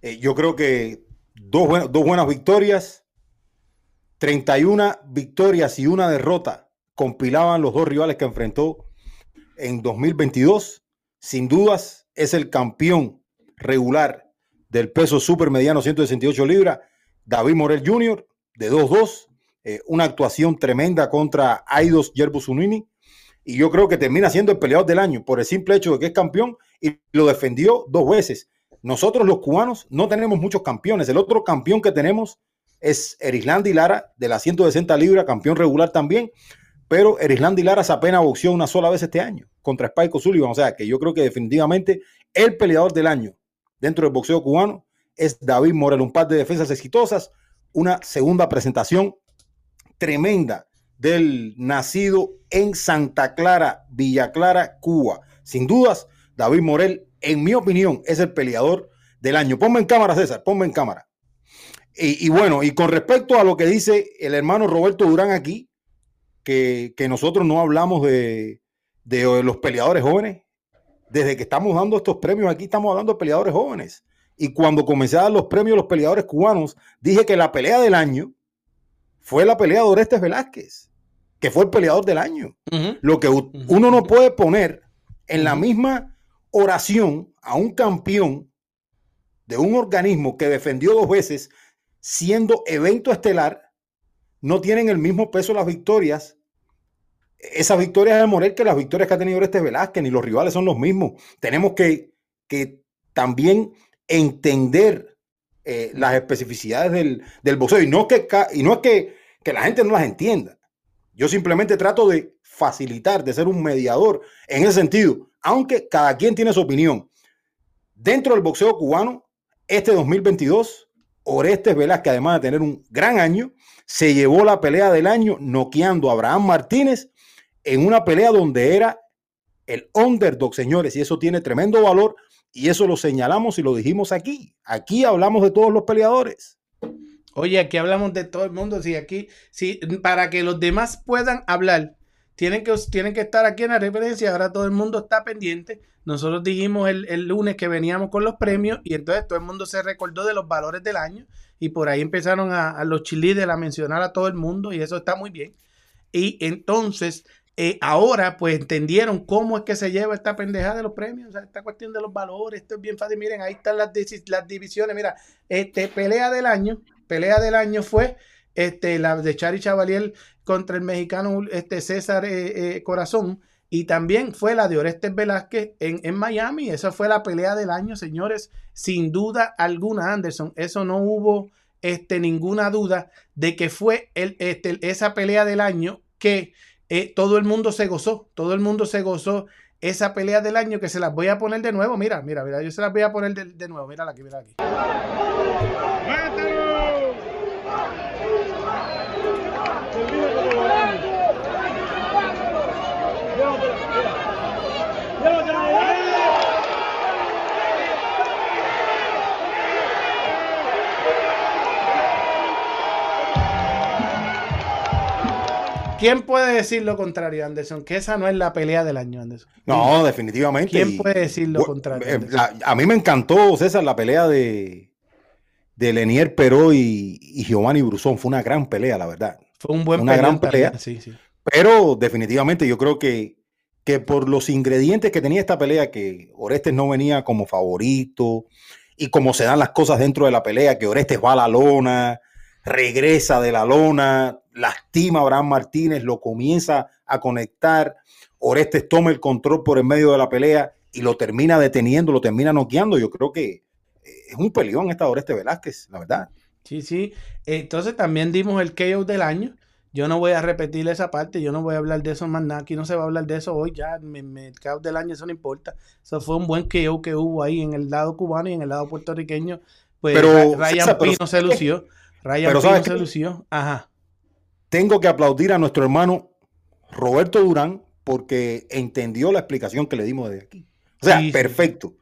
eh, yo creo que dos, buen- dos buenas victorias, 31 victorias y una derrota compilaban los dos rivales que enfrentó en 2022. Sin dudas, es el campeón regular del peso supermediano 168 libras, David Morel Jr., de 2-2. eh, una actuación tremenda contra Aidos Yerbusunini. Y yo creo que termina siendo el peleador del año por el simple hecho de que es campeón y lo defendió dos veces. Nosotros los cubanos no tenemos muchos campeones. El otro campeón que tenemos es Erislandi Lara de las 160 libras, campeón regular también. Pero Erislandi Lara apenas boxeó una sola vez este año contra Spike Sullivan. O sea que yo creo que definitivamente el peleador del año dentro del boxeo cubano es David Morel. Un par de defensas exitosas, una segunda presentación tremenda del nacido en Santa Clara, Villa Clara, Cuba. Sin dudas, David Morel, en mi opinión, es el peleador del año. Ponme en cámara, César, ponme en cámara. Y, y bueno, y con respecto a lo que dice el hermano Roberto Durán aquí, que, que nosotros no hablamos de, de los peleadores jóvenes, desde que estamos dando estos premios aquí, estamos hablando de peleadores jóvenes. Y cuando comencé a dar los premios a los peleadores cubanos, dije que la pelea del año fue la pelea de Orestes Velázquez, que fue el peleador del año. Lo que uno no puede poner en la misma oración a un campeón de un organismo que defendió dos veces, siendo evento estelar, no tienen el mismo peso las victorias. Esas victorias de Morel que las victorias que ha tenido Orestes Velázquez, ni los rivales son los mismos. Tenemos que, que también entender eh, las especificidades del, del boxeo. Y no, que, y no es que, que la gente no las entienda. Yo simplemente trato de facilitar, de ser un mediador en ese sentido, aunque cada quien tiene su opinión. Dentro del boxeo cubano, este 2022, Orestes Velázquez, además de tener un gran año, se llevó la pelea del año noqueando a Abraham Martínez en una pelea donde era el underdog, señores, y eso tiene tremendo valor y eso lo señalamos y lo dijimos aquí. Aquí hablamos de todos los peleadores. Oye, aquí hablamos de todo el mundo. Si aquí, si para que los demás puedan hablar, tienen que, tienen que estar aquí en la referencia. Ahora todo el mundo está pendiente. Nosotros dijimos el, el lunes que veníamos con los premios y entonces todo el mundo se recordó de los valores del año y por ahí empezaron a, los cheerleaders a mencionar a todo el mundo y eso está muy bien. Y entonces, eh, ahora pues entendieron cómo es que se lleva esta pendejada de los premios, o sea, esta cuestión de los valores, esto es bien fácil. Miren, ahí están las, divisiones. Mira, este pelea del año, pelea del año fue este, la de Chari Chavalier contra el mexicano este, César eh, eh, Corazón. Y también fue la de Orestes Velázquez en, en Miami. Esa fue la pelea del año, señores. Sin duda alguna, Anderson. Eso no hubo este, ninguna duda de que fue el, este, esa pelea del año que eh, todo el mundo se gozó. Todo el mundo se gozó esa pelea del año que se las voy a poner de nuevo. Mira, mira, mira. Yo se las voy a poner de, de nuevo. Mírala aquí, mira aquí. ¿Quién puede decir lo contrario, Anderson? Que esa no es la pelea del año, Anderson. No, definitivamente. ¿Quién puede decir lo contrario? eh, la- a mí me encantó, César, la pelea de, de Lenier Peró y, y Giovanni Brusón. Fue una gran pelea, la verdad. Fue un buen una gran pelea. también, Sí, sí. Pero definitivamente yo creo que, que por los ingredientes que tenía esta pelea, que Orestes no venía como favorito y como se dan las cosas dentro de la pelea, que Orestes va a la lona, regresa de la lona, lastima a Abraham Martínez, lo comienza a conectar, Orestes toma el control por el medio de la pelea y lo termina deteniendo, lo termina noqueando. Yo creo que es un peleón esta Orestes Velázquez, la verdad. Sí, sí. Entonces también dimos el KO del año. Yo no voy a repetir esa parte, yo no voy a hablar de eso más nada. Aquí no se va a hablar de eso hoy, ya me, me- el KO del año, eso no importa. Eso fue un buen KO que hubo ahí en el lado cubano y en el lado puertorriqueño. Pues Pero, Ryan Pino se ¿sabes qué? Ryan Pero ¿sabes se lució. Ajá. tengo que aplaudir a nuestro hermano Roberto Durán porque entendió la explicación que le dimos desde aquí. O sea, Sí, sí. perfecto.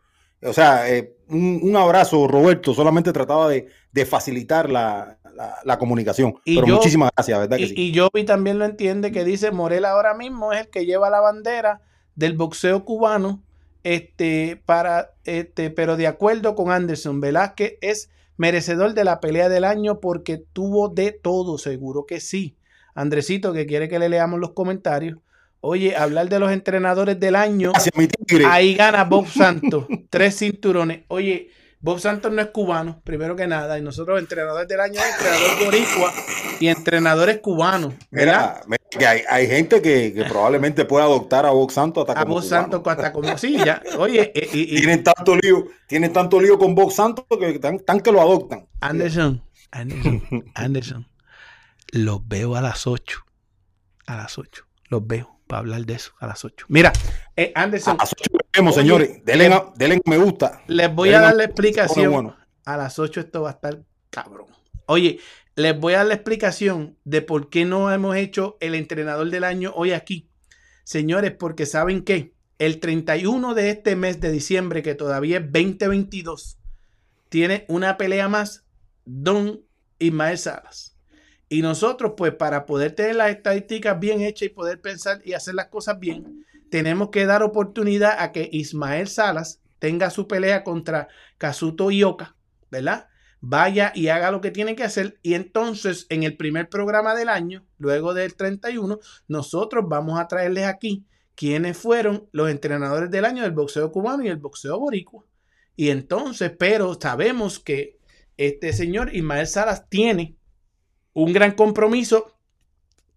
O sea, eh, un, un abrazo, Roberto. Solamente trataba de, de facilitar la, la- la comunicación. Y Pero yo- muchísimas gracias, ¿verdad que Y, sí? y Jovi también lo entiende que dice Morel ahora mismo es el que lleva la bandera del boxeo cubano, este, para, este, pero de acuerdo con Anderson, Velázquez es merecedor de la pelea del año porque tuvo de todo, seguro que sí. Andresito, que quiere que le leamos los comentarios. Oye, hablar de los entrenadores del año. Gracias, mi tigre. Ahí gana Bob Santos, tres cinturones. Oye, Bob Santos no es cubano, primero que nada, y nosotros entrenadores del año entrenador boricua y entrenadores cubanos, ¿verdad? Mira, que hay, hay gente que, que probablemente pueda adoptar a Vox Santos hasta A como Bob cubano. Santos hasta como sí, ya. Oye, y, y- Tienen tanto lío, tienen tanto lío con Vox Santos que tan, tan que lo adoptan. Anderson, Anderson, Anderson, los veo a las 8. A las 8. Los veo para hablar de eso a las 8. Mira, eh, Anderson, A las vemos, Oye, señores. Denle, le- a- denle me gusta. Les voy a dar la explicación. bueno. A las 8 esto va a estar cabrón. Oye, les voy a dar la explicación de por qué no hemos hecho el entrenador del año hoy aquí. Señores, porque saben que el 31 de este mes de diciembre, que todavía es 2022, tiene una pelea más Don Ismael Salas. Y nosotros, pues, para poder tener las estadísticas bien hechas y poder pensar y hacer las cosas bien, tenemos que dar oportunidad a que Ismael Salas tenga su pelea contra Kazuto Ioka, ¿verdad? Vaya y haga lo que tiene que hacer. Y entonces, en el primer programa del año, luego del 31, nosotros vamos a traerles aquí quiénes fueron los entrenadores del año del boxeo cubano y el boxeo boricua. Y entonces, pero sabemos que este señor Ismael Salas tiene un gran compromiso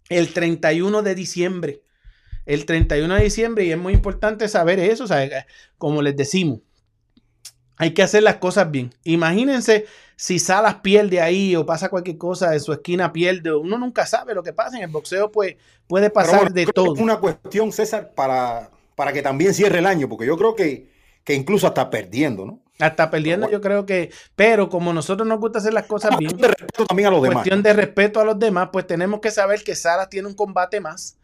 el 31 de diciembre. El 31 de diciembre, y es muy importante saber eso, o sea, como les decimos, hay que hacer las cosas bien. Imagínense si Salas pierde ahí o pasa cualquier cosa en su esquina, pierde. Uno nunca sabe lo que pasa en el boxeo, pues puede pasar bueno, de todo. Es una cuestión, César, para, para que también cierre el año, porque yo creo que, que incluso está perdiendo, ¿no? Hasta perdiendo, yo creo que. Pero como nosotros nos gusta hacer las cosas bien, De respeto también a los demás. cuestión de respeto a los demás, pues tenemos que saber que Salas tiene un combate más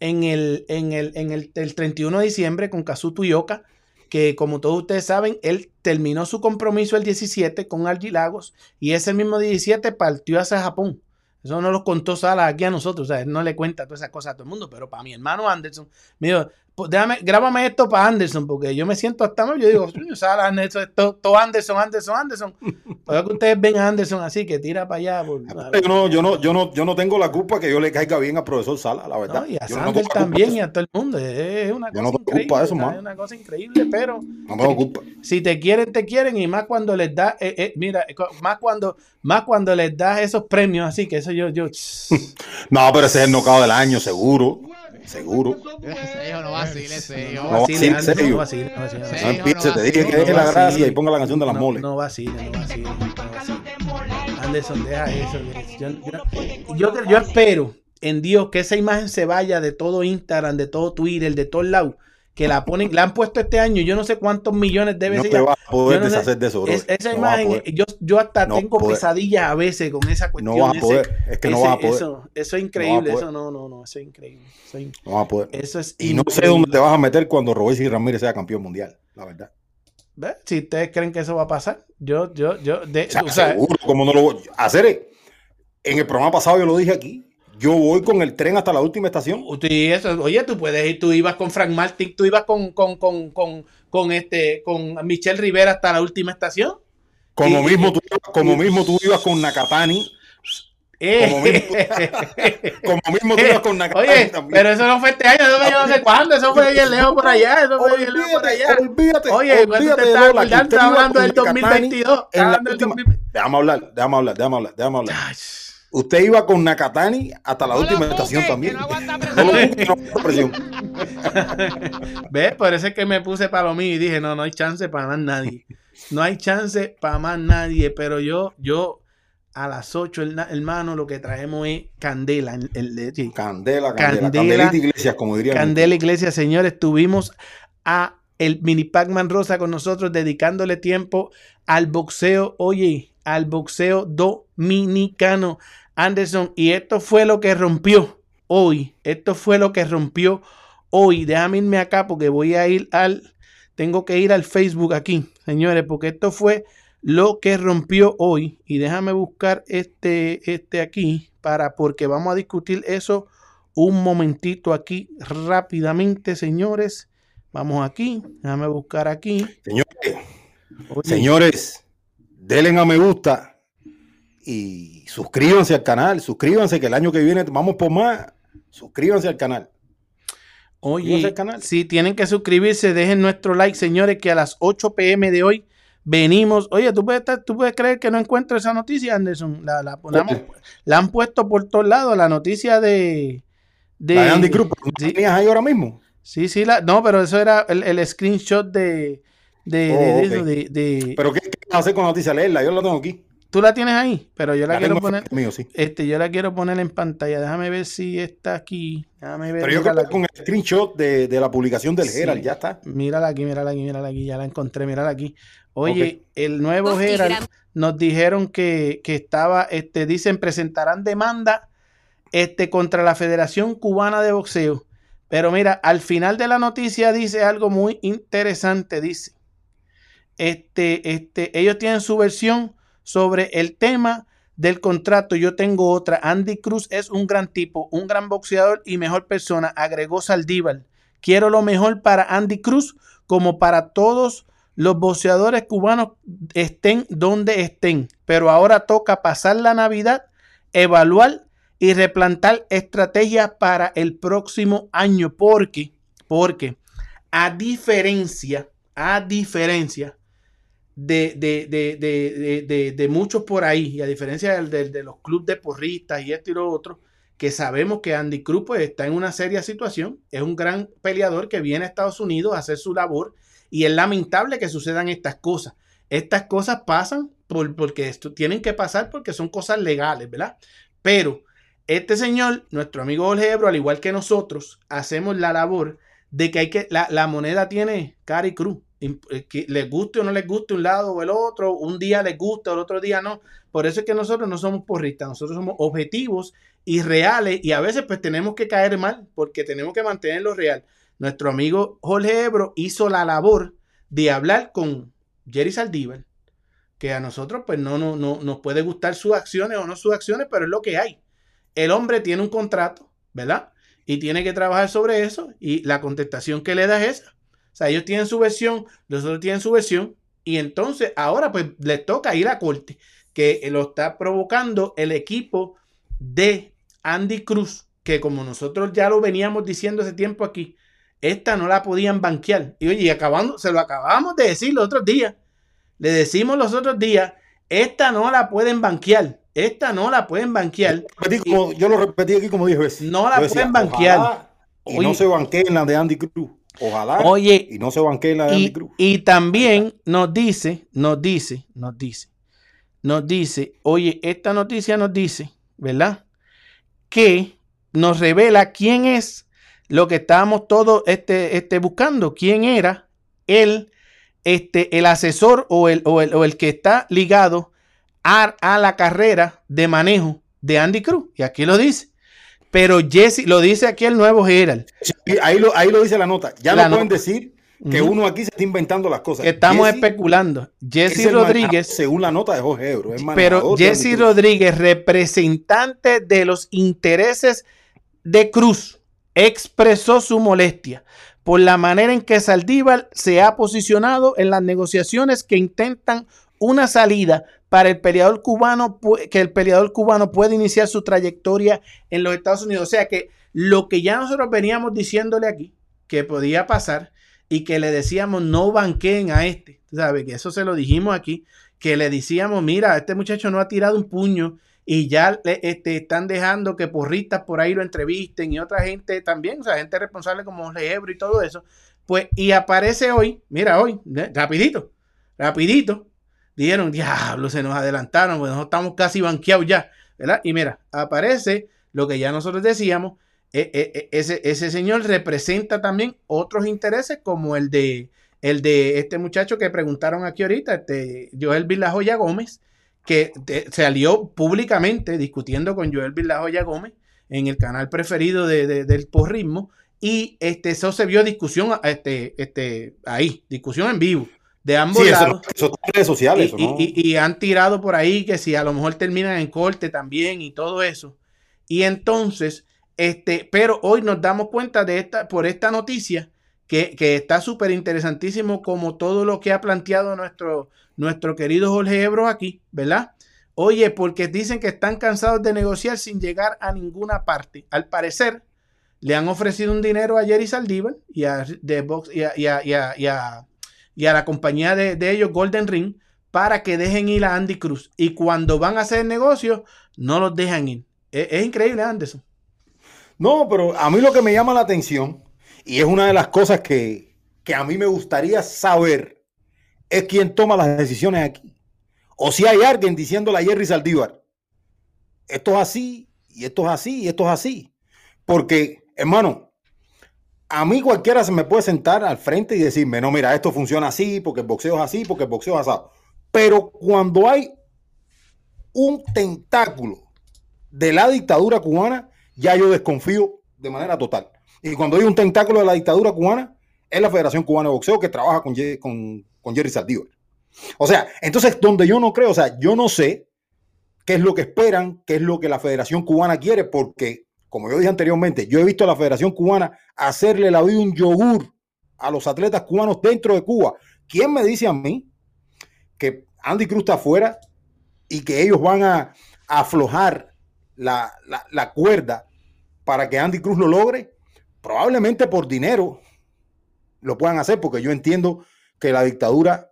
en el, en el, en el, el 31 de diciembre con Kazuto Ioka, que como todos ustedes saben, él terminó su compromiso el 17 con Argy Lagos y ese mismo 17 partió hacia Japón. Eso no lo contó Salas aquí a nosotros, o sea, él no le cuenta todas esas cosas a todo el mundo, pero para mi hermano Anderson, me dijo, "Pues déjame, grábame esto para Anderson, porque yo me siento hasta mal, yo digo, "Coño, Salas, Anderson, todo, Anderson, Anderson, Anderson. Pues que ustedes ven a Anderson así, que tira para allá. por- Yo no, yo, no, yo, no, yo no tengo la culpa que yo le caiga bien al profesor Sala, la verdad. No, y a Yo no Sander tengo la culpa de también y a todo el mundo. Es una Yo cosa no tengo increíble. culpa de eso, mano. Es una cosa increíble, pero No tengo culpa. si te quieren, te quieren. Y más cuando les da, eh, eh, mira, eh, más cuando, más cuando les das esos premios así, que eso yo, yo. No, pero ese es el nocao del año, seguro. Seguro. Ese hijo no vacile, ese hijo. No vacile, Anderson, serio. no vacile, no vacile, no empiece, no te dije que es la gracia y ponga la canción de las No, moles. No vacile, no vacile, no vacile. Anderson, deja eso. Yo, yo- yo, yo espero en Dios que esa imagen se vaya de todo Instagram, de todo Twitter, de todos lados. Que la ponen, la han puesto este año, yo no sé cuántos millones de No te vas a poder sé, deshacer de eso, bro. Es- esa No imagen, yo, yo hasta No tengo poder. pesadillas a veces con esa cuestión. No vas a ese- poder. Es que no ese- vas a poder. Eso, eso es increíble, eso no, no, no, eso es increíble. Eso es, No vas a poder. eso es Y no sé dónde te vas a meter cuando Robert y Ramírez sea campeón mundial, la verdad. ¿Ve? Si ustedes creen que eso va a pasar, yo, yo, yo, de, O sea, o sea, seguro, como no lo voy a hacer. En el programa pasado yo lo dije aquí. Yo voy con el tren hasta la última estación. Eso, oye, tú puedes ir, tú ibas con Frank Martin, tú ibas con, con, con, con, con este, con Michelle Rivera hasta la última estación. Como Y- mismo tú, como mismo tú ibas con Nakatani. Eh, Como mismo, como mismo tú ibas con Nakatani Oye, también. pero eso no fue este año, eso fue yo no sé cuándo, eso fue bien lejos por allá, eso fue bien lejos por allá. Olvídate. Oye, olvídate te estás hablando del Nakatani 2022, estás en la hablando del última- 2022. Déjame hablar, déjame hablar, déjame hablar, déjame hablar. Ay, Usted iba con Nakatani hasta la No última busque, estación que también. no aguanta presión. ¿Ves? Por eso es que me puse para lo mío y dije, no, no hay chance para más nadie. No hay chance para más nadie, pero yo, yo, a las 8, hermano, lo que traemos es candela. El, el- Candela, candela, Candela. candelita iglesias, como diría. Candela Iglesia, señores, tuvimos a el mini Pac-Man Rosa con nosotros dedicándole tiempo al boxeo, oye, al boxeo dominicano. Anderson, y esto fue lo que rompió hoy, esto fue lo que rompió hoy, déjame irme acá porque voy a ir al, tengo que ir al Facebook aquí, señores, porque esto fue lo que rompió hoy. Y déjame buscar este, este aquí para, porque vamos a discutir eso un momentito aquí rápidamente, señores. Vamos aquí, déjame buscar aquí. Señores, señores, denle a me gusta y suscríbanse al canal, suscríbanse que el año que viene vamos por más. Suscríbanse al canal. Oye, si tienen que suscribirse, dejen nuestro like, señores, que a las 8 pm de hoy venimos. Oye, ¿tú puedes, tú puedes creer que no encuentro esa noticia, Anderson. La, la, la han puesto por todos lados, la noticia de... de Andy Cruz, ¿Sí? tenías ahí ahora mismo? Sí, sí, la, no, pero eso era el, el screenshot de... De, de, oh, de, de, ¿Pero qué, qué vas a hacer con la noticia? Leerla, yo la tengo aquí. Tú la tienes ahí, pero yo la, quiero poner. Este, yo la quiero poner en pantalla. Déjame ver si está aquí. Déjame ver. Pero yo creo que con el screenshot de, la publicación del Herald, ya está. Mírala aquí, mírala aquí, mírala aquí. Ya la encontré, mírala aquí. Oye, el nuevo Herald nos dijeron que, estaba, este, dicen, presentarán demanda este, contra la Federación Cubana de Boxeo. Pero mira, al final de la noticia dice algo muy interesante. Dice, este, este, ellos tienen su versión sobre el tema del contrato. Yo tengo otra. Andy Cruz es un gran tipo, un gran boxeador y mejor persona, agregó Saldívar. Quiero lo mejor para Andy Cruz como para todos los boxeadores cubanos estén donde estén. Pero ahora toca pasar la Navidad, evaluar y replantar estrategias para el próximo año. Porque, porque a diferencia, a diferencia de, de, de, muchos por ahí, y a diferencia de, los clubes de porristas y esto y lo otro, que sabemos que Andy Cruz pues, está en una seria situación, es un gran peleador que viene a Estados Unidos a hacer su labor y es lamentable que sucedan estas cosas. Estas cosas pasan por, porque esto, tienen que pasar porque son cosas legales, ¿verdad? Pero este señor, nuestro amigo Jorge Ebro, al igual que nosotros, hacemos la labor de que hay que, la, la moneda tiene cara y cruz. Eh, que les guste o no les guste un lado o el otro, un día les gusta, el otro día no. Por eso es que nosotros no somos porristas, nosotros somos objetivos y reales y a veces pues tenemos que caer mal porque tenemos que mantenerlo real. Nuestro amigo Jorge Ebro hizo la labor de hablar con Jerry Saldívar, que a nosotros pues no, no, no nos puede gustar sus acciones o no sus acciones, pero es lo que hay. El hombre tiene un contrato, ¿verdad? Y tiene que trabajar sobre eso y la contestación que le da es esa sea, ellos tienen su versión, los otros tienen su versión, y entonces ahora pues les toca ir a corte, que lo está provocando el equipo de Andy Cruz, que como nosotros ya lo veníamos diciendo hace tiempo aquí, esta no la podían banquear. Y oye, acabando, se lo acabamos de decir los otros días. Le decimos los otros días, esta no la pueden banquear. Esta no la pueden banquear. yo lo repetí aquí como 10 veces. No la pueden banquear. Y no se banqueen la de Andy Cruz. Ojalá. Oye, y no se banquee la de y, Cruz. Y también nos dice, nos dice, nos dice, nos dice, oye, esta noticia nos dice, ¿verdad? Que nos revela quién es lo que estábamos todos este, este, buscando, quién era el, este, el asesor o el, o el, o el que está ligado a, a la carrera de manejo de Andy Cruz. Y aquí lo dice. Pero Jesse, lo dice aquí el nuevo Gerald. ahí, lo, ahí lo dice la nota. Ya no pueden decir que uno aquí se está inventando las cosas. estamos especulando. Jesse Rodríguez. según la nota de Jorge Ebro. pero Jesse Rodríguez, representante de los intereses de Cruz, expresó su molestia por la manera en que Saldívar se ha posicionado en las negociaciones que intentan una salida para el peleador cubano, que el peleador cubano puede iniciar su trayectoria en los Estados Unidos. O sea que lo que ya nosotros veníamos diciéndole aquí, que podía pasar y que le decíamos no banqueen a este, ¿sabes? Que eso se lo dijimos aquí, que le decíamos, mira, este muchacho no ha tirado un puño y ya le, este, están dejando que porristas por ahí lo entrevisten y otra gente también, o sea, gente responsable como Lebro y todo eso. Pues, y aparece hoy, mira, hoy, rapidito, rapidito, dijeron, diablo, se nos adelantaron, pues nosotros estamos casi banqueados ya, ¿verdad? Y mira, aparece lo que ya nosotros decíamos, e, e, e, ese, ese señor representa también otros intereses como el de, el de este muchacho que preguntaron aquí ahorita, este Joel Villajoya Gómez, que salió públicamente discutiendo con Joel Villajoya Gómez en el canal preferido de, del porrismo Y este, eso se vio discusión este, este, ahí, discusión en vivo de ambos Sí, lados. eso redes sociales. Y, ¿no? y- y- y han tirado por ahí que si a lo mejor terminan en corte también y todo eso. Y entonces, este, pero hoy nos damos cuenta de esta, por esta noticia, que, que está súper interesantísimo como todo lo que ha planteado nuestro, nuestro querido Jorge Ebro aquí, ¿verdad? Oye, porque dicen que están cansados de negociar sin llegar a ninguna parte. Al parecer, le han ofrecido un dinero a Jerry Saldívar y a, de Box- y a- y a- y a- y a- la compañía de, ellos, Golden Ring, para que dejen ir a Andy Cruz. Y cuando van a hacer negocio, no los dejan ir. Es, es increíble, Anderson. No, pero a mí lo que me llama la atención, y es una de las cosas que, que a mí me gustaría saber, es quién toma las decisiones aquí. O si hay alguien diciéndole a Jerry Saldívar, esto es así, y esto es así, y esto es así. Porque, hermano, a mí cualquiera se me puede sentar al frente y decirme, no, mira, esto funciona así, porque el boxeo es así, porque el boxeo es asado. Pero cuando hay un tentáculo de la dictadura cubana, ya yo desconfío de manera total. Y cuando hay un tentáculo de la dictadura cubana, es la Federación Cubana de Boxeo que trabaja con, Jerry Saldívar. O sea, entonces, donde yo no creo, o sea, yo no sé qué es lo que esperan, qué es lo que la Federación Cubana quiere, porque, como yo dije anteriormente, yo he visto a la Federación Cubana hacerle la vida un yogur a los atletas cubanos dentro de Cuba. ¿Quién me dice a mí que Andy Cruz está afuera y que ellos van a, a aflojar la, la- la cuerda para que Andy Cruz lo logre? Probablemente por dinero lo puedan hacer, porque yo entiendo que la dictadura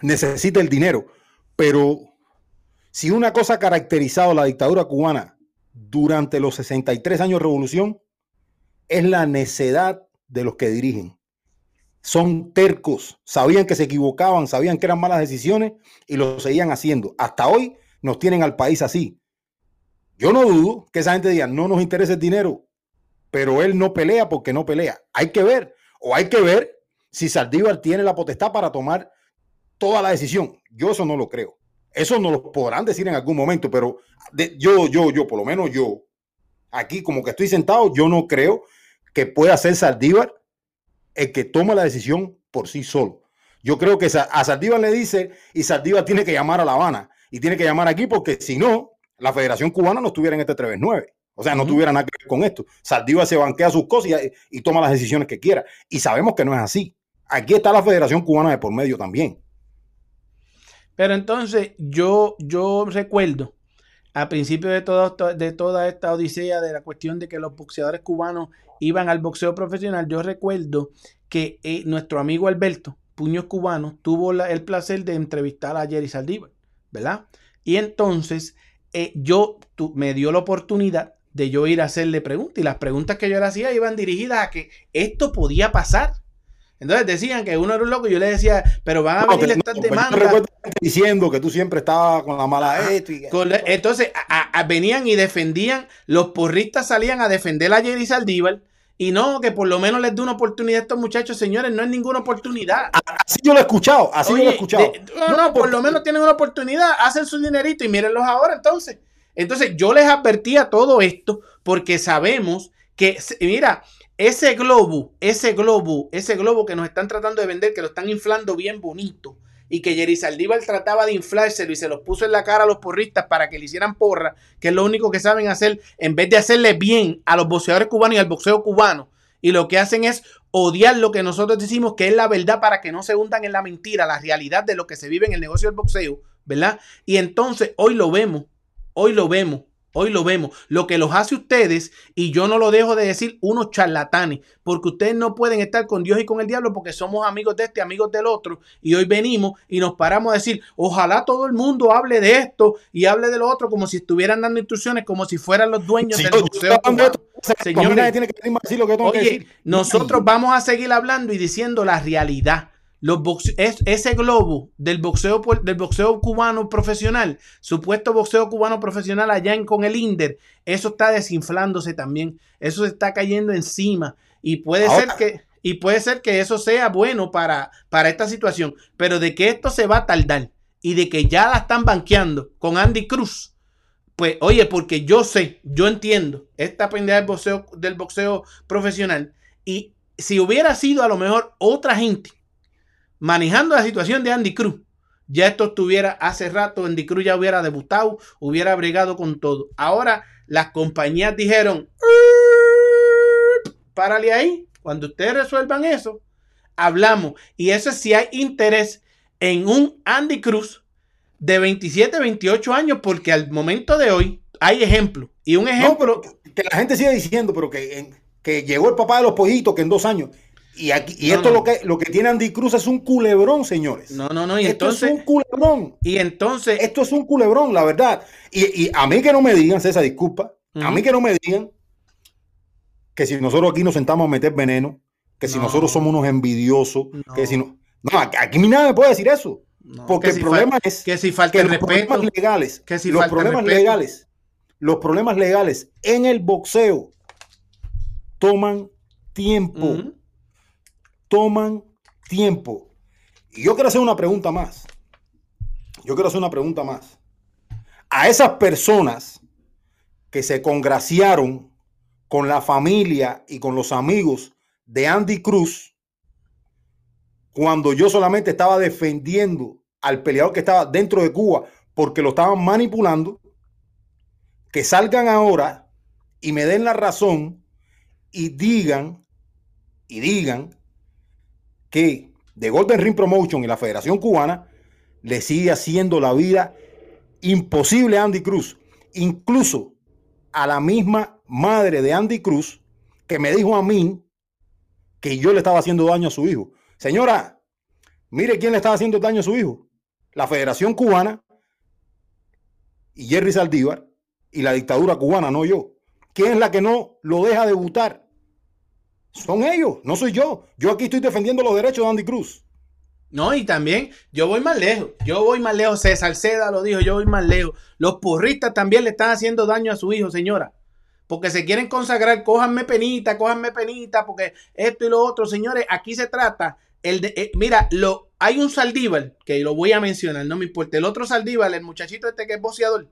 necesita el dinero, pero si una cosa ha caracterizado la dictadura cubana durante los 63 años de revolución es la necedad de los que dirigen. Son tercos, sabían que se equivocaban, sabían que eran malas decisiones y lo seguían haciendo. Hasta hoy nos tienen al país así. Yo no dudo que esa gente diga, no nos interesa el dinero, pero él no pelea porque no pelea. Hay que ver, o hay que ver si Saldívar tiene la potestad para tomar toda la decisión. Yo eso no lo creo. Eso no lo podrán decir en algún momento, pero de- yo, yo, yo, por lo menos yo, aquí como que estoy sentado, yo no creo que pueda ser Saldívar el que tome la decisión por sí solo. Yo creo que a Saldívar le dice y Saldívar tiene que llamar a La Habana y tiene que llamar aquí porque si no, la Federación Cubana no estuviera en este 3-9. O sea, no tuviera nada que ver con esto. Saldívar se banquea sus cosas y, y toma las decisiones que quiera. Y sabemos que no es así. Aquí está la Federación Cubana de por medio también. Pero entonces yo, yo recuerdo a principio de, todo, de toda esta odisea de la cuestión de que los boxeadores cubanos iban al boxeo profesional, yo recuerdo que eh, nuestro amigo Alberto, Puños Cubanos, tuvo el placer de entrevistar a Jerry Saldívar, ¿verdad? Y entonces eh, yo tu- me dio la oportunidad de yo ir a hacerle preguntas y las preguntas que yo le hacía iban dirigidas a que esto podía pasar. Entonces decían que uno era un loco y yo le decía, pero van a No, venir te- estas no, yo demandas. gente diciendo que tú siempre estabas con la mala la- entonces a- a- venían y defendían, los porristas salían a defender a Jerry Saldívar y no, que por lo menos les dé una oportunidad a estos muchachos, señores, no es ninguna oportunidad. Así yo lo he escuchado, así yo lo he escuchado. de- no, no, por lo menos tienen una oportunidad, hacen su dinerito y mírenlos ahora entonces. Entonces yo les advertía todo esto porque sabemos que, mira, ese globo, ese globo, ese globo que nos están tratando de vender, que lo están inflando bien bonito y que Jerry Saldívar trataba de inflárselo y se los puso en la cara a los porristas para que le hicieran porra, que es lo único que saben hacer, en vez de hacerle bien a los boxeadores cubanos y al boxeo cubano. Y lo que hacen es odiar lo que nosotros decimos que es la verdad para que no se hundan en la mentira, la realidad de lo que se vive en el negocio del boxeo, ¿verdad? Y entonces hoy lo vemos, hoy lo vemos, hoy lo vemos. Lo que los hace ustedes, y yo no lo dejo de decir, unos charlatanes, porque ustedes no pueden estar con Dios y con el diablo porque somos amigos de este, amigos del otro, y hoy venimos y nos paramos a decir, ojalá todo el mundo hable de esto y hable de lo otro como si estuvieran dando instrucciones, como si fueran los dueños del yo- yo boxeo estoy hablando de cubano. esto, o sea, Señores, Oye, nosotros vamos a seguir hablando y diciendo la realidad. Los boxe- es, ese globo del boxeo, del boxeo cubano profesional, supuesto boxeo cubano profesional allá en, con el Inder, eso está desinflándose también. Eso se está cayendo encima. Y puede Ahora- ser que, y puede ser que eso sea bueno para, para esta situación. Pero de que esto se va a tardar y de que ya la están banqueando con Andy Cruz. Pues, oye, porque yo sé, yo entiendo esta pendeja del boxeo, del boxeo profesional Y si hubiera sido a lo mejor otra gente manejando la situación de Andy Cruz, ya esto estuviera hace rato, Andy Cruz ya hubiera debutado, hubiera bregado con todo. Ahora las compañías dijeron, párale ahí, cuando ustedes resuelvan eso, hablamos. Y eso es si hay interés en un Andy Cruz de 27, 28 años, porque al momento de hoy hay ejemplo. Y un No, ejemplo, pero que la gente sigue diciendo, pero que, que llegó el papá de los pollitos, que en dos años. Y, aquí, y No, esto no. Lo, que, lo que tiene Andy Cruz es un culebrón, señores. no, no, no, y esto entonces, es un culebrón. y entonces, Esto es un culebrón, la verdad. Y, y a mí que no me digan, César, disculpa, a mí que no me digan que si nosotros aquí nos sentamos a meter veneno, que si No. nosotros somos unos envidiosos, que si no... No, aquí aquí nadie me puede decir eso. Porque que el si problema es que si falta que los respeto, problemas legales, que si los problemas respeto. legales, los problemas legales en el boxeo toman tiempo. Toman tiempo. Y yo quiero hacer una pregunta más. Yo quiero hacer una pregunta más. A esas personas que se congraciaron con la familia y con los amigos de Andy Cruz, cuando yo solamente estaba defendiendo al peleador que estaba dentro de Cuba porque lo estaban manipulando, que salgan ahora y me den la razón y digan, y digan que The Golden Ring Promotion y la Federación Cubana le sigue haciendo la vida imposible a Andy Cruz, incluso a la misma madre de Andy Cruz que me dijo a mí que yo le estaba haciendo daño a su hijo. Señora, mire quién le estaba haciendo daño a su hijo. La Federación Cubana y Jerry Saldívar y la dictadura cubana, no yo. ¿Quién es la que no lo deja debutar? Son ellos, no soy yo. Yo aquí estoy defendiendo los derechos de Andy Cruz. No, y también yo voy más lejos. Yo voy más lejos. César Seda lo dijo, yo voy más lejos. Los porristas también le están haciendo daño a su hijo, señora. Porque se quieren consagrar, cójanme penita, cójanme penita, porque esto y lo otro, señores, aquí se trata. El de, eh, mira, lo, hay un Saldívar, que lo voy a mencionar, no me importa. El otro Saldívar, el muchachito este que es boceador,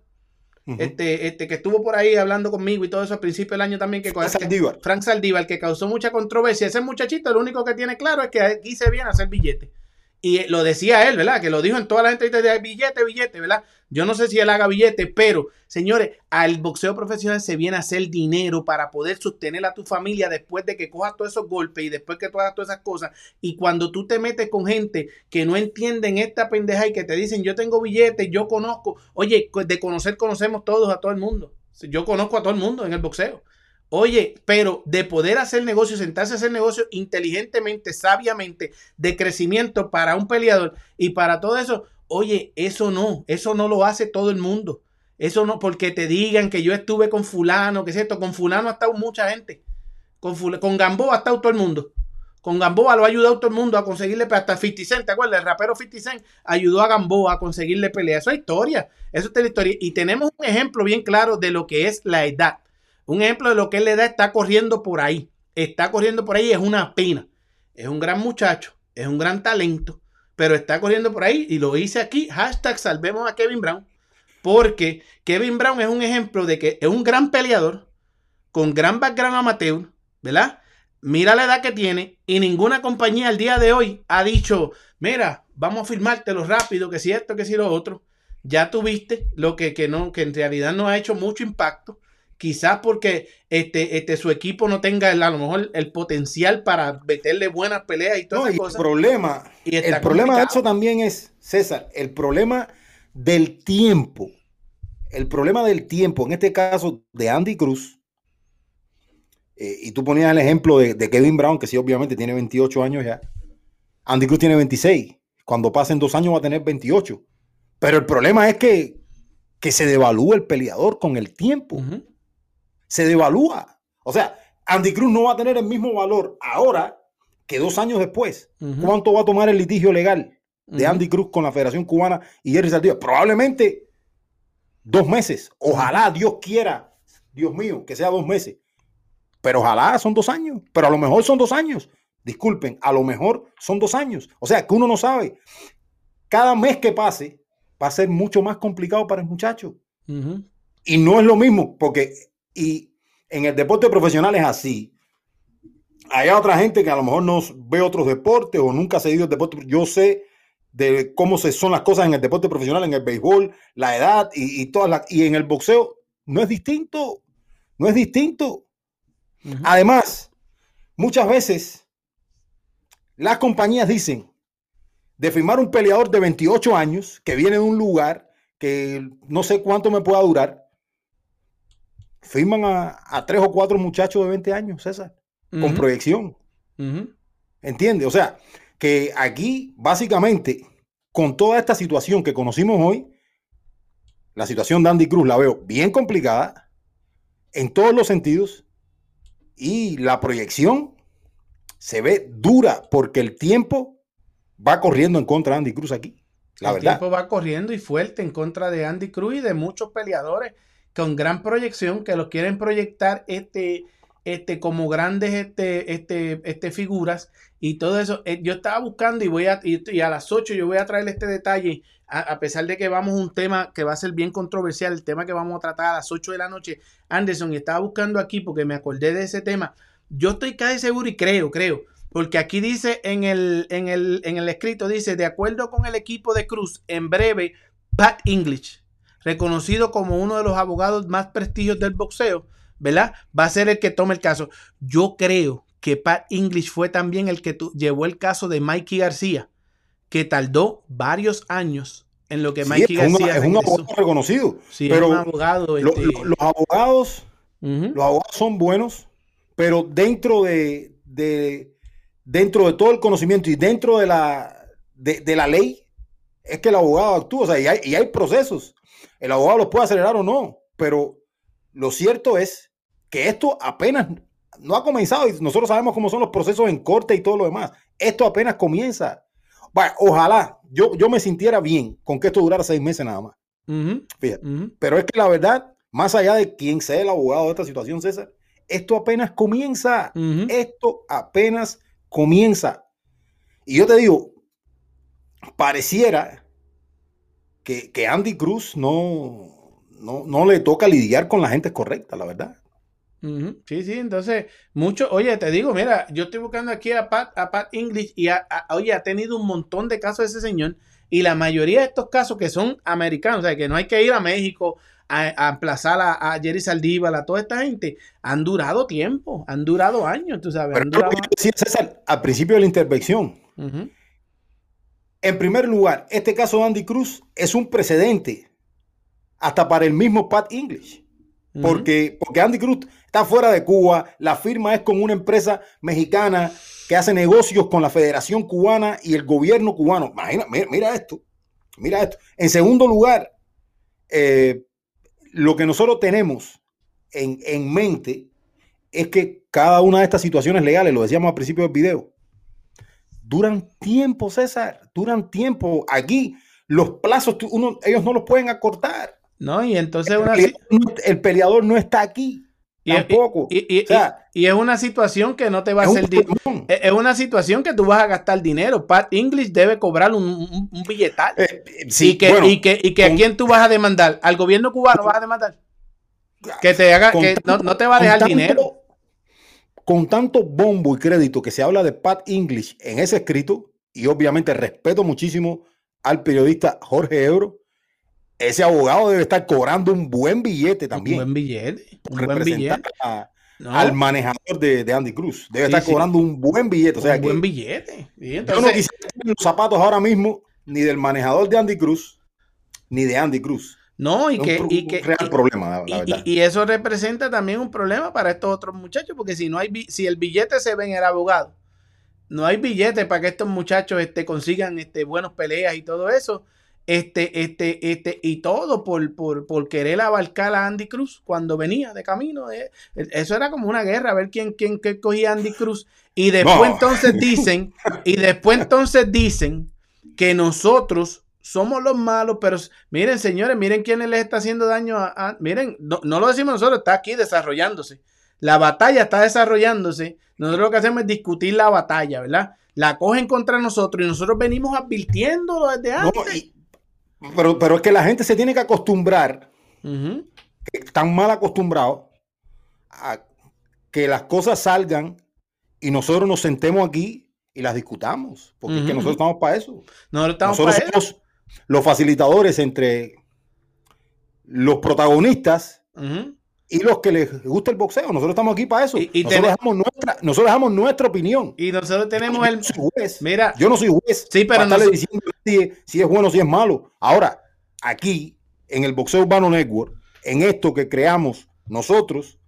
Este, este que estuvo por ahí hablando conmigo y todo eso al principio del año también, que, Frank Saldívar. Frank Saldívar, que causó mucha controversia. Ese muchachito lo único que tiene claro es que aquí se viene a hacer billete. Y lo decía él, ¿verdad? Que lo dijo en todas las entrevistas de billete, billete, ¿verdad? Yo no sé si él haga billete, pero, señores, al boxeo profesional se viene a hacer dinero para poder sostener a tu familia después de que cojas todos esos golpes y después que tú hagas todas esas cosas. Y cuando tú te metes con gente que no entienden esta pendeja y que te dicen, yo tengo billetes, yo conozco. Oye, de conocer conocemos todos a todo el mundo. Yo conozco a todo el mundo en el boxeo. Oye, pero de poder hacer negocio, sentarse a hacer negocio inteligentemente, sabiamente, de crecimiento para un peleador y para todo eso, oye, eso no, eso no lo hace todo el mundo. Eso no, porque te digan que yo estuve con fulano, que es esto, con fulano ha estado mucha gente. Con, fula- con Gamboa ha estado todo el mundo. Con Gamboa lo ha ayudado todo el mundo a conseguirle. Hasta 50 Cent, ¿te acuerdas? El rapero 50 Cent ayudó a Gamboa a conseguirle pelea. Eso es historia. Eso es historia. Y tenemos un ejemplo bien claro de lo que es la edad. Un ejemplo de lo que es la edad está corriendo por ahí. Está corriendo por ahí y es una pena. Es un gran muchacho, es un gran talento, pero está corriendo por ahí y lo hice aquí. Hashtag salvemos a Kevin Brown. Porque Kevin Brown es un ejemplo de que es un gran peleador con gran background amateur, ¿verdad? Mira la edad que tiene y ninguna compañía al día de hoy ha dicho, mira, vamos a firmártelo rápido, que si esto, que si lo otro. Ya tuviste lo que, que no, que en realidad no ha hecho mucho impacto. Quizás porque este, este, su equipo no tenga el- a lo mejor el potencial para meterle buenas peleas y todas No, y el problema, Y el problema de eso también es, César, el problema del tiempo. El problema del tiempo, en este caso de Andy Cruz, eh, y tú ponías el ejemplo de, de Kevin Brown, que sí, obviamente tiene 28 años ya. Andy Cruz tiene 26. Cuando pasen dos años va a tener 28. Pero el problema es que, que se devalúa el peleador con el tiempo. Ujú. Se devalúa. O sea, Andy Cruz no va a tener el mismo valor ahora que dos años después. ¿Cuánto va a tomar el litigio legal de. Andy Cruz con la Federación Cubana y Jerry Saldívar? Probablemente dos meses. Ojalá Dios quiera, Dios mío, que sea dos meses. Pero ojalá son dos años. Pero a lo mejor son dos años. Disculpen, a lo mejor son dos años. O sea, que uno no sabe. Cada mes que pase va a ser mucho más complicado para el muchacho. Y no es lo mismo, porque y en el deporte profesional es así. hay otra gente que a lo mejor no ve otros deportes o nunca ha seguido el deporte. Yo sé de cómo se son las cosas en el deporte profesional, en el béisbol, la edad y, y todas las, y en el boxeo no es distinto, no es distinto. Además, muchas veces las compañías dicen de firmar un peleador de 28 años que viene de un lugar que no sé cuánto me pueda durar, firman a, tres o cuatro muchachos de 20 años, César, con proyección. ¿Entiendes? O sea, que aquí básicamente con toda esta situación que conocimos hoy, la situación de Andy Cruz la veo bien complicada en todos los sentidos y la proyección se ve dura porque el tiempo va corriendo en contra de Andy Cruz aquí. La el tiempo va corriendo y fuerte en contra de Andy Cruz y de muchos peleadores con gran proyección que los quieren proyectar este, este, como grandes este, este, este figuras y todo eso. Eh, yo estaba buscando y voy a, y, a las 8 yo voy a traer este detalle, a, pesar de que vamos a un tema que va a ser bien controversial, el tema que vamos a tratar a las 8 de la noche, Anderson, estaba buscando aquí porque me acordé de ese tema. Yo estoy casi seguro y creo, creo, porque aquí dice en el, en el, en el escrito, dice, de acuerdo con el equipo de Cruz, en breve, Pat English, reconocido como uno de los abogados más prestigiosos del boxeo, ¿verdad? Va a ser el que tome el caso. Yo creo que Pat English fue también el que llevó el caso de Mikey García, que tardó varios años en lo que Mikey García es un abogado reconocido. Sí, pero es un abogado. Este los abogados, los abogados son buenos, pero dentro de, dentro de todo el conocimiento y dentro de la, de, la ley, es que el abogado actúa, o sea, y hay, y hay procesos. El abogado los puede acelerar o no, pero lo cierto es que esto apenas no ha comenzado y nosotros sabemos cómo son los procesos en corte y todo lo demás. Esto apenas comienza. ojalá yo, yo me sintiera bien con que esto durara seis meses nada más. Pero es que la verdad, más allá de quién sea el abogado de esta situación, César, esto apenas comienza. Esto apenas comienza. Y yo te digo, pareciera que, que Andy Cruz no, no, no, le toca lidiar con la gente correcta, la verdad. Sí, sí, entonces, mucho, oye, te digo, mira, yo estoy buscando aquí a Pat, a Pat English y, oye, ha tenido un montón de casos ese señor y la mayoría de estos casos que son americanos, o sea, que no hay que ir a México a, emplazar a, Jerry Saldívar, a toda esta gente, han durado tiempo, han durado años, tú sabes. Pero han César, al principio de la intervención. En primer lugar, este caso de Andy Cruz es un precedente hasta para el mismo Pat English. Porque, porque Andy Cruz está fuera de Cuba, la firma es con una empresa mexicana que hace negocios con la Federación Cubana y el gobierno cubano. Imagina, mira, esto, mira esto. En segundo lugar, eh, lo que nosotros tenemos en, en, mente es que cada una de estas situaciones legales, lo decíamos al principio del video, duran tiempo, César, duran tiempo. Aquí los plazos, uno, ellos no los pueden acortar. No, y entonces el, peleador, no está aquí. Y, tampoco. Y, es una situación que no te va a hacer dinero. Es una situación que tú vas a gastar dinero. Pat English debe cobrar un, un, billetal. Eh, y que, y que, y que a quién tú vas a demandar. ¿Al gobierno cubano vas a demandar? Que te haga, que no, te va a dejar dinero. Con tanto bombo y crédito que se habla de Pat English en ese escrito, y obviamente respeto muchísimo al periodista Jorge Euro, ese abogado debe estar cobrando un buen billete también. Un buen billete. Un buen billete. Al manejador de, Andy Cruz. Debe estar cobrando un buen billete. O sea, un buen billete. Yo no quisiera los zapatos ahora mismo ni del manejador de Andy Cruz, ni de Andy Cruz. No, y que, y que real problema, la, verdad. Y, eso representa también un problema para estos otros muchachos, porque si no hay si el billete se ve en el abogado, no hay billete para que estos muchachos este, consigan este, buenas peleas y todo eso este, este, este, y todo por, por, querer abarcar a Andy Cruz cuando venía de camino. Eh, eso era como una guerra, a ver quién, quién, cogía a Andy Cruz. Y después entonces dicen, y después entonces dicen que nosotros somos los malos, pero miren, señores, miren quién les está haciendo daño a, miren, no, no, lo decimos nosotros, está aquí desarrollándose. La batalla está desarrollándose. Nosotros lo que hacemos es discutir la batalla, ¿verdad? La cogen contra nosotros y nosotros venimos advirtiéndolo desde antes. Pero, pero es que la gente se tiene que acostumbrar, están mal acostumbrados a que las cosas salgan y nosotros nos sentemos aquí y las discutamos, porque es que nosotros estamos para eso. Nosotros estamos nosotros para eso. Los facilitadores entre los protagonistas y los que les gusta el boxeo. Nosotros estamos aquí para eso. Y- y nosotros, ten- damos nuestra, nosotros damos nuestra opinión. Y nosotros tenemos Yo el. no soy juez. Mira, Yo no soy juez. Sí, pero nos- diciendo si es bueno o si es malo. Ahora, aquí, en el Boxeo Urbano Network, en esto que creamos nosotros,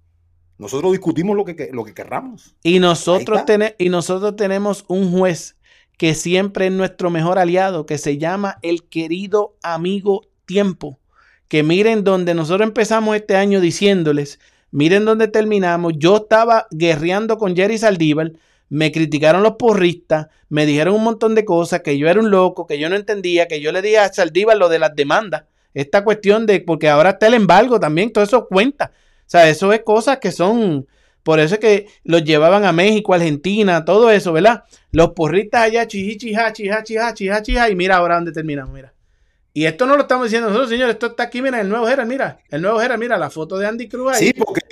nosotros discutimos lo que, lo que querramos. Y nosotros, tene- y nosotros tenemos un juez que siempre es nuestro mejor aliado, que se llama el querido amigo tiempo. Que miren donde nosotros empezamos este año diciéndoles, miren donde terminamos. Yo estaba guerreando con Jerry Saldívar, me criticaron los porristas, me dijeron un montón de cosas, que yo era un loco, que yo no entendía, que yo le dije a Saldívar lo de las demandas. Esta cuestión de, porque ahora está el embargo también, todo eso cuenta. O sea, eso es cosas que son, por eso es que los llevaban a México, Argentina, todo eso, ¿verdad? Los porristas allá, chiji, chija, chija, chija, chija, chija, y mira ahora dónde terminamos, mira. Y esto no lo estamos diciendo nosotros, señores, esto está aquí, mira, el nuevo Gerard, mira, el nuevo Gerard, mira la foto de Andy Cruz ahí. Sí, porque,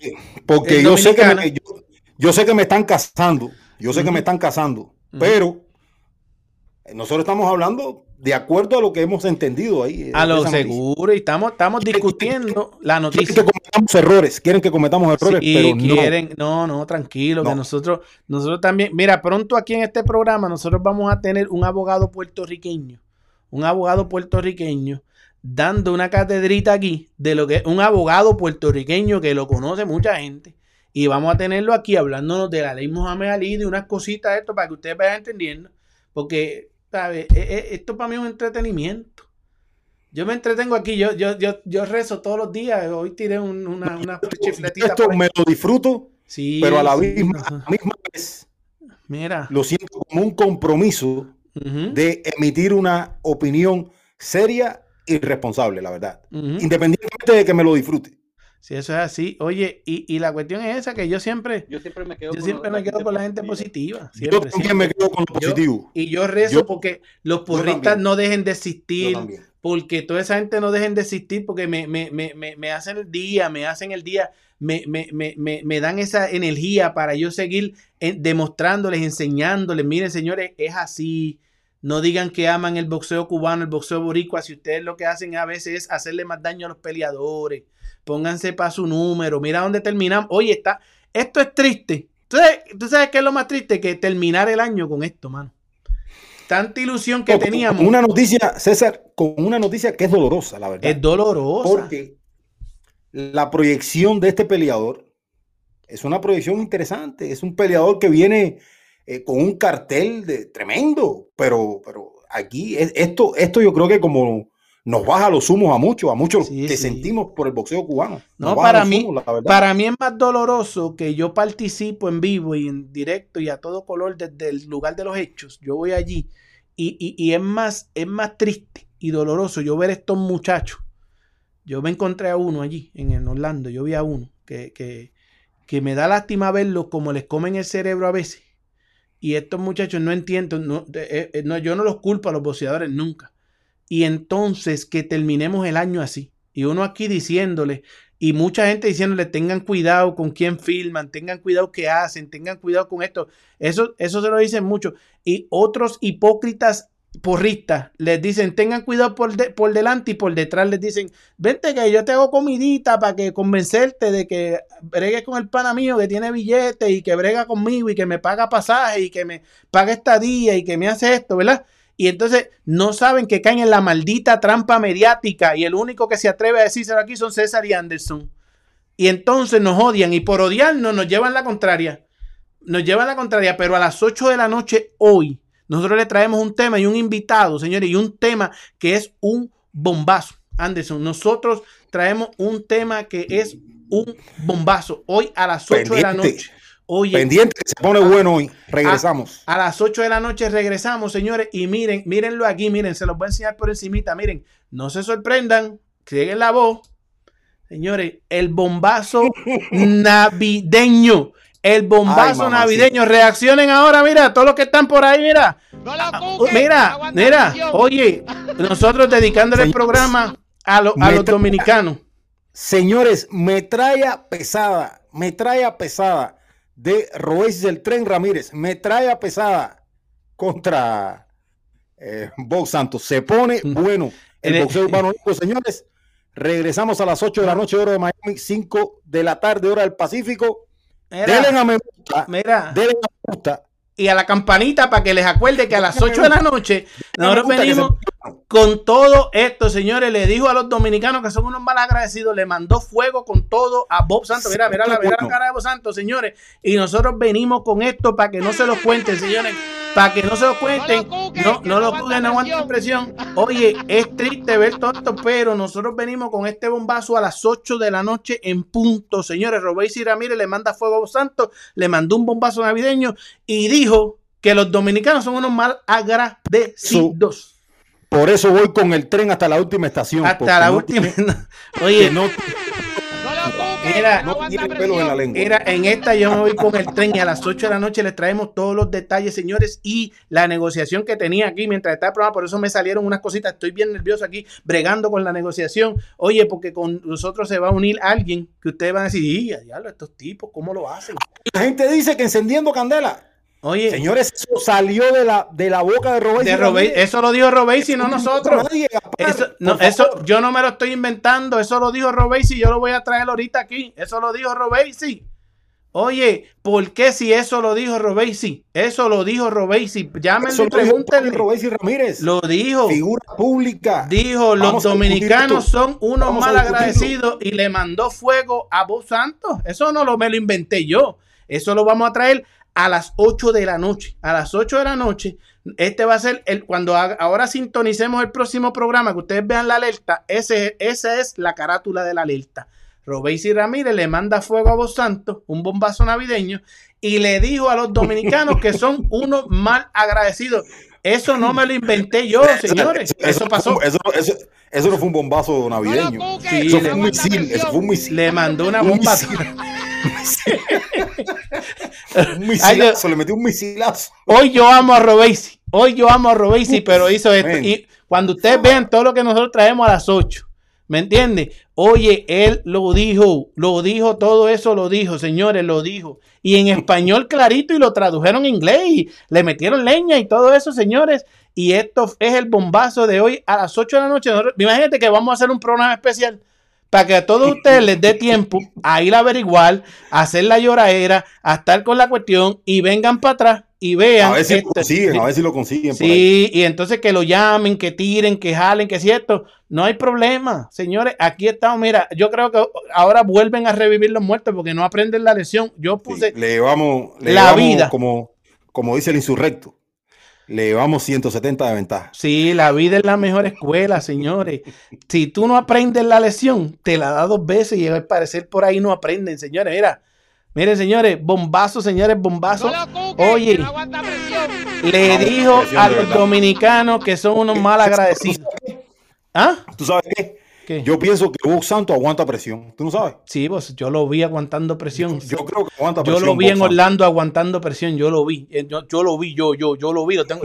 porque yo, sé que me, yo, yo sé que me están casando. Yo sé que me están casando. Pero nosotros estamos hablando de acuerdo a lo que hemos entendido ahí. a de lo seguro, y estamos, estamos discutiendo la Quieren noticia. que cometamos errores, quieren que cometamos errores, Sí, pero no. quieren, no, no, tranquilo, que No. nosotros, nosotros también, mira, pronto aquí en este programa nosotros vamos a tener un abogado puertorriqueño, un abogado puertorriqueño dando una catedrita aquí de lo que es un abogado puertorriqueño que lo conoce mucha gente y vamos a tenerlo aquí hablándonos de la ley Mohamed Ali, de unas cositas de esto para que ustedes vayan entendiendo, porque, ¿sabes? E- e- Esto para mí es un entretenimiento. Yo me entretengo aquí, yo, yo, yo, yo rezo todos los días. Hoy tiré un- una, una chifletita. Esto me lo disfruto, Sí, pero a la sí, misma, a la misma vez Mira. lo siento como un compromiso de emitir una opinión seria y responsable, la verdad. Independientemente de que me lo disfrute. Si eso es así. Oye, y, y la cuestión es esa, que yo siempre, Yo siempre me quedo yo con siempre la me quedo con la gente positiva. Yo Siempre, también siempre. me quedo con lo Yo- positivo. Y yo rezo Yo- porque los porristas no dejen de existir. porque toda esa gente no dejen de existir porque me, me, me, me, me hacen el día, me hacen el día, me, me, me, me, me dan esa energía para yo seguir en- demostrándoles, enseñándoles, miren señores, es así. No digan que aman el boxeo cubano, el boxeo boricua, si ustedes lo que hacen a veces es hacerle más daño a los peleadores. Pónganse para su número, mira dónde terminamos. Oye, está, esto es triste. ¿Tú sabes, tú sabes qué es lo más triste? Que terminar el año con esto, mano. Tanta ilusión que Con- teníamos. Con una noticia, César, con una noticia que es dolorosa, la verdad. Es dolorosa. Porque la proyección de este peleador es una proyección interesante. Es un peleador que viene eh, con un cartel de tremendo, pero, pero aquí es- esto, esto yo creo que como nos baja los humos a muchos, a muchos Sí, que sí. sentimos por el boxeo cubano. No, Nos para mí, humos, para mí es más doloroso que yo participo en vivo y en directo y a todo color desde el lugar de los hechos. Yo voy allí y, y- y es, más, es más triste y doloroso yo ver estos muchachos. Yo me encontré a uno allí en, Orlando, yo vi a uno que, que, que me da lástima verlos como les comen el cerebro a veces. Y estos muchachos no entienden, no, eh, eh, no, yo no los culpo a los boxeadores nunca. Y entonces que terminemos el año así. Y uno aquí diciéndole, y mucha gente diciéndole, tengan cuidado con quién filman, tengan cuidado qué hacen, tengan cuidado con esto. Eso, eso se lo dicen mucho. Y otros hipócritas porristas les dicen, tengan cuidado por, por delante y por detrás les dicen, vente que yo te hago comidita para que convencerte de que bregues con el pana mío que tiene billete y que brega conmigo y que me paga pasaje y que me paga estadía y que me hace esto, ¿verdad? Y entonces no saben que caen en la maldita trampa mediática y el único que se atreve a decírselo aquí son César y Anderson. Y entonces nos odian y por odiarnos nos llevan la contraria. Nos llevan la contraria, pero a las 8 de la noche hoy nosotros le traemos un tema y un invitado, señores, y un tema que es un bombazo. Anderson, nosotros traemos un tema que es un bombazo hoy a las 8 de la noche. Oye, Pendiente que se pone bueno hoy. Regresamos. a las 8 de la noche regresamos, señores, y miren, mírenlo aquí, miren, se los voy a enseñar por encimita, miren, no se sorprendan, siguen la voz. Señores, el bombazo navideño, el bombazo Ay, navideño, reaccionen ahora, mira, todos los que están por ahí, mira. No la Ah, busques, Mira, mira, oye, nosotros dedicándole el programa a, lo- a los dominicanos. Señores, metralla pesada, metralla pesada de Royce del Tren Ramírez. Me trae a pesada contra eh, Box Santos. Se pone bueno el el- boxeo urbano. Pues, señores, regresamos a las 8 de la noche, hora de Miami, 5 de la tarde, hora del Pacífico. Mira, Denle a me gusta. mira. Denle a me gusta. Y a la campanita para que les acuerde que a las 8 de la noche nosotros venimos con todo esto, señores. Le dijo a los dominicanos que son unos mal agradecidos, le mandó fuego con todo a Bob Santos. Mira, mira, la, mira la cara de Bob Santos, señores. Y nosotros venimos con esto para que no se lo cuenten, señores. Para que no se lo cuenten, no, no lo cuiden, no aguanten presión. Oye, es triste ver todo esto, pero nosotros venimos con este bombazo a las 8 de la noche en punto, señores. Robéis y Ramírez le manda fuego a Santos, le mandó un bombazo navideño y dijo que los dominicanos son unos mal agradecidos. Por eso voy con el tren hasta la última estación. Hasta la no última. tiene- Oye, que no, mira, no tiene pelos en la lengua. Mira, en esta yo me voy con el tren y a las 8 de la noche les traemos todos los detalles, señores, y la negociación que tenía aquí mientras estaba el programa. Por eso me salieron unas cositas. Estoy bien nervioso aquí, bregando con la negociación. Oye, porque con nosotros se va a unir alguien que ustedes van a decir, "Y, a diablo, estos tipos, ¿cómo lo hacen? La gente dice que encendiendo candela. Oye, Señores, eso salió de la, de la boca de Robey, eso lo dijo Robey, si no nosotros. Nadie, Eso, no, eso yo no me lo estoy inventando, eso lo dijo Robey, yo lo voy a traer ahorita aquí. Eso lo dijo Robey, Oye, ¿por qué si eso lo dijo Robey? Eso lo dijo Robey, Llámenle Eso y pregúntenle. Robéis y Ramírez. Lo dijo. Figura pública. Dijo, los Vamos dominicanos son unos Vamos mal agradecidos y le mandó fuego a Bob Santos. Eso no lo me lo inventé yo. Eso lo vamos a traer a las 8 de la noche. A las 8 de la noche. Este va a ser el cuando haga- ahora sintonicemos el próximo programa, que ustedes vean la alerta. Ese, esa es la carátula de la alerta. Robéis y Ramírez le manda fuego a Bob Santos, un bombazo navideño, y le dijo a los dominicanos que son unos mal agradecidos. Eso no me lo inventé yo, señores. Eso pasó. Eso, eso- eso no fue un bombazo navideño. Sí, eso fue un misil. Eso fue un misil. Le mandó una Un bomba. Un Ay, misilazo. Le metió un misilazo. Hoy yo amo a Robesi. Hoy yo amo a Robesi, pero hizo esto. Y cuando ustedes vean todo lo que nosotros traemos a las 8, ¿me entiende? Oye, él lo dijo, lo dijo, todo eso lo dijo, señores, lo dijo. Y en español clarito y lo tradujeron en inglés y le metieron leña y todo eso, señores. Y esto es el bombazo de hoy a las 8 de la noche. Nosotros- imagínate que vamos a hacer un programa especial para que a todos ustedes les dé tiempo a ir a averiguar, a hacer la lloradera, a estar con la cuestión y vengan para atrás y vean. A ver si lo este- consiguen. A ver si lo consiguen. por ahí. Sí, y entonces que lo llamen, que tiren, que jalen, que cierto. No hay problema, señores. Aquí estamos. Mira, yo creo que ahora vuelven a revivir los muertos porque no aprenden la lección. Yo Sí, puse. le llevamos, le La llevamos vida. Como, como dice el insurrecto. Le llevamos 170 de ventaja. Sí, la vida es la mejor escuela, señores. Si tú no aprendes la lección, te la da dos veces y al parecer por ahí no aprenden, señores. Mira, miren, señores, bombazo, señores, bombazo. Oye, le dijo a los dominicanos que son unos mal agradecidos. ¿Ah? ¿Tú sabes qué? ¿Qué? Yo pienso que Box Santo aguanta presión. ¿Tú no sabes? Sí, pues yo lo vi aguantando presión. Yo creo que aguanta Yo presión. lo vi en. Orlando aguantando presión, yo lo vi. Eh, Yo, yo lo vi, yo, yo, yo lo vi. Lo tengo,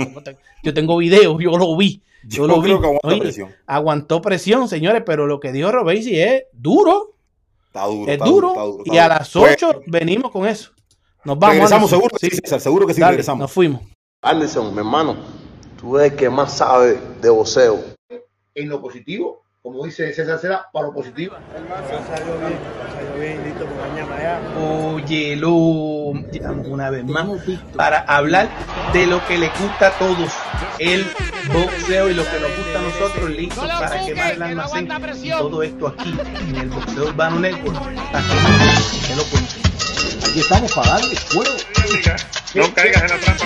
yo tengo videos, yo lo vi. Yo, Yo lo vi. creo que aguanta Oye, presión. Aguantó presión, señores, pero lo que dijo Robesi es duro, Está duro. es está duro. está duro, está y a las Pues, 8 venimos con eso. Nos vamos. Regresamos, Anderson. seguro que sí, César, seguro que sí, Dale, regresamos. Nos fuimos. Anderson, mi hermano, tú eres el que más sabe de voceo. en lo positivo, como dice César Cera, para lo positivo. Oye, lo una vez más para hablar de lo que le gusta a todos, el boxeo y lo que nos gusta a nosotros, listos para quemar el almacén. Y todo esto aquí en el Boxeo Urbano Network. Aquí estamos para darle fuego. No caigas en la trampa,